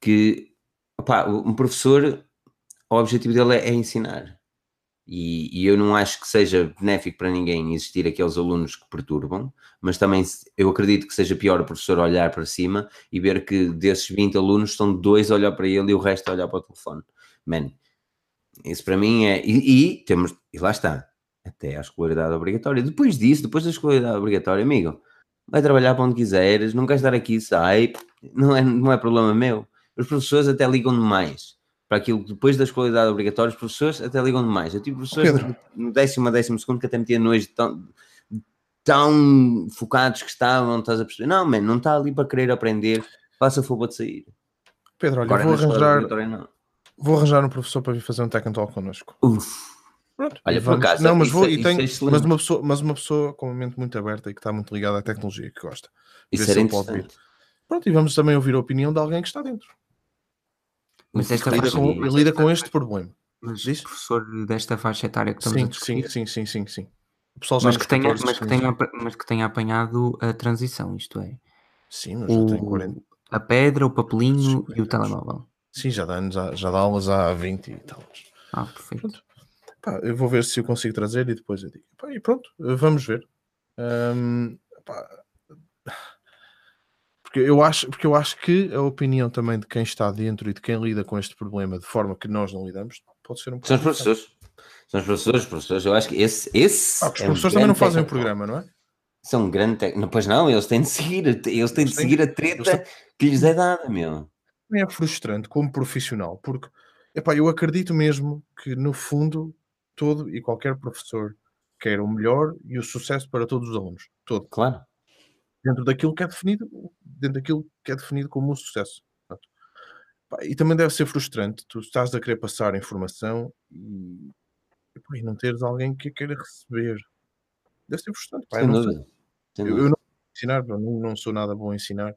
Speaker 1: que opá, um professor, o objetivo dele é, é ensinar. E, e eu não acho que seja benéfico para ninguém existir aqueles alunos que perturbam, mas também eu acredito que seja pior o professor olhar para cima e ver que desses 20 alunos estão dois a olhar para ele e o resto a olhar para o telefone. Man, isso para mim é. E, e temos. E lá está. Até à escolaridade obrigatória. Depois disso, depois da escolaridade obrigatória, amigo, vai trabalhar para onde quiseres, não queres estar aqui, sai. Não é, não é problema meu. Os professores até ligam demais para aquilo que depois da escolaridade obrigatória, os professores até ligam demais. Eu tive professores
Speaker 3: Pedro.
Speaker 1: no décimo a décimo segundo que até me tinha nojo tão, tão focados que estavam, estás a perceber? Não, man, não está ali para querer aprender, faça favor de sair.
Speaker 3: Pedro, olha,
Speaker 1: Agora
Speaker 3: vou arranjar. Vou arranjar um professor para vir fazer um tech and talk connosco.
Speaker 1: Uf.
Speaker 3: Pronto,
Speaker 1: Olha, por acaso,
Speaker 3: não, mas
Speaker 1: isso
Speaker 3: vou
Speaker 1: é-
Speaker 3: e tenho,
Speaker 1: é
Speaker 3: mas uma pessoa, mas uma pessoa com uma mente muito aberta e que está muito ligada à tecnologia que gosta.
Speaker 1: Isso era interessante.
Speaker 3: Pronto, e vamos também ouvir a opinião de alguém que está dentro.
Speaker 2: Mas esta
Speaker 3: Lida
Speaker 2: faixa,
Speaker 3: com, lida com este problema.
Speaker 2: mas
Speaker 3: Diz?
Speaker 2: professor desta faixa etária que estamos a
Speaker 3: Sim,
Speaker 2: discutir,
Speaker 3: sim, sim, sim, sim, sim. O pessoal já
Speaker 2: mas, que tenha,
Speaker 3: 14,
Speaker 2: mas, que
Speaker 3: 15.
Speaker 2: tenha, mas que tenha apanhado a transição, isto é,
Speaker 3: Sim, mas já tem 40.
Speaker 2: o, a pedra, o papelinho e o telemóvel.
Speaker 3: Sim, já dá, anos, já, dá aulas há 20 e tal.
Speaker 2: Ah, perfeito.
Speaker 3: Pá, eu vou ver se eu consigo trazer e depois eu digo. Pá, e pronto, vamos ver. Pá, porque, eu acho, porque eu acho que a opinião também de quem está dentro e de quem lida com este problema de forma que nós não lidamos pode ser um
Speaker 1: São os
Speaker 3: pouco
Speaker 1: professores. São os professores, os professores. Eu acho que esse. esse
Speaker 3: Ah, os
Speaker 1: é um
Speaker 3: professores também não fazem o programa, não é?
Speaker 1: São um grande técnico. Pois não, eles têm de seguir, eles têm de seguir a treta que lhes é dada, meu.
Speaker 3: Também é frustrante como profissional, porque epá, eu acredito mesmo que no fundo todo e qualquer professor quer o melhor e o sucesso para todos os alunos, todo,
Speaker 1: Claro.
Speaker 3: dentro daquilo que é definido, dentro daquilo que é definido como o sucesso. E também deve ser frustrante, tu estás a querer passar informação e, epá, e não teres alguém que a queira receber. Deve ser frustrante. pá, eu
Speaker 1: Sem
Speaker 3: não sei.
Speaker 1: dúvida. Sem
Speaker 3: Eu,
Speaker 1: dúvida.
Speaker 3: eu não ensinar, não, não sou nada bom a ensinar.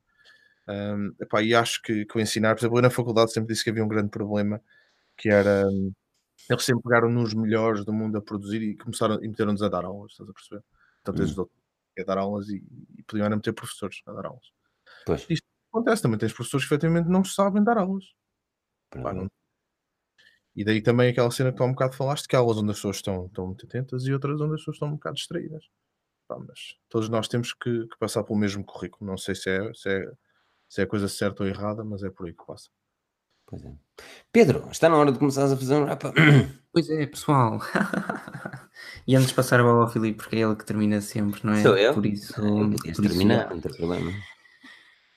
Speaker 3: Ahm, epá, e acho que, que o ensinar, por exemplo, eu na faculdade sempre disse que havia um grande problema que era hum, eles sempre pegaram nos melhores do mundo a produzir e começaram e meteram-nos a dar aulas, estás a perceber? Então tens
Speaker 1: Hum.
Speaker 3: os doutores a dar aulas e, e podiam era meter professores a dar aulas.
Speaker 1: Pois.
Speaker 3: Acontece também, tens professores que efetivamente não sabem dar aulas. Pá, não- E daí também aquela cena que tu há um bocado falaste, que há aulas onde as pessoas estão, estão muito atentas e outras onde as pessoas estão um bocado distraídas. Pá, mas todos nós temos que, que passar pelo mesmo currículo. Não sei se é, se, é, se é coisa certa ou errada, mas é por aí que passa.
Speaker 1: Pois é. Pedro, está na hora de começares a fazer um rap.
Speaker 2: Pois é, pessoal. e antes de passar a bola ao Filipe, porque é ele que termina sempre, não é?
Speaker 1: Sou eu?
Speaker 2: Por isso,
Speaker 1: Eu podias
Speaker 2: por isso,
Speaker 1: terminar, não tem problema.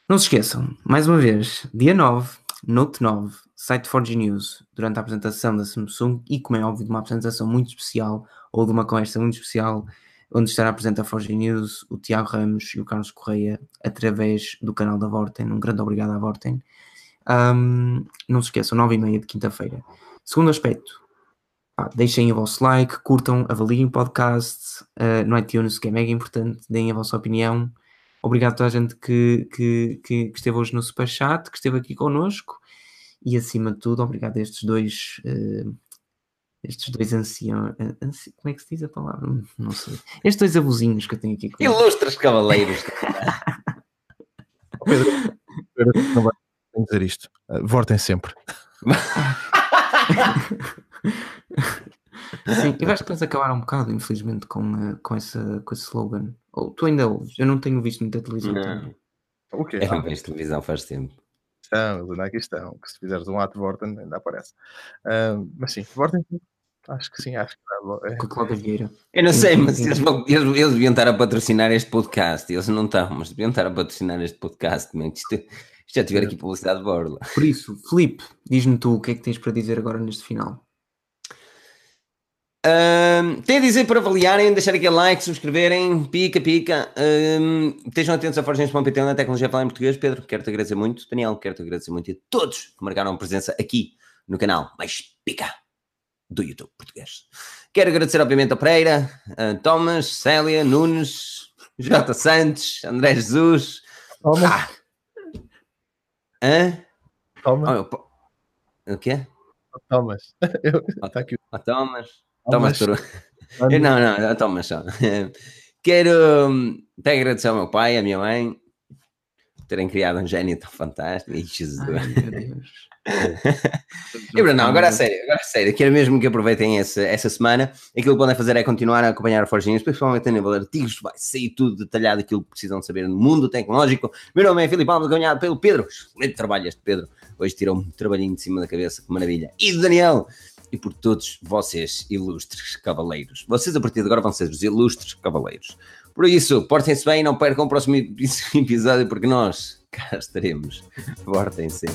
Speaker 2: Não se esqueçam, mais uma vez, dia 9, Note 9, site 4G News, durante a apresentação da Samsung e, como é óbvio, de uma apresentação muito especial ou de uma conversa muito especial, onde estará presente a 4G News, o Tiago Ramos e o Carlos Correia, através do canal da Vorten. Um grande obrigado à Vorten. Um, não se esqueçam, 9 e meia de quinta-feira. Segundo aspecto, pá, deixem o vosso like, curtam, avaliem o podcast uh, no iTunes, que é mega importante, deem a vossa opinião. Obrigado a toda a gente que, que, que, que esteve hoje no Superchat, que esteve aqui connosco. E acima de tudo, obrigado a estes dois, uh, estes dois anciãos. uh, anci- como é que se diz a palavra? Não sei. Estes dois abusinhos que eu tenho aqui comigo.
Speaker 1: Ilustres cavaleiros.
Speaker 3: Pedro, Pedro, não vai tenho que dizer isto. Uh, votem sempre.
Speaker 2: Sim, eu acho que eles acabaram um bocado, infelizmente, com, eh, com, essa, com esse slogan. Ou tu ainda ouves? Eu não tenho visto muita televisão.
Speaker 1: Não.
Speaker 3: O quê?
Speaker 1: Eu não vejo televisão faz tempo.
Speaker 3: Estão, eles ainda aqui estão. Que se fizeres um ato de Vorten, ainda aparece. Ah, mas sim, Vorten, acho que sim, acho que é.
Speaker 2: Com a Cláudia Vieira.
Speaker 1: Eu não sei, mas eles, vão- eles, eles deviam estar a patrocinar este podcast. Eles não estão, mas deviam estar a patrocinar este podcast. man. Isto, isto já tiver aqui publicidade de borla.
Speaker 2: Por isso, Filipe, diz-me tu o que é que tens para dizer agora neste final.
Speaker 1: Tem a dizer para avaliarem, deixar aquele like, subscreverem, pica, pica. Ahm, estejam atentos a forgens.pt onde a tecnologia fala em português. Pedro, quero-te agradecer muito. Daniel, quero-te agradecer muito. E a todos que marcaram presença aqui no canal mais pica do YouTube português. Quero agradecer, obviamente, ao Pereira, a Thomas, Célia, Nunes, J. Santos, André Jesus.
Speaker 3: Toma,
Speaker 1: Ah. Hã?
Speaker 3: toma,
Speaker 1: Oh, eu O quê?
Speaker 3: Thomas. Está aqui o
Speaker 1: Oh, Thomas. Thomas.
Speaker 3: Thomas.
Speaker 1: Eu Não, não, toma só. Quero hum, até agradecer ao meu pai, à minha mãe, terem criado um gênio tão fantástico. Jesus.
Speaker 2: Ai, meu Deus.
Speaker 1: E, Bruno, não, agora a sério, agora a sério, quero mesmo que aproveitem essa, essa semana. Aquilo que podem fazer é continuar a acompanhar a Forginhos, principalmente a nível de artigos, vai sair tudo detalhado, aquilo que precisam saber no mundo tecnológico. Meu nome é Filipe Alves, ganhado pelo Pedro. Excelente trabalho este Pedro. Hoje tirou-me um trabalhinho de cima da cabeça, que maravilha. E do Daniel. E por todos vocês, ilustres cavaleiros. Vocês a partir de agora vão ser os ilustres cavaleiros. Por isso, portem-se bem, não percam o próximo episódio, porque nós cá estaremos. Portem-se.